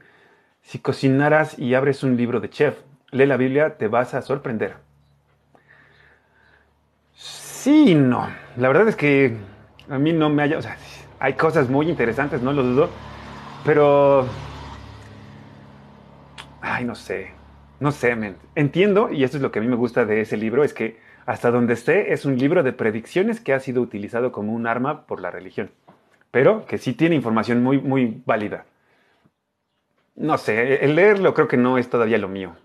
si cocinaras y abres un libro de chef, lee la Biblia, te vas a sorprender. Sí, no. La verdad es que a mí no me haya... O sea, hay cosas muy interesantes, no lo dudo. Pero... Ay, no sé. No sé. Entiendo, y esto es lo que a mí me gusta de ese libro, es que hasta donde esté es un libro de predicciones que ha sido utilizado como un arma por la religión, pero que sí tiene información muy, muy válida. No sé, el leerlo creo que no es todavía lo mío.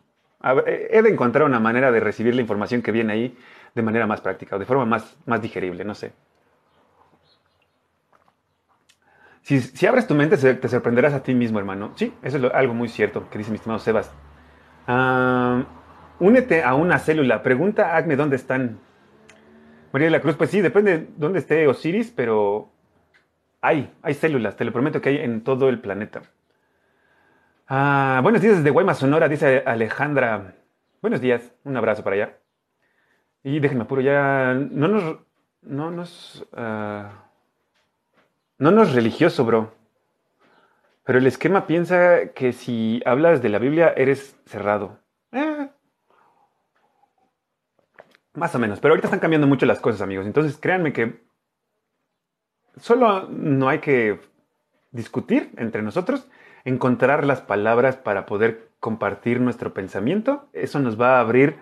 He de encontrar una manera de recibir la información que viene ahí de manera más práctica o de forma más, más digerible, no sé. Si, abres tu mente, te sorprenderás a ti mismo, hermano. Sí, eso es algo muy cierto que dice mi estimado Sebas. Únete a una célula. Pregunta Agne dónde están. María de la Cruz, pues sí, depende de dónde esté Osiris, pero hay, hay células, te lo prometo que hay en todo el planeta. Ah, buenos días desde Guaymas, Sonora, dice Alejandra. Buenos días, un abrazo para allá. Y déjenme apuro, ya no nos... No nos... Ah, no nos religioso, bro. Pero el esquema piensa que si hablas de la Biblia eres cerrado. Eh, más o menos, pero ahorita están cambiando mucho las cosas, amigos. Entonces, créanme que solo no hay que discutir entre nosotros, encontrar las palabras para poder compartir nuestro pensamiento. Eso nos va a abrir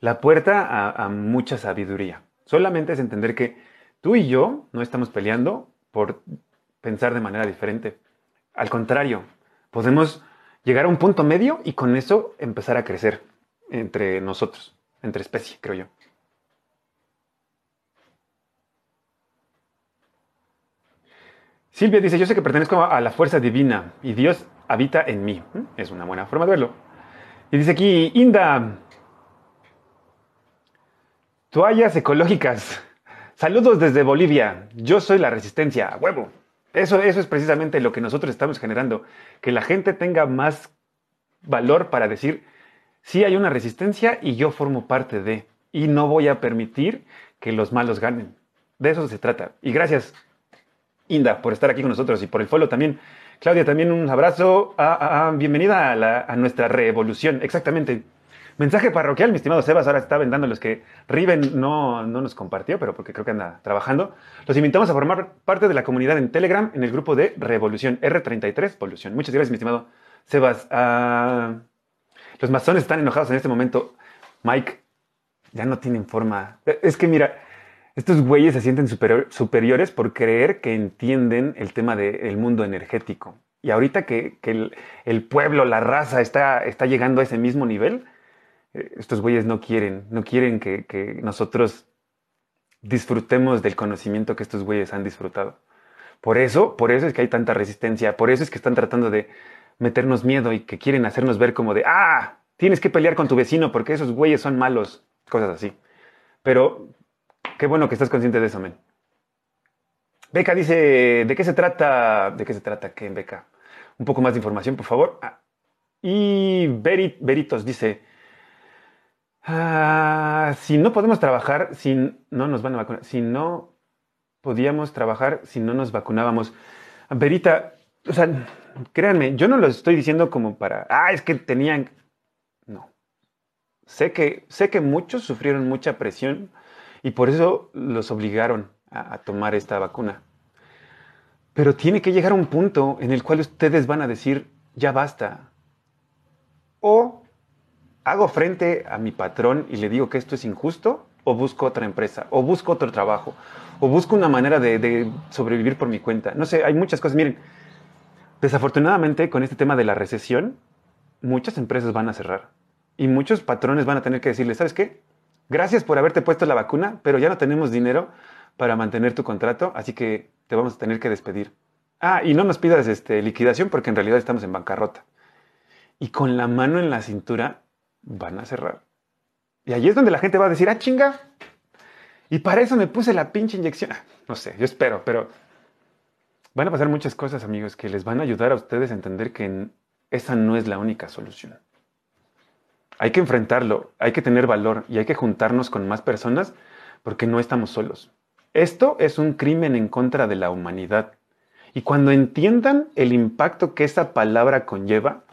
la puerta a, mucha sabiduría. Solamente es entender que tú y yo no estamos peleando por pensar de manera diferente. Al contrario, podemos llegar a un punto medio y con eso empezar a crecer entre nosotros, entre especie, creo yo. Silvia dice, yo sé que pertenezco a la fuerza divina y Dios habita en mí. ¿Mm? Es una buena forma de verlo. Y dice aquí, Inda, toallas ecológicas. Saludos desde Bolivia. Yo soy la resistencia. huevo. Eso, eso es precisamente lo que nosotros estamos generando. Que la gente tenga más valor para decir, sí hay una resistencia y yo formo parte de. Y no voy a permitir que los malos ganen. De eso se trata. Y gracias, Inda, por estar aquí con nosotros y por el follow también. Claudia, también un abrazo. bienvenida a, nuestra revolución. Exactamente. Mensaje parroquial, mi estimado Sebas. Ahora está vendando los que Riven no, no nos compartió, pero porque creo que anda trabajando. Los invitamos a formar parte de la comunidad en Telegram en el grupo de Revolución R33 Evolución. Muchas gracias, mi estimado Sebas. Ah, los masones están enojados en este momento. Mike, ya no tienen forma. Es que mira, estos güeyes se sienten superiores por creer que entienden el tema del mundo energético. Y ahorita que, el, pueblo, la raza está, está llegando a ese mismo nivel, estos güeyes no quieren, no quieren que, nosotros disfrutemos del conocimiento que estos güeyes han disfrutado. Por eso, por eso es que hay tanta resistencia, por eso es que están tratando de meternos miedo y que quieren hacernos ver como de, ah, tienes que pelear con tu vecino porque esos güeyes son malos, cosas así. Pero Qué bueno que estás consciente de eso, men. Beca dice, ¿de qué se trata? ¿De qué se trata? ¿Qué, Beca? Un poco más de información, por favor. Ah, y Berit, Beritos dice, ah, si no podemos trabajar, si no nos van a vacunar, si no podíamos trabajar, si no nos vacunábamos. Berita, o sea, créanme, yo no lo estoy diciendo como para, ah, es que tenían, no. Sé que, sé que muchos sufrieron mucha presión y por eso los obligaron a, tomar esta vacuna. Pero tiene que llegar un punto en el cual ustedes van a decir, ya basta. O ¿Hago frente a mi patrón y le digo que esto es injusto? ¿O busco otra empresa? ¿O busco otro trabajo? ¿O busco una manera de, de sobrevivir por mi cuenta? No sé, hay muchas cosas. Miren, desafortunadamente con este tema de la recesión, muchas empresas van a cerrar. Y muchos patrones van a tener que decirle, ¿sabes qué? Gracias por haberte puesto la vacuna, pero ya no tenemos dinero para mantener tu contrato, así que te vamos a tener que despedir. Ah, y no nos pidas este, liquidación porque en realidad estamos en bancarrota. Y con la mano en la cintura van a cerrar. Y ahí es donde la gente va a decir, ah, chinga. Y para eso me puse la pinche inyección. No sé, yo espero, pero van a pasar muchas cosas, amigos, que les van a ayudar a ustedes a entender que esa no es la única solución. Hay que enfrentarlo, hay que tener valor y hay que juntarnos con más personas porque no estamos solos. Esto es un crimen en contra de la humanidad. Y cuando entiendan el impacto que esa palabra conlleva,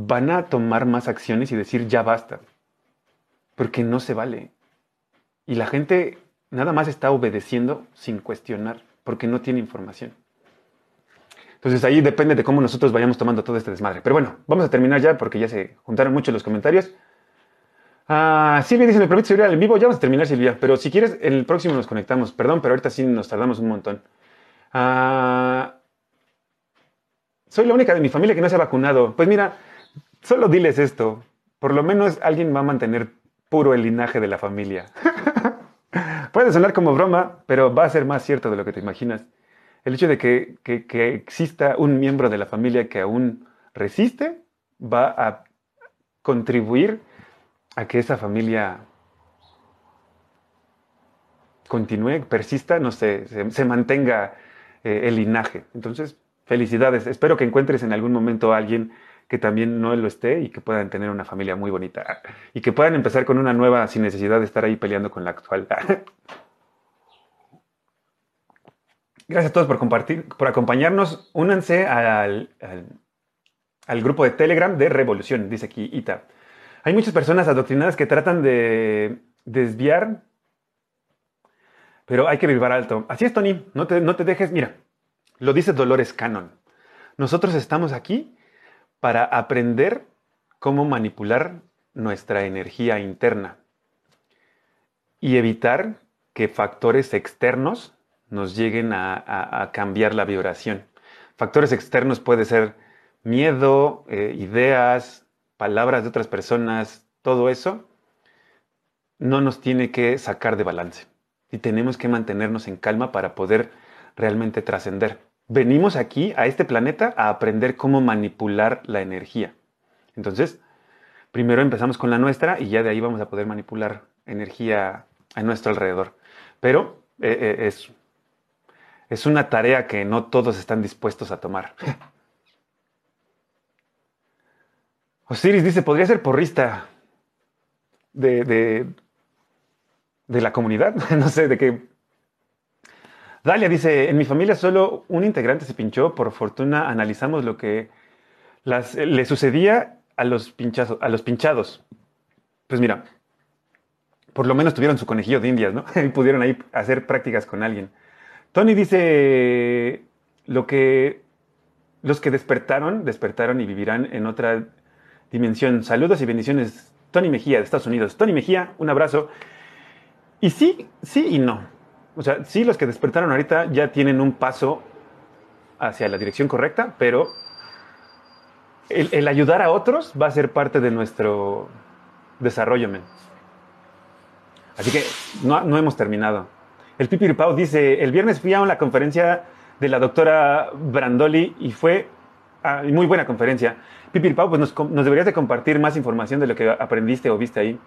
van a tomar más acciones y decir ya basta. Porque no se vale. Y la gente nada más está obedeciendo sin cuestionar, porque no tiene información. Entonces ahí depende de cómo nosotros vayamos tomando todo este desmadre. Pero bueno, vamos a terminar ya porque ya se juntaron mucho los comentarios. Ah, Silvia dice, ¿me permite subir al vivo? Ya vamos a terminar, Silvia. Pero si quieres, el próximo nos conectamos. Perdón, pero ahorita sí nos tardamos un montón. Ah, soy la única de mi familia que no se ha vacunado. Pues mira, solo diles esto. Por lo menos alguien va a mantener puro el linaje de la familia. Puede sonar como broma, pero va a ser más cierto de lo que te imaginas el hecho de que, exista un miembro de la familia que aún resiste va a contribuir a que esa familia continúe, persista, no sé, se, mantenga eh, el linaje. Entonces, felicidades. Espero que encuentres en algún momento a alguien que también no lo esté y que puedan tener una familia muy bonita y que puedan empezar con una nueva sin necesidad de estar ahí peleando con la actual. Gracias a todos por compartir, por acompañarnos. Únanse al, grupo de Telegram de Revolución, dice aquí Ita. Hay muchas personas adoctrinadas que tratan de desviar, pero hay que vibrar alto. Así es, Tony, no te, no te dejes, mira, lo dice Dolores Cannon. Nosotros estamos aquí para aprender cómo manipular nuestra energía interna y evitar que factores externos nos lleguen a, cambiar la vibración. Factores externos puede ser miedo, eh, ideas, palabras de otras personas, todo eso no nos tiene que sacar de balance. Y tenemos que mantenernos en calma para poder realmente trascender. Venimos aquí a este planeta a aprender cómo manipular la energía. Entonces, primero empezamos con la nuestra y ya de ahí vamos a poder manipular energía a nuestro alrededor. Pero eh, eh, es es una tarea que no todos están dispuestos a tomar. Osiris dice, podría ser porrista de, de, la comunidad. no sé, de qué. Dalia dice, en mi familia solo un integrante se pinchó. Por fortuna analizamos lo que le sucedía a los, a los pinchados. Pues mira, por lo menos tuvieron su conejillo de indias, ¿no? y pudieron ahí hacer prácticas con alguien. Tony dice lo que los que despertaron, despertaron y vivirán en otra dimensión. Saludos y bendiciones. Tony Mejía de Estados Unidos. Tony Mejía, un abrazo. Y sí, sí y no. O sea, sí los que despertaron ahorita ya tienen un paso hacia la dirección correcta, pero el, ayudar a otros va a ser parte de nuestro desarrollo, men. Así que no, no hemos terminado. El Pipiripao dice, el viernes fui a una conferencia de la doctora Brandoli y fue ah, muy buena conferencia. Pipiripao, pues nos, nos, deberías de compartir más información de lo que aprendiste o viste ahí.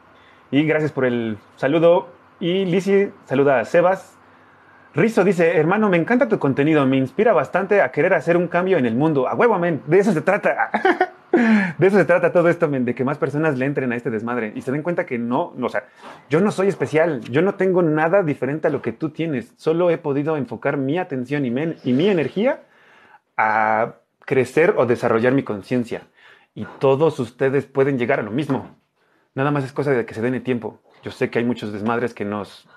Y gracias por el saludo. Y Lizzie saluda a Sebas. Rizo dice, hermano, me encanta tu contenido, me inspira bastante a querer hacer un cambio en el mundo. A huevo, amén. De eso se trata. De eso se trata todo esto, de que más personas le entren a este desmadre y se den cuenta que no, o sea, yo no soy especial, yo no tengo nada diferente a lo que tú tienes, solo he podido enfocar mi atención y, y mi energía a crecer o desarrollar mi conciencia. Y todos ustedes pueden llegar a lo mismo. Nada más es cosa de que se den el tiempo. Yo sé que hay muchos desmadres que nos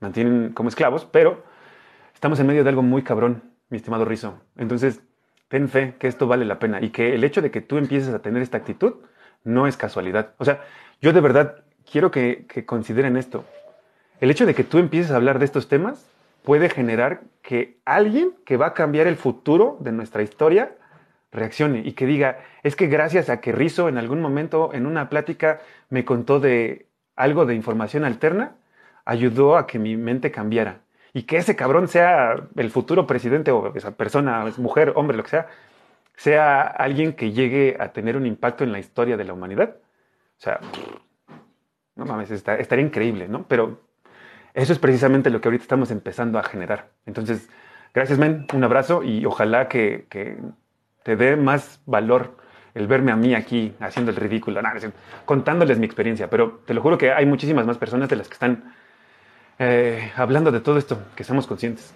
mantienen como esclavos, pero estamos en medio de algo muy cabrón, mi estimado Rizo. Entonces, ten fe que esto vale la pena y que el hecho de que tú empieces a tener esta actitud no es casualidad. O sea, yo de verdad quiero que, consideren esto. El hecho de que tú empieces a hablar de estos temas puede generar que alguien que va a cambiar el futuro de nuestra historia reaccione y que diga, es que gracias a que Rizo en algún momento en una plática me contó de algo de información alterna, ayudó a que mi mente cambiara. Y que ese cabrón sea el futuro presidente o esa persona, mujer, hombre, lo que sea, sea alguien que llegue a tener un impacto en la historia de la humanidad. O sea, no mames, estaría increíble, ¿no? Pero eso es precisamente lo que ahorita estamos empezando a generar. Entonces, gracias, men, un abrazo y ojalá que, te dé más valor el verme a mí aquí haciendo el ridículo, contándoles mi experiencia. Pero te lo juro que hay muchísimas más personas de las que están eh, hablando de todo esto, que somos conscientes.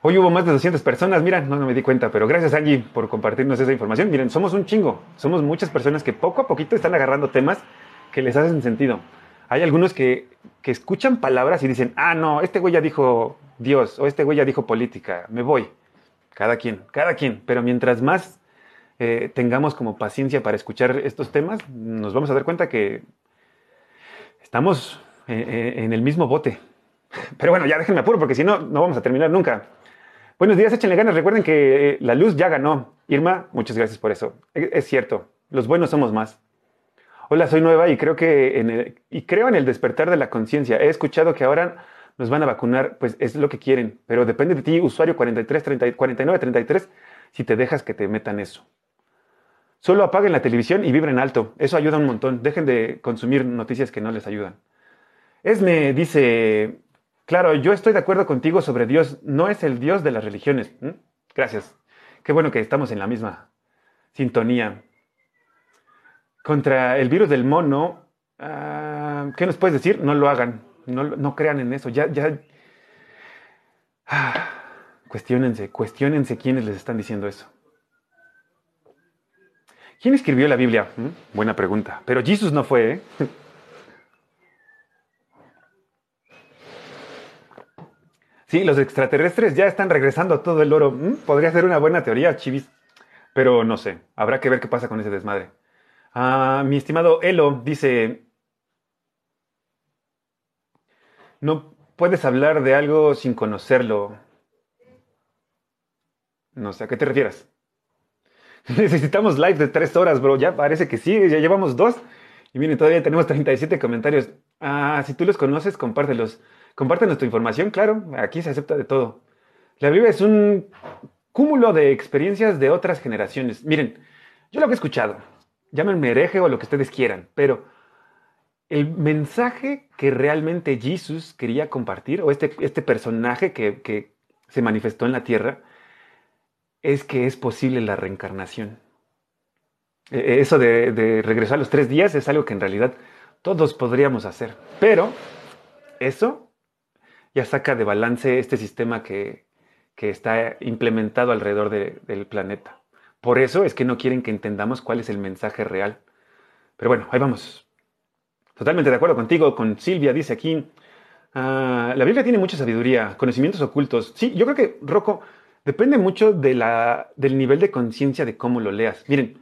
Hoy hubo más de 200 personas, mira, no, me di cuenta, pero gracias Angie por compartirnos esa información. Miren, somos un chingo, somos muchas personas que poco a poquito están agarrando temas que les hacen sentido. Hay algunos que, que escuchan palabras y dicen, ah, no, este güey ya dijo Dios o este güey ya dijo política, me voy. Cada quien, cada quien. Pero mientras más eh, tengamos como paciencia para escuchar estos temas, nos vamos a dar cuenta que estamos eh, eh, en el mismo bote. Pero bueno, ya déjenme apuro porque si no, no vamos a terminar nunca. Buenos días, échenle ganas. Recuerden que eh, la luz ya ganó. Irma, muchas gracias por eso. E, es, cierto, los buenos somos más. Hola, soy nueva y creo que en el, y creo en el despertar de la conciencia. He escuchado que ahora nos van a vacunar, pues es lo que quieren, pero depende de ti, usuario 43, 30, 49, 33, si te dejas que te metan eso. Solo apaguen la televisión y vibren alto. Eso ayuda un montón. Dejen de consumir noticias que no les ayudan. Esme dice, Claro, yo estoy de acuerdo contigo sobre Dios. No es el Dios de las religiones. Gracias. Qué bueno que estamos en la misma sintonía. Contra el virus del mono, ah, ¿qué nos puedes decir? No lo hagan. No, crean en eso. Ya, ya. Ah, cuestiónense, cuestionense quiénes les están diciendo eso. ¿Quién escribió la Biblia? ¿Mm? Buena pregunta. Pero Jesús no fue, ¿eh? Sí, los extraterrestres ya están regresando todo el oro. Mm, podría ser una buena teoría, chivis. Pero no sé, habrá que ver qué pasa con ese desmadre. Ah, mi estimado Elo dice, no puedes hablar de algo sin conocerlo. No sé, ¿a qué te refieres? Necesitamos live de tres horas, bro. Ya parece que sí, ya llevamos dos. Y miren, todavía tenemos 37 comentarios. Ah, si tú los conoces, compártelos. Comparte tu información, claro, aquí se acepta de todo. La Biblia es un cúmulo de experiencias de otras generaciones. Miren, yo lo que he escuchado, llámenme hereje o lo que ustedes quieran, pero el mensaje que realmente Jesús quería compartir, o este, este personaje que, se manifestó en la tierra, es que es posible la reencarnación. E, e, eso de, regresar a los tres días es algo que en realidad todos podríamos hacer, pero eso ya saca de balance este sistema que, está implementado alrededor del planeta. Por eso es que no quieren que entendamos cuál es el mensaje real. Pero bueno, ahí vamos. Totalmente de acuerdo contigo, con Silvia, dice aquí, ah, la Biblia tiene mucha sabiduría, conocimientos ocultos. Sí, yo creo que, Rocco, depende mucho del nivel de conciencia de cómo lo leas. Miren,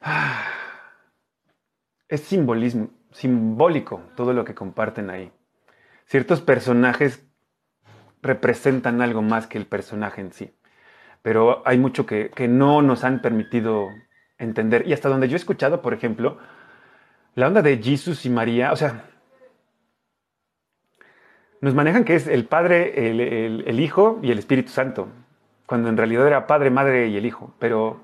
es simbolismo, simbólico todo lo que comparten ahí ciertos personajes representan algo más que el personaje en sí. Pero hay mucho que, no nos han permitido entender. Y hasta donde yo he escuchado, por ejemplo, la onda de Jesús y María, o sea, nos manejan que es el Padre, el, Hijo y el Espíritu Santo, cuando en realidad era Padre, Madre y el Hijo. Pero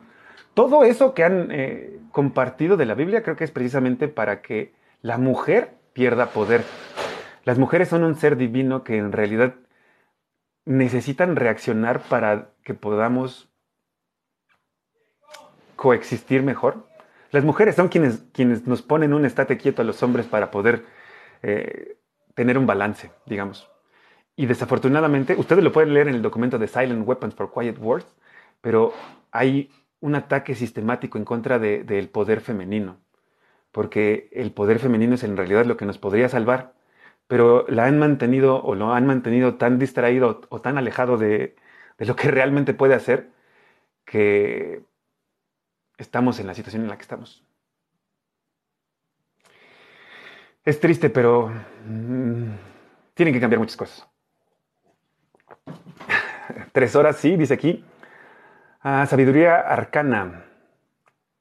todo eso que han eh, compartido de la Biblia creo que es precisamente para que la mujer pierda poder las mujeres son un ser divino que en realidad necesitan reaccionar para que podamos coexistir mejor. Las mujeres son quienes, quienes nos ponen un estate quieto a los hombres para poder eh, tener un balance, digamos. Y desafortunadamente, ustedes lo pueden leer en el documento de Silent Weapons for Quiet Wars, pero hay un ataque sistemático en contra del poder femenino, porque el poder femenino es en realidad lo que nos podría salvar pero la han mantenido o lo han mantenido tan distraído o tan alejado de, lo que realmente puede hacer que estamos en la situación en la que estamos. Es triste, pero mm, tienen que cambiar muchas cosas. Tres horas, sí, dice aquí. Ah, sabiduría arcana.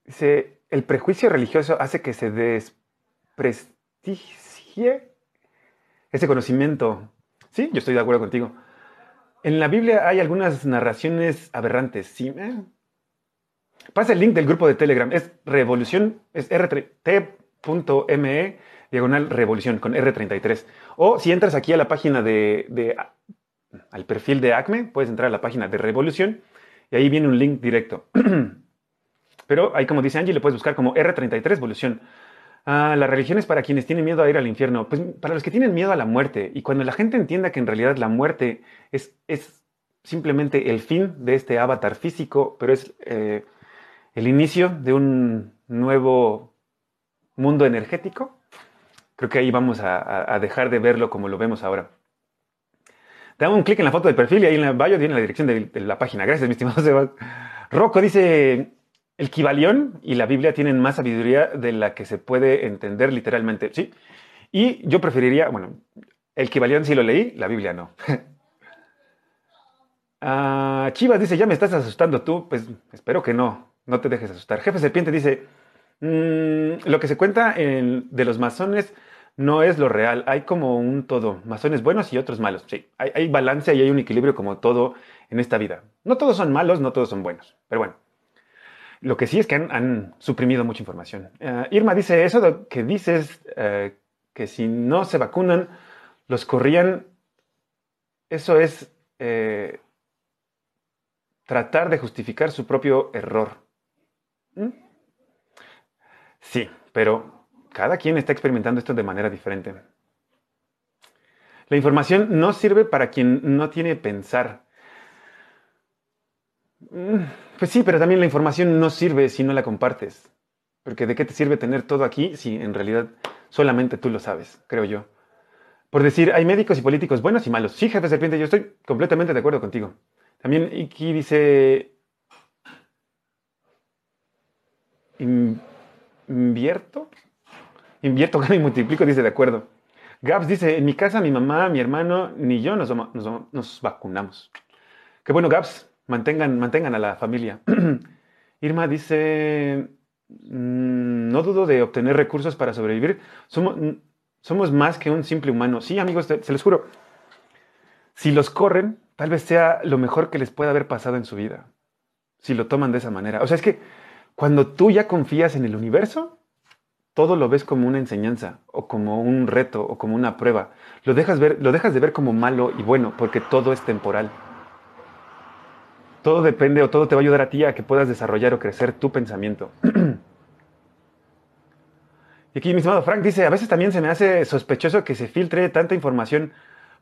Dice, el prejuicio religioso hace que se desprestigie ese conocimiento. Sí, yo estoy de acuerdo contigo. En la Biblia hay algunas narraciones aberrantes, ¿sí? Eh. Pasa el link del grupo de Telegram. Es revolución, es rt.me diagonal revolución con R33. O si entras aquí a la página de, al perfil de ACME, puedes entrar a la página de revolución y ahí viene un link directo. Pero ahí, como dice Angie, le puedes buscar como R33 evolución. Ah, la religión es para quienes tienen miedo a ir al infierno. Pues para los que tienen miedo a la muerte. Y cuando la gente entienda que en realidad la muerte es, es simplemente el fin de este avatar físico, pero es eh, el inicio de un nuevo mundo energético, creo que ahí vamos a, dejar de verlo como lo vemos ahora. Te un clic en la foto del perfil y ahí en la bio viene la dirección de, la página. Gracias, mi estimado Sebas. Rocco dice, el Kibalión y la Biblia tienen más sabiduría de la que se puede entender literalmente. Sí. Y yo preferiría, bueno, el Kibalión sí lo leí, la Biblia no. Ah, Chivas dice, ya me estás asustando tú. Pues espero que no, no te dejes asustar. Jefe Serpiente dice, mm, lo que se cuenta de los masones no es lo real. Hay como un todo, masones buenos y otros malos. Sí, hay, balance y hay un equilibrio como todo en esta vida. No todos son malos, no todos son buenos. Pero bueno, lo que sí es que han, suprimido mucha información. Eh, Irma dice, eso que dices, eh, que si no se vacunan, los corrían, eso es eh, tratar de justificar su propio error. ¿Mm? Sí, pero cada quien está experimentando esto de manera diferente. La información no sirve para quien no tiene pensar. Mm, pues sí, pero también la información no sirve si no la compartes. Porque ¿de qué te sirve tener todo aquí si en realidad solamente tú lo sabes, creo yo? Por decir, hay médicos y políticos buenos y malos. Sí, jefe serpiente, yo estoy completamente de acuerdo contigo. También aquí dice, invierto invierto, gano y multiplico, dice de acuerdo. Gabs dice, en mi casa mi mamá, mi hermano, ni yo nos, nos, vacunamos. Qué bueno, Gabs, mantengan, mantengan a la familia. Irma dice, mm, no dudo de obtener recursos para sobrevivir. Somos, más que un simple humano. Sí, amigos, se les juro. Si los corren, tal vez sea lo mejor que les pueda haber pasado en su vida. Si lo toman de esa manera. O sea, es que cuando tú ya confías en el universo, todo lo ves como una enseñanza o como un reto o como una prueba. Lo dejas, ver, lo dejas de ver como malo y bueno porque todo es temporal. Todo depende o todo te va a ayudar a ti a que puedas desarrollar o crecer tu pensamiento. y aquí mi estimado Frank dice, a veces también se me hace sospechoso que se filtre tanta información.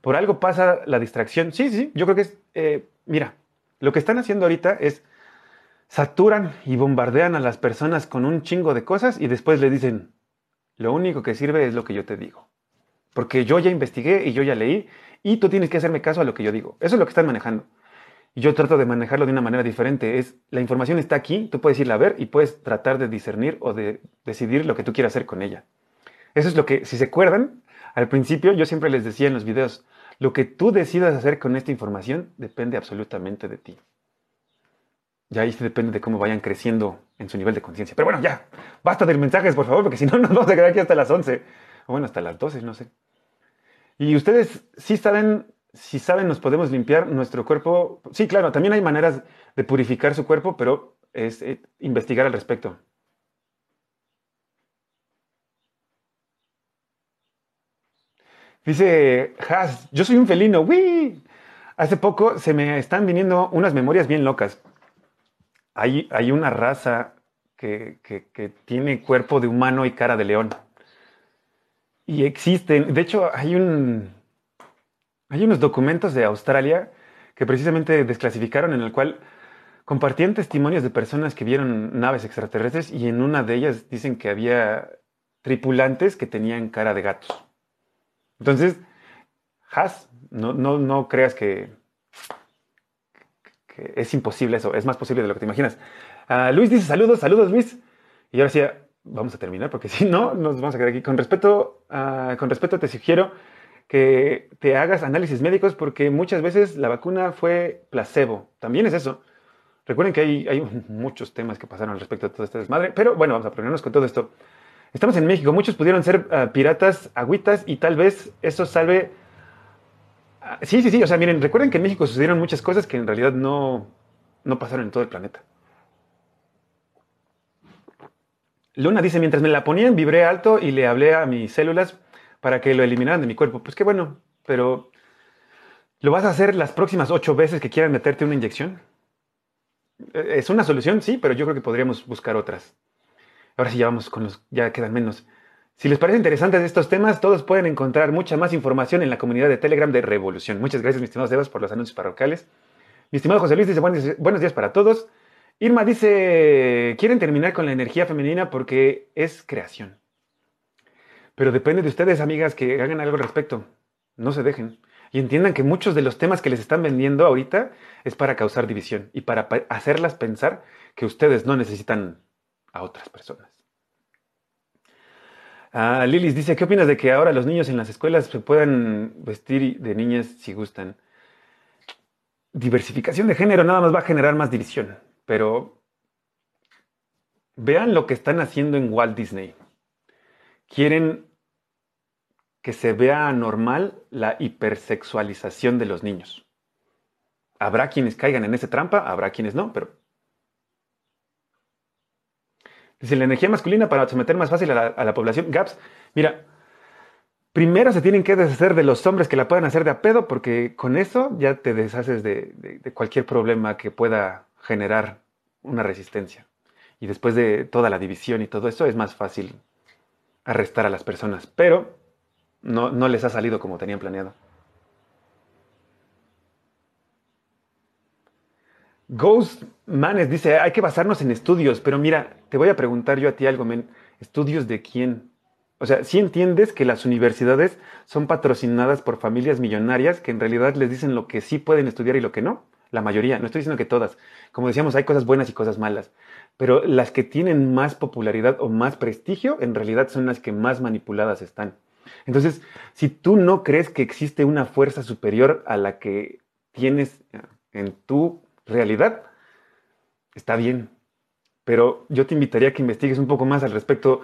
Por algo pasa la distracción. Sí, sí, yo creo que es, eh, mira, lo que están haciendo ahorita es saturan y bombardean a las personas con un chingo de cosas y después le dicen, lo único que sirve es lo que yo te digo. Porque yo ya investigué y yo ya leí y tú tienes que hacerme caso a lo que yo digo. Eso es lo que están manejando. Yo trato de manejarlo de una manera diferente. Es la información está aquí, tú puedes irla a ver y puedes tratar de discernir o de decidir lo que tú quieras hacer con ella. Eso es lo que, si se acuerdan, al principio yo siempre les decía en los videos, lo que tú decidas hacer con esta información depende absolutamente de ti. Ya ahí depende de cómo vayan creciendo en su nivel de conciencia. Pero bueno, ya, basta de mensajes, por favor, porque si no nos vamos a quedar aquí hasta las 11. O bueno, hasta las 12, no sé. Y ustedes sí saben, si saben, nos podemos limpiar nuestro cuerpo. Sí, claro, también hay maneras de purificar su cuerpo, pero es eh, investigar al respecto. Dice Has, yo soy un felino, ¡Wii! Hace poco se me están viniendo unas memorias bien locas hay, una raza que, tiene cuerpo de humano y cara de león. Y existen, de hecho, hay, un, hay unos documentos de Australia que precisamente desclasificaron en el cual compartían testimonios de personas que vieron naves extraterrestres y en una de ellas dicen que había tripulantes que tenían cara de gatos. Entonces, Has, no creas que, es imposible eso, es más posible de lo que te imaginas. Ah, Luis dice saludos, saludos Luis. Y ahora sí, vamos a terminar porque si no, nos vamos a quedar aquí. Con respeto, uh, con respeto te sugiero que te hagas análisis médicos porque muchas veces la vacuna fue placebo. También es eso. Recuerden que hay, hay muchos temas que pasaron al respecto de todo este desmadre, pero bueno, vamos a ponernos con todo esto. Estamos en México, muchos pudieron ser uh, piratas, agüitas, y tal vez eso salve... Sí, sí, sí, o sea, miren, recuerden que en México sucedieron muchas cosas que en realidad no, no pasaron en todo el planeta. Luna dice, mientras me la ponían, vibré alto y le hablé a mis células para que lo eliminaran de mi cuerpo. Pues qué bueno, pero ¿lo vas a hacer las próximas ocho veces que quieran meterte una inyección? Eh, es una solución, sí, pero yo creo que podríamos buscar otras. Ahora sí ya vamos con los, ya quedan menos. Si les parece interesantes estos temas, todos pueden encontrar mucha más información en la comunidad de Telegram de Revolución. Muchas gracias, mis estimados Devas, por los anuncios parroquiales. Mi estimado José Luis dice buenos días para todos. Irma dice, quieren terminar con la energía femenina porque es creación. Pero depende de ustedes, amigas, que hagan algo al respecto. No se dejen. Y entiendan que muchos de los temas que les están vendiendo ahorita es para causar división y para hacerlas pensar que ustedes no necesitan a otras personas. Ah, Lilis dice, ¿qué opinas de que ahora los niños en las escuelas se puedan vestir de niñas si gustan? Diversificación de género nada más va a generar más división, pero vean lo que están haciendo en Walt Disney. Quieren que se vea normal la hipersexualización de los niños. Habrá quienes caigan en esa trampa, habrá quienes no, pero... Dice, la energía masculina para someter más fácil a la, población. Gaps, mira, primero se tienen que deshacer de los hombres que la puedan hacer de a pedo, porque con eso ya te deshaces de, cualquier problema que pueda generar una resistencia. Y después de toda la división y todo eso, es más fácil arrestar a las personas. Pero no, no les ha salido como tenían planeado. Ghost Manes dice, hay que basarnos en estudios, pero mira, te voy a preguntar yo a ti algo, men. ¿Estudios de quién? O sea, si entiendes que las universidades son patrocinadas por familias millonarias que en realidad les dicen lo que sí pueden estudiar y lo que no. La mayoría, no estoy diciendo que todas. Como decíamos, hay cosas buenas y cosas malas. Pero las que tienen más popularidad o más prestigio, en realidad son las que más manipuladas están. Entonces, si tú no crees que existe una fuerza superior a la que tienes en tu realidad, está bien. Pero yo te invitaría a que investigues un poco más al respecto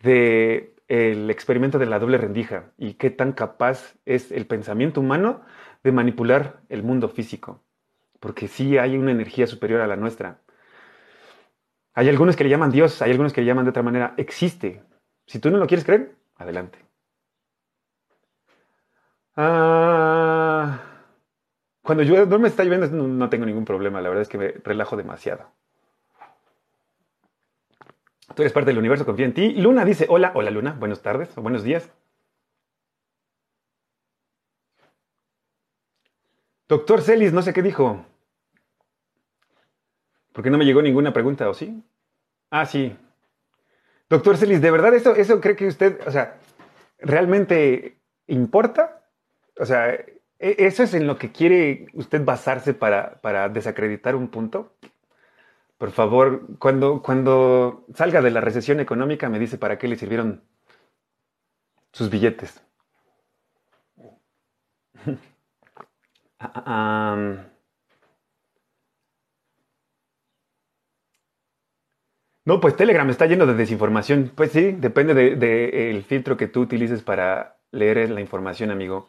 del experimento de la doble rendija y qué tan capaz es el pensamiento humano de manipular el mundo físico. Porque sí hay una energía superior a la nuestra. Hay algunos que le llaman Dios, hay algunos que le llaman de otra manera. Existe. Si tú no lo quieres creer, adelante. Ah, cuando yo no me está lloviendo no, tengo ningún problema, la verdad es que me relajo demasiado. Tú eres parte del universo, confía en ti. Luna dice, hola, hola Luna, buenas tardes o buenos días. Doctor Celis, no sé qué dijo. Porque no me llegó ninguna pregunta, ¿o sí? Ah, sí. Doctor Celis, ¿de verdad eso, eso cree que usted, o sea, realmente importa? O sea, ¿e-, ¿eso es en lo que quiere usted basarse para, desacreditar un punto? Por favor, cuando, cuando salga de la recesión económica, me dice para qué le sirvieron sus billetes. No, pues Telegram está lleno de desinformación. Pues sí, depende del filtro que tú utilices para leer la información, amigo.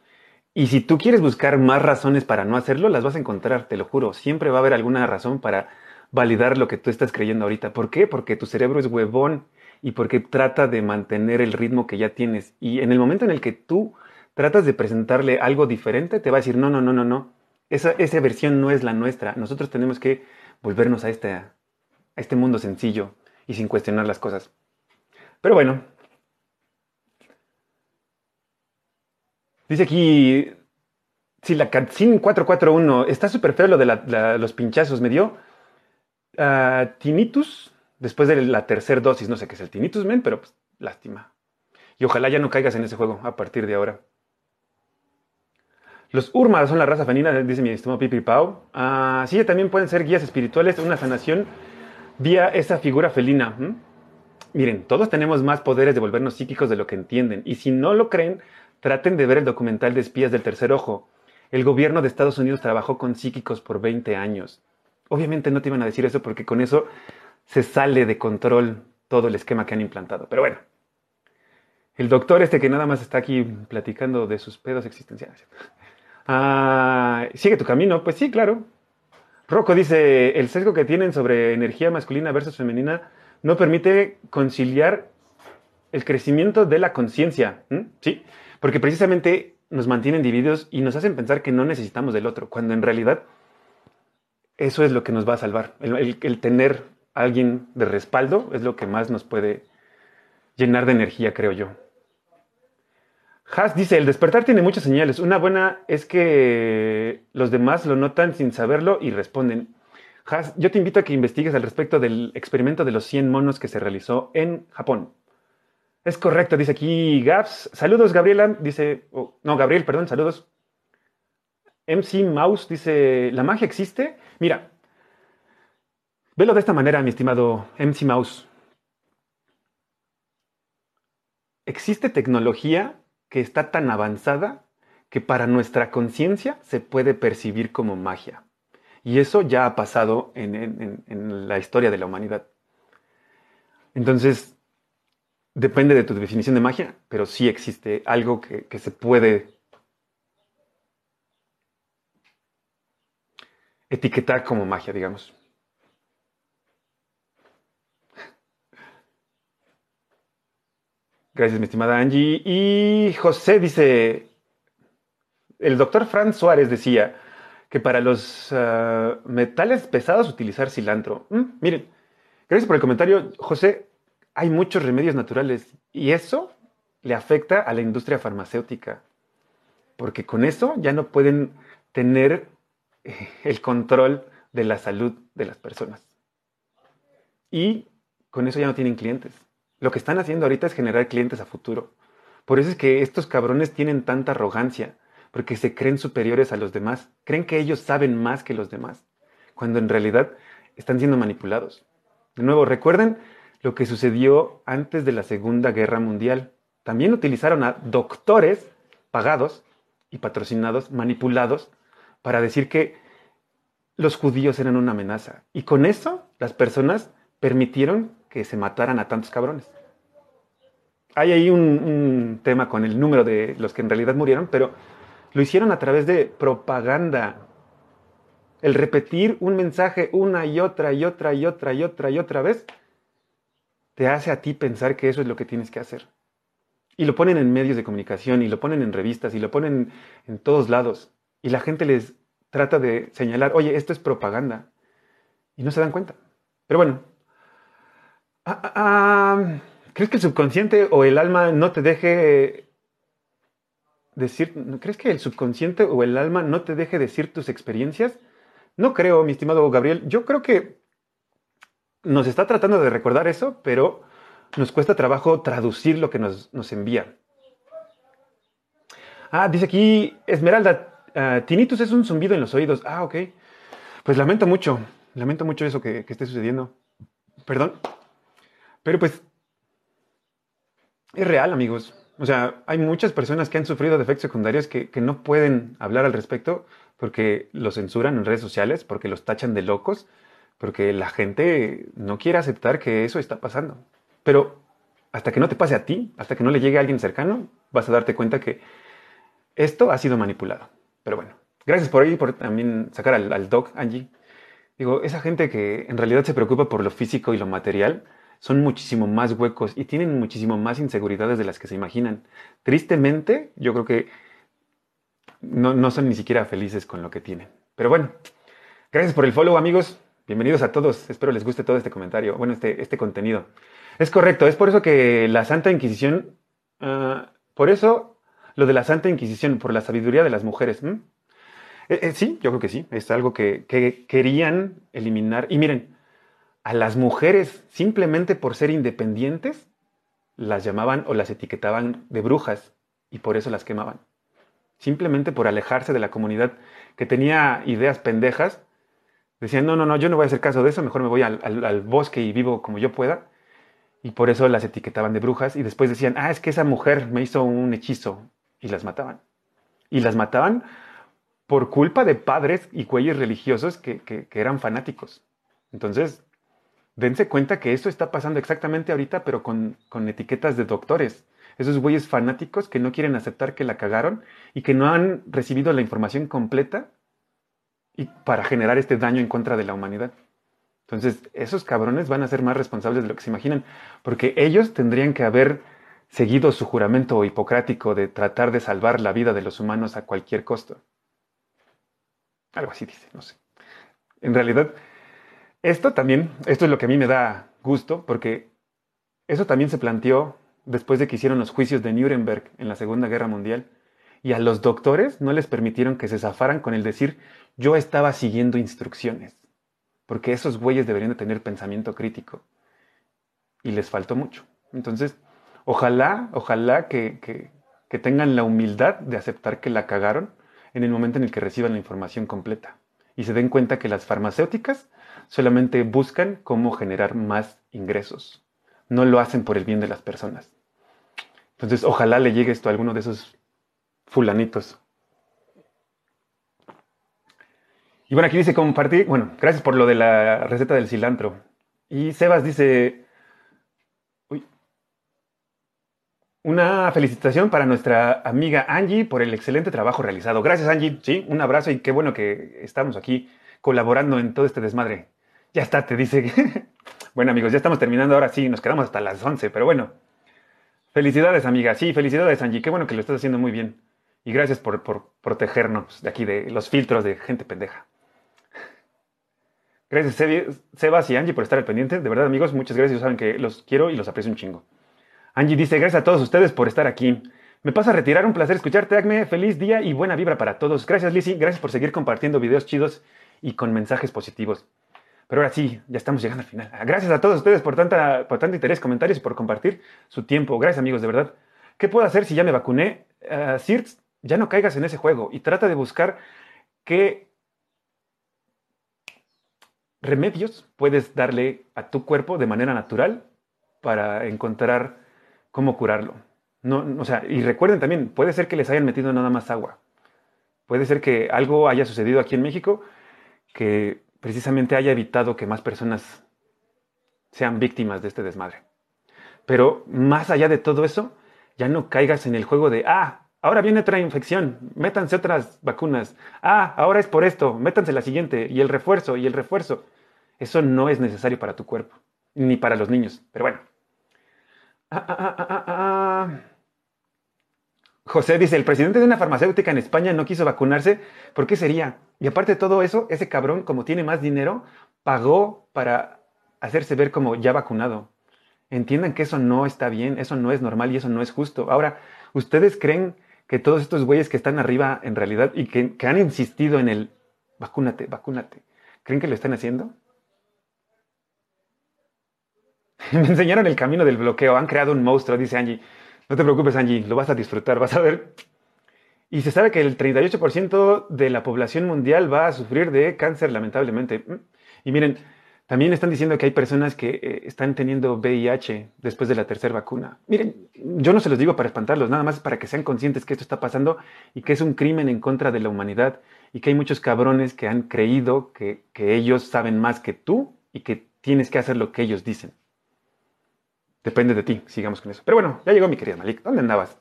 Y si tú quieres buscar más razones para no hacerlo, las vas a encontrar, te lo juro. Siempre va a haber alguna razón para validar lo que tú estás creyendo ahorita. ¿Por qué? Porque tu cerebro es huevón y porque trata de mantener el ritmo que ya tienes. Y en el momento en el que tú tratas de presentarle algo diferente, te va a decir, no, no, no, no, no. Esa, esa versión no es la nuestra. Nosotros tenemos que volvernos a este, a este mundo sencillo y sin cuestionar las cosas. Pero bueno, Dice aquí, si la CATSIN 441, está súper feo lo de los pinchazos, me dio uh, tinnitus después de la tercera dosis, no sé qué es el tinnitus, men, pero pues, lástima. Y ojalá ya no caigas en ese juego a partir de ahora. Los Urmas son la raza femenina, dice mi estimado Pipi Pau. Uh, sí, también pueden ser guías espirituales, una sanación vía esa figura felina. Miren, todos tenemos más poderes de volvernos psíquicos de lo que entienden. Y si no lo creen, traten de ver el documental de espías del tercer ojo. El gobierno de Estados Unidos trabajó con psíquicos por 20 años. Obviamente no te iban a decir eso porque con eso se sale de control todo el esquema que han implantado. Pero bueno, el doctor este que nada más está aquí platicando de sus pedos existenciales. Ah, ¿Sigue tu camino? Pues sí, claro. Rocco dice, el sesgo que tienen sobre energía masculina versus femenina no permite conciliar el crecimiento de la conciencia. Sí, porque precisamente nos mantienen divididos y nos hacen pensar que no necesitamos del otro, cuando en realidad eso es lo que nos va a salvar. El, tener a alguien de respaldo es lo que más nos puede llenar de energía, creo yo. Haas dice, el despertar tiene muchas señales. Una buena es que los demás lo notan sin saberlo y responden. Haas, yo te invito a que investigues al respecto del experimento de los 100 monos que se realizó en Japón. Es correcto, dice aquí Gaps. Saludos, Gabriela. Dice, oh, no, Gabriel, perdón, saludos. MC Mouse dice, ¿la magia existe? Mira, velo de esta manera, mi estimado MC Mouse. Existe tecnología que está tan avanzada que para nuestra conciencia se puede percibir como magia. Y eso ya ha pasado en, en la historia de la humanidad. Entonces, Depende de tu definición de magia, pero sí existe algo que, se puede etiquetar como magia, digamos. Gracias, mi estimada Angie. Y José dice, el doctor Franz Suárez decía que para los ah, metales pesados utilizar cilantro. Mm, miren, gracias por el comentario, José hay muchos remedios naturales y eso le afecta a la industria farmacéutica, porque con eso ya no pueden tener eh, el control de la salud de las personas. Y con eso ya no tienen clientes. Lo que están haciendo ahorita es generar clientes a futuro. Por eso es que estos cabrones tienen tanta arrogancia, porque se creen superiores a los demás, creen que ellos saben más que los demás, cuando en realidad están siendo manipulados. De nuevo, recuerden lo que sucedió antes de la Segunda Guerra Mundial. También utilizaron a doctores pagados y patrocinados, manipulados, para decir que los judíos eran una amenaza. Y con eso las personas permitieron que se mataran a tantos cabrones. Hay ahí un, un, tema con el número de los que en realidad murieron, pero lo hicieron a través de propaganda. El repetir un mensaje una y otra y otra y otra y otra y otra vez te hace a ti pensar que eso es lo que tienes que hacer. Y lo ponen en medios de comunicación, y lo ponen en revistas, y lo ponen en todos lados. Y la gente les trata de señalar, oye, esto es propaganda. Y no se dan cuenta. Pero bueno, ah, ah, ah, ¿crees que el subconsciente o el alma no te deje decir, ¿crees que el subconsciente o el alma no te deje decir tus experiencias? No creo, mi estimado Gabriel. Yo creo que nos está tratando de recordar eso, pero nos cuesta trabajo traducir lo que nos, envía. Ah, dice aquí Esmeralda, uh, tinnitus es un zumbido en los oídos. Ah, ok. Pues lamento mucho, lamento mucho eso que, esté sucediendo. Perdón. Pero pues es real, amigos. O sea, hay muchas personas que han sufrido defectos secundarios que, que, no pueden hablar al respecto porque los censuran en redes sociales, porque los tachan de locos porque la gente no quiere aceptar que eso está pasando. Pero hasta que no te pase a ti, hasta que no le llegue a alguien cercano, vas a darte cuenta que esto ha sido manipulado. Pero bueno, gracias por ahí, por también sacar al, al doc, Angie. Digo, esa gente que en realidad se preocupa por lo físico y lo material, son muchísimo más huecos y tienen muchísimo más inseguridades de las que se imaginan. Tristemente, yo creo que no, no son ni siquiera felices con lo que tienen. Pero bueno, gracias por el follow, amigos. Bienvenidos a todos, espero les guste todo este comentario, bueno, este, este contenido. Es correcto, es por eso que la Santa Inquisición, ah, por eso lo de la Santa Inquisición, por la sabiduría de las mujeres. Eh, eh, sí, yo creo que sí, es algo que, que querían eliminar. Y miren, a las mujeres, simplemente por ser independientes, las llamaban o las etiquetaban de brujas y por eso las quemaban. Simplemente por alejarse de la comunidad que tenía ideas pendejas Decían, no, no, no, yo no voy a hacer caso de eso, mejor me voy al, bosque y vivo como yo pueda. Y por eso las etiquetaban de brujas y después decían, ah, es que esa mujer me hizo un hechizo y las mataban. Y las mataban por culpa de padres y cuellos religiosos que, eran fanáticos. Entonces, dense cuenta que eso está pasando exactamente ahorita, pero con, con etiquetas de doctores. Esos güeyes fanáticos que no quieren aceptar que la cagaron y que no han recibido la información completa y para generar este daño en contra de la humanidad. Entonces, esos cabrones van a ser más responsables de lo que se imaginan, porque ellos tendrían que haber seguido su juramento hipocrático de tratar de salvar la vida de los humanos a cualquier costo. Algo así dice, no sé. En realidad, esto también, esto es lo que a mí me da gusto, porque eso también se planteó después de que hicieron los juicios de Nuremberg en la Segunda Guerra Mundial. Y a los doctores no les permitieron que se zafaran con el decir, yo estaba siguiendo instrucciones, porque esos güeyes deberían de tener pensamiento crítico. Y les faltó mucho. Entonces, ojalá, ojalá que, que tengan la humildad de aceptar que la cagaron en el momento en el que reciban la información completa y se den cuenta que las farmacéuticas solamente buscan cómo generar más ingresos. No lo hacen por el bien de las personas. Entonces, ojalá le llegue esto a alguno de esos fulanitos. Y bueno, aquí dice compartir, bueno, gracias por lo de la receta del cilantro. Y Sebas dice, una felicitación para nuestra amiga Angie por el excelente trabajo realizado. Gracias Angie, sí, un abrazo y qué bueno que estamos aquí colaborando en todo este desmadre. Ya está, te dice. bueno amigos, ya estamos terminando ahora sí, nos quedamos hasta las 11, pero bueno. Felicidades amiga, sí, felicidades Angie, qué bueno que lo estás haciendo muy bien. Y gracias por, protegernos de aquí, de los filtros de gente pendeja. Gracias Sebas y Angie por estar al pendiente. De verdad amigos, muchas gracias. Saben que los quiero y los aprecio un chingo. Angie dice, gracias a todos ustedes por estar aquí. Me pasa a retirar, un placer escucharte, Acme. Feliz día y buena vibra para todos. Gracias, Lizzy. Gracias por seguir compartiendo videos chidos y con mensajes positivos. Pero ahora sí, ya estamos llegando al final. Gracias a todos ustedes por, tanta, por tanto interés, comentarios y por compartir su tiempo. Gracias, amigos, de verdad. ¿Qué puedo hacer si ya me vacuné? Uh, ya no caigas en ese juego y trata de buscar qué remedios puedes darle a tu cuerpo de manera natural para encontrar cómo curarlo. No, o sea, y recuerden también, puede ser que les hayan metido nada más agua. Puede ser que algo haya sucedido aquí en México que precisamente haya evitado que más personas sean víctimas de este desmadre. Pero más allá de todo eso, ya no caigas en el juego de, ah, ahora viene otra infección, métanse otras vacunas. Ah, ahora es por esto, métanse la siguiente, y el refuerzo, y el refuerzo. Eso no es necesario para tu cuerpo, ni para los niños. Pero bueno. Ah, ah, ah, José dice, el presidente de una farmacéutica en España no quiso vacunarse, ¿por qué sería? Y aparte de todo eso, ese cabrón, como tiene más dinero, pagó para hacerse ver como ya vacunado. Entiendan que eso no está bien, eso no es normal y eso no es justo. Ahora, ¿ustedes creen que todos estos güeyes que están arriba en realidad y que, han insistido en el vacúnate, vacúnate, ¿creen que lo están haciendo? Me enseñaron el camino del bloqueo, han creado un monstruo, dice Angie. No te preocupes, Angie, lo vas a disfrutar, vas a ver. Y se sabe que el 38% de la población mundial va a sufrir de cáncer, lamentablemente. Y miren, también están diciendo que hay personas que eh, están teniendo VIH después de la tercera vacuna. Miren, yo no se los digo para espantarlos, nada más para que sean conscientes que esto está pasando y que es un crimen en contra de la humanidad y que hay muchos cabrones que han creído que, ellos saben más que tú y que tienes que hacer lo que ellos dicen. Depende de ti, sigamos con eso. Pero bueno, ya llegó mi querida Malik. ¿Dónde andabas?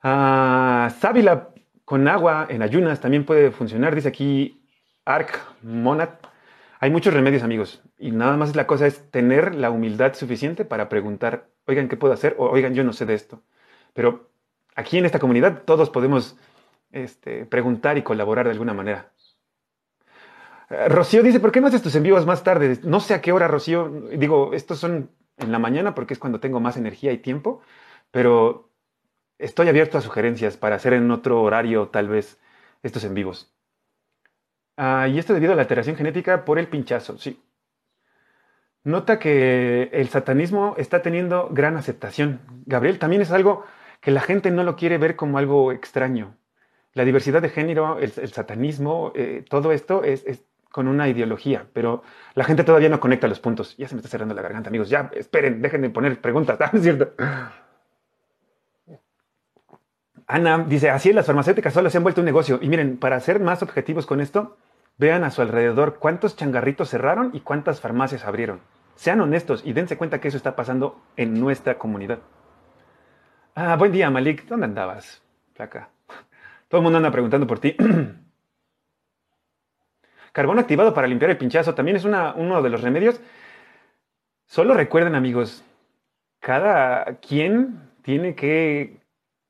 Ah, sábila con agua en ayunas también puede funcionar, dice aquí Arc Monat. Hay muchos remedios, amigos, y nada más la cosa es tener la humildad suficiente para preguntar, oigan, ¿qué puedo hacer? O oigan, yo no sé de esto. Pero aquí en esta comunidad todos podemos este, preguntar y colaborar de alguna manera. Eh, Rocío dice, ¿por qué no haces tus envíos más tarde? No sé a qué hora, Rocío. Digo, estos son en la mañana porque es cuando tengo más energía y tiempo, pero estoy abierto a sugerencias para hacer en otro horario tal vez estos en vivos. Ah, y esto debido a la alteración genética por el pinchazo, sí. Nota que el satanismo está teniendo gran aceptación. Gabriel, también es algo que la gente no lo quiere ver como algo extraño. La diversidad de género, el, satanismo, eh, todo esto es, con una ideología, pero la gente todavía no conecta los puntos. Ya se me está cerrando la garganta, amigos. Ya, esperen, dejen de poner preguntas, ¿es cierto? Ana dice, así es, las farmacéuticas solo se han vuelto un negocio. Y miren, para ser más objetivos con esto, vean a su alrededor cuántos changarritos cerraron y cuántas farmacias abrieron. Sean honestos y dense cuenta que eso está pasando en nuestra comunidad. Ah, buen día, Malik. ¿Dónde andabas? Placa. Todo el mundo anda preguntando por ti. Carbón activado para limpiar el pinchazo también es uno de los remedios. Solo recuerden, amigos, cada quien tiene que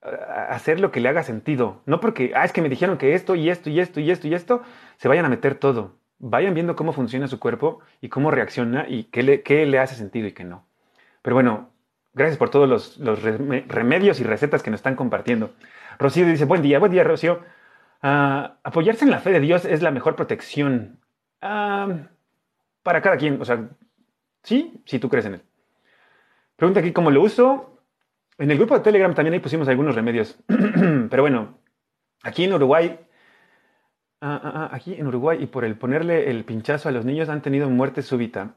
hacer lo que le haga sentido. No porque, ah, es que me dijeron que esto y esto y esto y esto y esto, se vayan a meter todo. Vayan viendo cómo funciona su cuerpo y cómo reacciona y qué le, qué le hace sentido y qué no. Pero bueno, gracias por todos los, remedios y recetas que nos están compartiendo. Rocío dice, buen día, buen día, Rocío. Ah, apoyarse en la fe de Dios es la mejor protección para cada quien. O sea, sí, si tú crees en él. Pregunta aquí cómo lo uso. En el grupo de Telegram también ahí pusimos algunos remedios. Pero bueno, aquí en Uruguay, ah, ah, aquí en Uruguay y por el ponerle el pinchazo a los niños han tenido muerte súbita.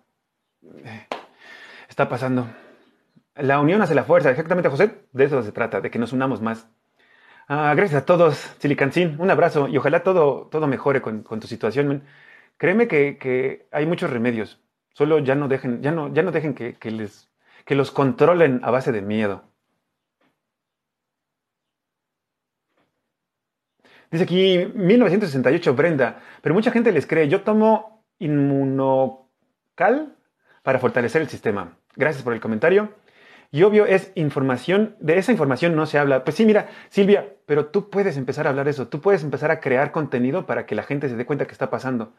Está pasando. La unión hace la fuerza, exactamente, José. De eso se trata, de que nos unamos más. Gracias a todos, Silicancín. Un abrazo y ojalá todo, todo mejore con, tu situación. Créeme que, hay muchos remedios. Solo ya no dejen, ya no, ya no dejen que, les, que los controlen a base de miedo. Dice aquí 1968 Brenda, pero mucha gente les cree. Yo tomo inmunocal para fortalecer el sistema. Gracias por el comentario. Y obvio es información, de esa información no se habla. Pues sí, mira, Silvia, pero tú puedes empezar a hablar eso, tú puedes empezar a crear contenido para que la gente se dé cuenta que está pasando.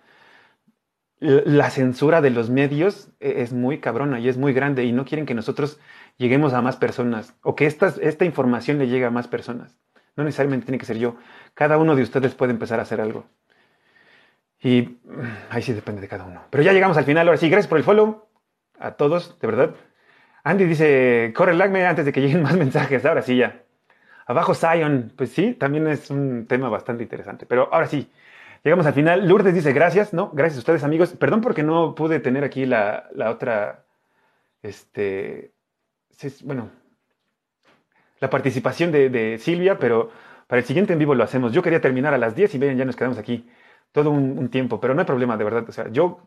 La censura de los medios e, es muy cabrona y es muy grande y no quieren que nosotros lleguemos a más personas o que esta, esta información le llegue a más personas. No necesariamente tiene que ser yo. Cada uno de ustedes puede empezar a hacer algo. Y mm, ahí sí depende de cada uno. Pero ya llegamos al final. Ahora sí, gracias por el follow. A todos, de verdad. Andy dice, corre lagme antes de que lleguen más mensajes. Ahora sí, ya. Abajo Zion. Pues sí, también es un tema bastante interesante. Pero ahora sí, llegamos al final. Lourdes dice, gracias. No, gracias a ustedes, amigos. Perdón porque no pude tener aquí la, la otra, este, bueno, la participación de, Silvia, pero para el siguiente en vivo lo hacemos. Yo quería terminar a las 10 y vean, ya nos quedamos aquí todo un, tiempo, pero no hay problema, de verdad. O sea, yo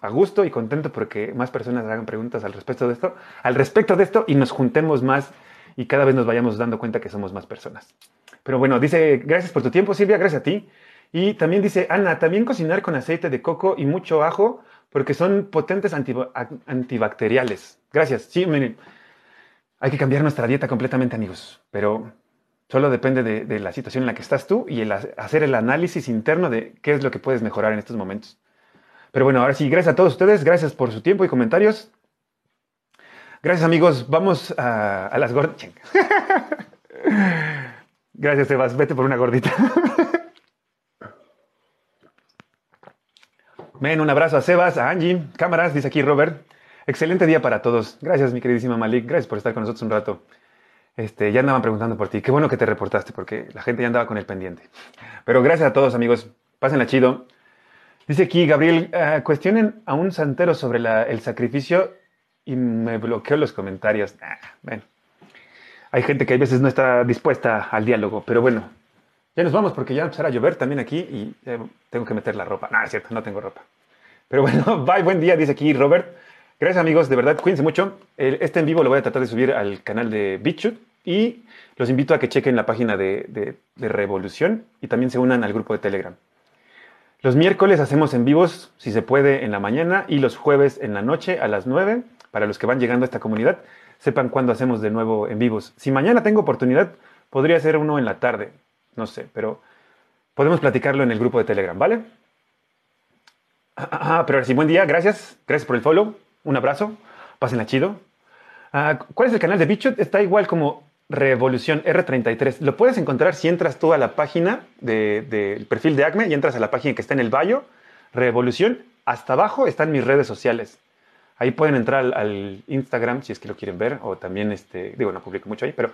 a gusto y contento porque más personas hagan preguntas al respecto de esto, al respecto de esto y nos juntemos más y cada vez nos vayamos dando cuenta que somos más personas. Pero bueno, dice, gracias por tu tiempo, Silvia, gracias a ti. Y también dice, Ana, también cocinar con aceite de coco y mucho ajo porque son potentes antibacteriales. Gracias. Sí, miren, hay que cambiar nuestra dieta completamente, amigos, pero solo depende de, la situación en la que estás tú y hacer el análisis interno de qué es lo que puedes mejorar en estos momentos. Pero bueno, ahora sí, gracias a todos ustedes, gracias por su tiempo y comentarios. Gracias amigos, vamos a, las gorditas. gracias Sebas, vete por una gordita. Ven, un abrazo a Sebas, a Angie, cámaras, dice aquí Robert. Excelente día para todos. Gracias, mi queridísima Malik. Gracias por estar con nosotros un rato. Este, ya andaban preguntando por ti. Qué bueno que te reportaste porque la gente ya andaba con el pendiente. Pero gracias a todos, amigos. Pásenla chido. Dice aquí Gabriel, ah, cuestionen a un santero sobre el sacrificio y me bloqueó los comentarios. Ah, Hay gente que a veces no está dispuesta al diálogo, pero bueno, ya nos vamos porque ya empezará a llover también aquí y tengo que meter la ropa. No, es cierto, no tengo ropa. Pero bueno, bye, buen día, dice aquí Robert. Gracias amigos, de verdad, cuídense mucho. Este en vivo lo voy a tratar de subir al canal de BitChute y los invito a que chequen la página de, Revolución y también se unan al grupo de Telegram. Los miércoles hacemos en vivos, si se puede, en la mañana y los jueves en la noche a las 9. Para los que van llegando a esta comunidad, sepan cuándo hacemos de nuevo en vivos. Si mañana tengo oportunidad, podría ser uno en la tarde, no sé, pero podemos platicarlo en el grupo de Telegram, ¿vale? Ah, ah pero ahora sí, buen día, gracias, gracias por el follow un abrazo, pásenla chido. Ah, ¿Cuál es el canal de Bichot? Está igual como Revolución R33. Lo puedes encontrar si entras tú a la página del perfil de Acme y entras a la página que está en el bio, Revolución. Hasta abajo están mis redes sociales. Ahí pueden entrar al, Instagram si es que lo quieren ver, o también, este, digo, no publico mucho ahí, pero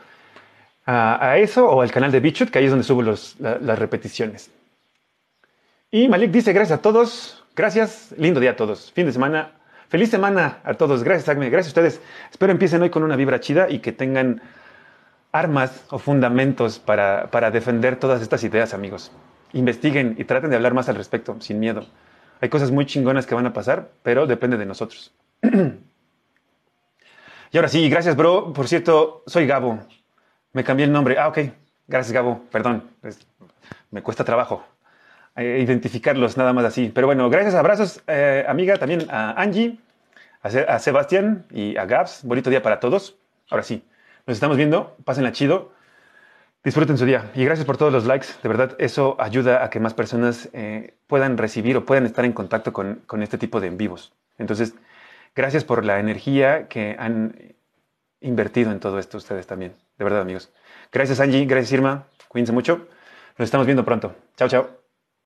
a eso o al canal de Bichot, que ahí es donde subo las repeticiones. Y Malik dice, gracias a todos. Gracias. Lindo día a todos. Fin de semana. Feliz semana a todos. Gracias, Agme. Gracias a ustedes. Espero empiecen hoy con una vibra chida y que tengan armas o fundamentos para, para defender todas estas ideas, amigos. Investiguen y traten de hablar más al respecto, sin miedo. Hay cosas muy chingonas que van a pasar, pero depende de nosotros. y ahora sí, gracias, bro. Por cierto, soy Gabo. Me cambié el nombre. Ah, ok. Gracias, Gabo. Perdón. me cuesta trabajo eh, identificarlos nada más así. Pero bueno, gracias, abrazos, eh, amiga, también a Angie, a, Sebastián y a Gabs. Bonito día para todos. Ahora sí, nos estamos viendo. Pásenla chido. Disfruten su día y gracias por todos los likes. De verdad, eso ayuda a que más personas eh, puedan recibir o puedan estar en contacto con, con, este tipo de en vivos. Entonces, gracias por la energía que han invertido en todo esto ustedes también. De verdad, amigos. Gracias, Angie. Gracias, Irma. Cuídense mucho. Nos estamos viendo pronto. Chao, chao.